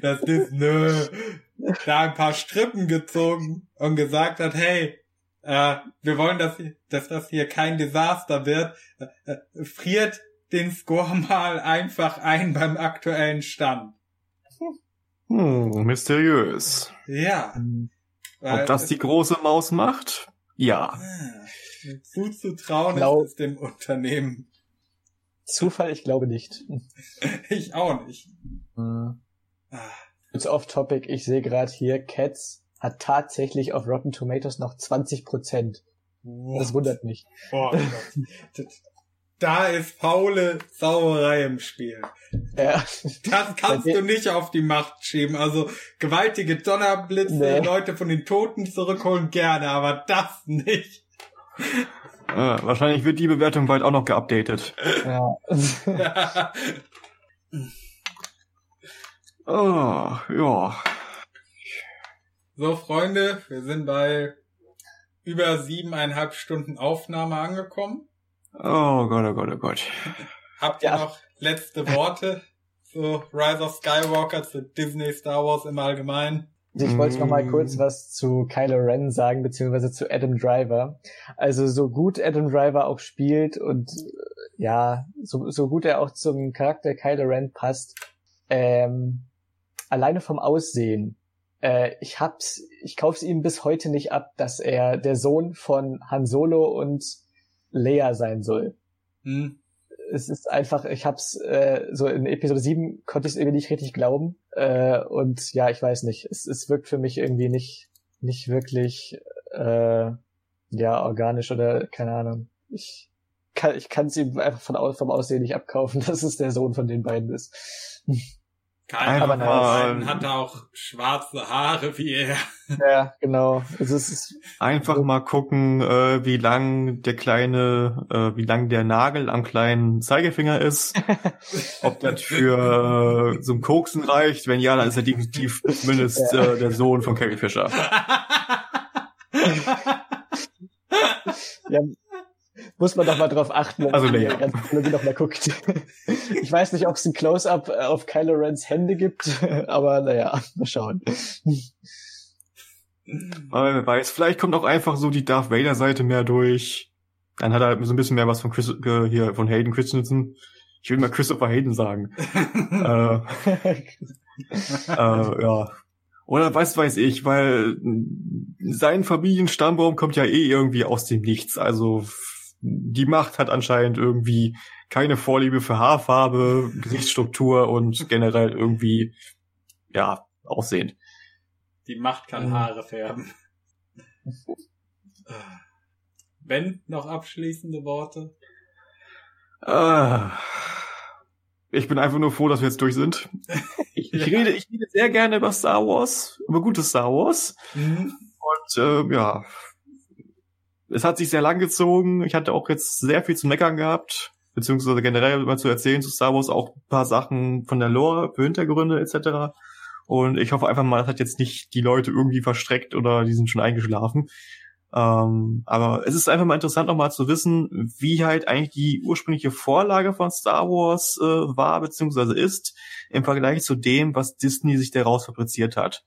Speaker 1: das Disney da ein paar Strippen gezogen und gesagt hat, hey, äh, wir wollen, dass, dass das hier kein Desaster wird. Äh, äh, friert den Score mal einfach ein beim aktuellen Stand.
Speaker 3: Hm, mysteriös.
Speaker 1: Ja.
Speaker 3: Ob das die große Maus macht? Ja.
Speaker 1: Zuzutrauen ist es dem Unternehmen.
Speaker 2: Zufall, ich glaube nicht.
Speaker 1: ich auch nicht.
Speaker 2: Hm. It's off topic, ich sehe gerade hier, Cats hat tatsächlich auf Rotten Tomatoes noch 20 Prozent. Das wundert mich. Oh
Speaker 1: da ist faule Sauerei im Spiel.
Speaker 2: Ja.
Speaker 1: Das kannst du nicht auf die Macht schieben. Also gewaltige Donnerblitze, nee. Leute von den Toten zurückholen gerne, aber das nicht.
Speaker 3: Äh, wahrscheinlich wird die Bewertung bald auch noch geupdatet. Ja. oh, ja.
Speaker 1: So, Freunde, wir sind bei über siebeneinhalb Stunden Aufnahme angekommen.
Speaker 3: Oh Gott, oh Gott, oh Gott.
Speaker 1: Habt ihr ja. noch letzte Worte zu Rise of Skywalker, zu Disney Star Wars im Allgemeinen?
Speaker 2: Ich wollte noch mal kurz mm. was zu Kylo Ren sagen, beziehungsweise zu Adam Driver. Also so gut Adam Driver auch spielt und ja, so, so gut er auch zum Charakter Kylo Ren passt, ähm, alleine vom Aussehen, äh, ich hab's, ich kauf's ihm bis heute nicht ab, dass er der Sohn von Han Solo und Leia sein soll. Hm es ist einfach, ich hab's äh, so in Episode 7 konnte ich es irgendwie nicht richtig glauben. Äh, und ja, ich weiß nicht. Es, es wirkt für mich irgendwie nicht, nicht wirklich äh, ja, organisch oder keine Ahnung. Ich kann ich kann es ihm einfach von, vom Aussehen nicht abkaufen, dass es der Sohn von den beiden ist.
Speaker 1: Keiner aber nein, hat auch schwarze Haare wie er.
Speaker 2: Ja, genau. Es ist
Speaker 3: Einfach mal gucken, äh, wie lang der kleine, äh, wie lang der Nagel am kleinen Zeigefinger ist. Ob das für äh, so ein Koksen reicht. Wenn ja, dann ist er definitiv zumindest ja. äh, der Sohn von Carrie Fisher.
Speaker 2: ja, muss man doch mal drauf achten, wenn
Speaker 3: also,
Speaker 2: man
Speaker 3: nee.
Speaker 2: die ganze Trilogie noch mal guckt. Ich weiß nicht, ob es ein Close-Up äh, auf Kylo Rens Hände gibt, aber naja, mal schauen.
Speaker 3: Aber wer weiß, vielleicht kommt auch einfach so die Darth Vader Seite mehr durch. Dann hat er so ein bisschen mehr was von Chris, äh, hier von Hayden Christensen. Ich will mal Christopher Hayden sagen. äh, äh, ja. Oder was weiß ich, weil sein Familienstammbaum kommt ja eh irgendwie aus dem Nichts. Also die Macht hat anscheinend irgendwie keine Vorliebe für Haarfarbe, Gesichtsstruktur und generell irgendwie, ja, Aussehen.
Speaker 1: Die Macht kann mhm. Haare färben. Ben, noch abschließende Worte?
Speaker 3: Ah, ich bin einfach nur froh, dass wir jetzt durch sind. Ich, ich rede, ich rede sehr gerne über Star Wars, über gutes Star Wars. Mhm. Und äh, ja, es hat sich sehr lang gezogen. Ich hatte auch jetzt sehr viel zu meckern gehabt, beziehungsweise generell mal zu erzählen zu Star Wars, auch ein paar Sachen von der Lore, für Hintergründe etc. Und ich hoffe einfach mal, das hat jetzt nicht die Leute irgendwie verstreckt oder die sind schon eingeschlafen. Ähm, aber es ist einfach mal interessant nochmal zu wissen, wie halt eigentlich die ursprüngliche Vorlage von Star Wars äh, war beziehungsweise ist im Vergleich zu dem, was Disney sich daraus fabriziert hat.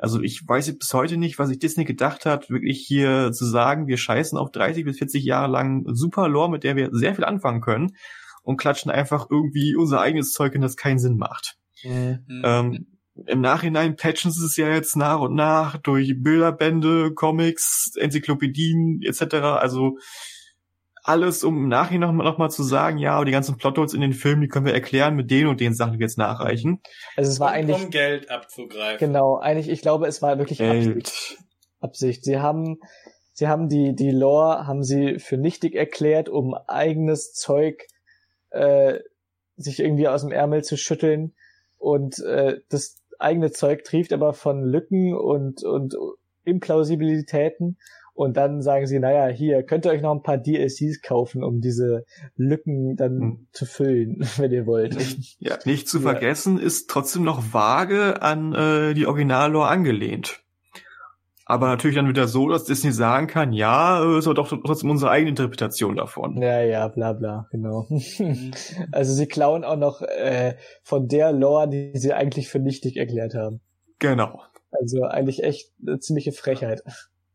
Speaker 3: Also ich weiß bis heute nicht, was sich Disney gedacht hat, wirklich hier zu sagen, wir scheißen auf 30 bis 40 Jahre lang super Lore, mit der wir sehr viel anfangen können und klatschen einfach irgendwie unser eigenes Zeug in das keinen Sinn macht. Mhm. Ähm, Im Nachhinein patchen sie es ja jetzt nach und nach durch Bilderbände, Comics, Enzyklopädien etc. Also alles, um im Nachhinein noch, noch mal zu sagen, ja, aber die ganzen Plotholes in den Filmen, die können wir erklären mit den und den Sachen, die wir jetzt nachreichen.
Speaker 2: Also es war
Speaker 1: um,
Speaker 2: eigentlich
Speaker 1: um Geld abzugreifen.
Speaker 2: Genau, eigentlich, ich glaube, es war wirklich. Absicht. Absicht. Sie haben, sie haben die die Lore haben sie für nichtig erklärt, um eigenes Zeug äh, sich irgendwie aus dem Ärmel zu schütteln und äh, das eigene Zeug trieft aber von Lücken und und Implausibilitäten und dann sagen sie, naja, hier könnt ihr euch noch ein paar DLCs kaufen, um diese Lücken dann hm. zu füllen, wenn ihr wollt.
Speaker 3: Nicht, ja, nicht zu ja. vergessen, ist trotzdem noch vage an äh, die Originallore angelehnt. Aber natürlich dann wieder so, dass Disney sagen kann, ja, ist aber doch trotzdem unsere eigene Interpretation davon.
Speaker 2: Ja, ja, bla bla, genau. also sie klauen auch noch äh, von der Lore, die sie eigentlich für nichtig erklärt haben.
Speaker 3: Genau.
Speaker 2: Also eigentlich echt eine ziemliche Frechheit.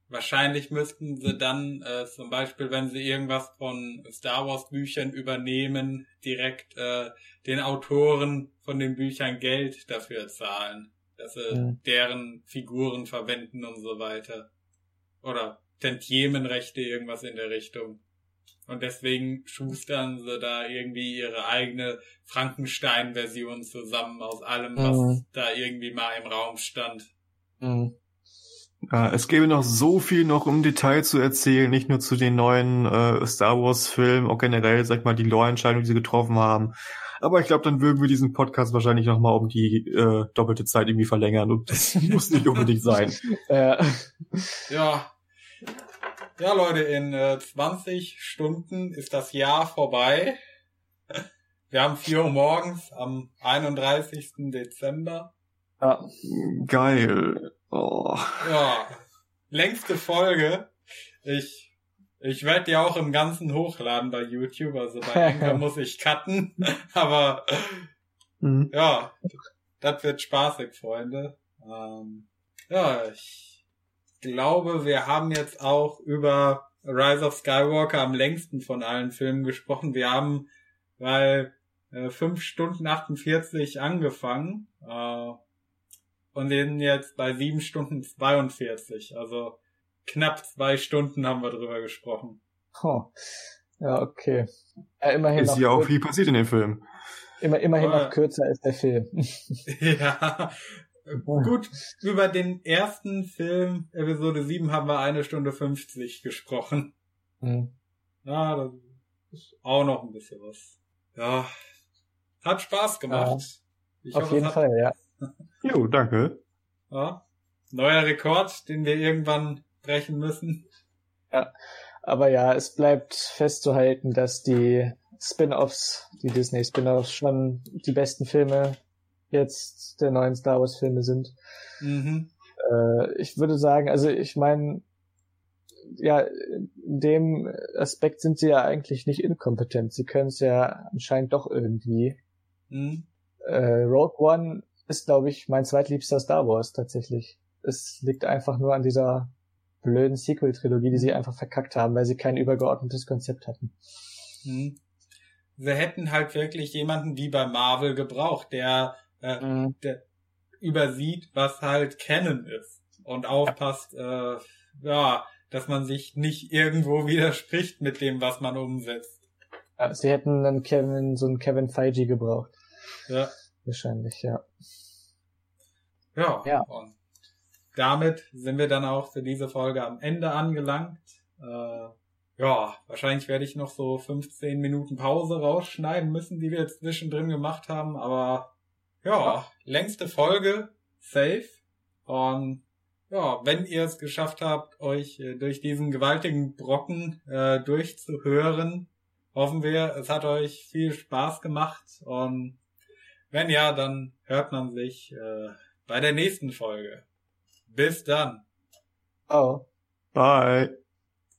Speaker 1: Wahrscheinlich müssten sie dann äh, zum Beispiel, wenn sie irgendwas von Star Wars Büchern übernehmen, direkt äh, den Autoren von den Büchern Geld dafür zahlen, dass sie mhm. deren Figuren verwenden und so weiter. Oder Tantiemenrechte, irgendwas in der Richtung. Und deswegen schustern sie da irgendwie ihre eigene Frankenstein-Version zusammen aus allem, was mhm. da irgendwie mal im Raum stand.
Speaker 3: Mhm. Äh, es gäbe noch so viel noch im Detail zu erzählen, nicht nur zu den neuen äh, Star Wars Filmen, auch generell, sag ich mal, die Lore-Entscheidungen, die sie getroffen haben. Aber ich glaube, dann würden wir diesen Podcast wahrscheinlich noch mal um die äh, doppelte Zeit irgendwie verlängern und das muss nicht unbedingt sein.
Speaker 1: Äh. Ja. Ja, Leute, in äh, 20 Stunden ist das Jahr vorbei. Wir haben 4 Uhr morgens am 31. Dezember.
Speaker 3: Ja. Geil. Oh.
Speaker 1: Ja, längste Folge. Ich, ich werde die auch im Ganzen hochladen bei YouTube, also bei Anchor muss ich cutten, aber mhm. ja, das wird spaßig, Freunde. Ähm, ja, ich glaube, wir haben jetzt auch über Rise of Skywalker am längsten von allen Filmen gesprochen. Wir haben weil äh, 5 Stunden 48 angefangen. Äh, und sind jetzt bei sieben Stunden 42. Also knapp zwei Stunden haben wir drüber gesprochen.
Speaker 2: Oh. Ja, okay. Ja, immerhin
Speaker 3: ist ja auch viel passiert in dem Film.
Speaker 2: Immer, immerhin Aber, noch kürzer ist der Film.
Speaker 1: ja. Gut, über den ersten Film, Episode 7, haben wir eine Stunde 50 gesprochen. Mhm. Ja, das ist auch noch ein bisschen was. Ja. Hat Spaß gemacht.
Speaker 2: Ja, auf hoffe, jeden Fall, ja.
Speaker 3: Jo, danke.
Speaker 1: Ja. Neuer Rekord, den wir irgendwann brechen müssen.
Speaker 2: Ja. Aber ja, es bleibt festzuhalten, dass die Spin-offs, die Disney Spin-offs schon die besten Filme jetzt der neuen Star Wars Filme sind. Mhm. Äh, ich würde sagen, also ich meine, ja, in dem Aspekt sind sie ja eigentlich nicht inkompetent. Sie können es ja anscheinend doch irgendwie. Mhm. Äh, Rogue One ist, glaube ich, mein zweitliebster Star Wars tatsächlich. Es liegt einfach nur an dieser blöden Sequel-Trilogie, die sie einfach verkackt haben, weil sie kein übergeordnetes Konzept hatten.
Speaker 1: Hm. Sie hätten halt wirklich jemanden wie bei Marvel gebraucht, der, äh, mhm. der übersieht, was halt Canon ist und aufpasst, ja. Äh, ja, dass man sich nicht irgendwo widerspricht mit dem, was man umsetzt.
Speaker 2: Sie hätten dann Kevin, so einen Kevin Feige gebraucht.
Speaker 1: Ja.
Speaker 2: Wahrscheinlich, ja.
Speaker 1: Ja, ja. Und damit sind wir dann auch für diese Folge am Ende angelangt. Äh, ja, wahrscheinlich werde ich noch so 15 Minuten Pause rausschneiden müssen, die wir jetzt zwischendrin gemacht haben, aber ja, längste Folge, safe. Und ja, wenn ihr es geschafft habt, euch äh, durch diesen gewaltigen Brocken äh, durchzuhören, hoffen wir, es hat euch viel Spaß gemacht und wenn ja, dann hört man sich äh, bei der nächsten Folge. Bis dann.
Speaker 2: Oh.
Speaker 3: Bye.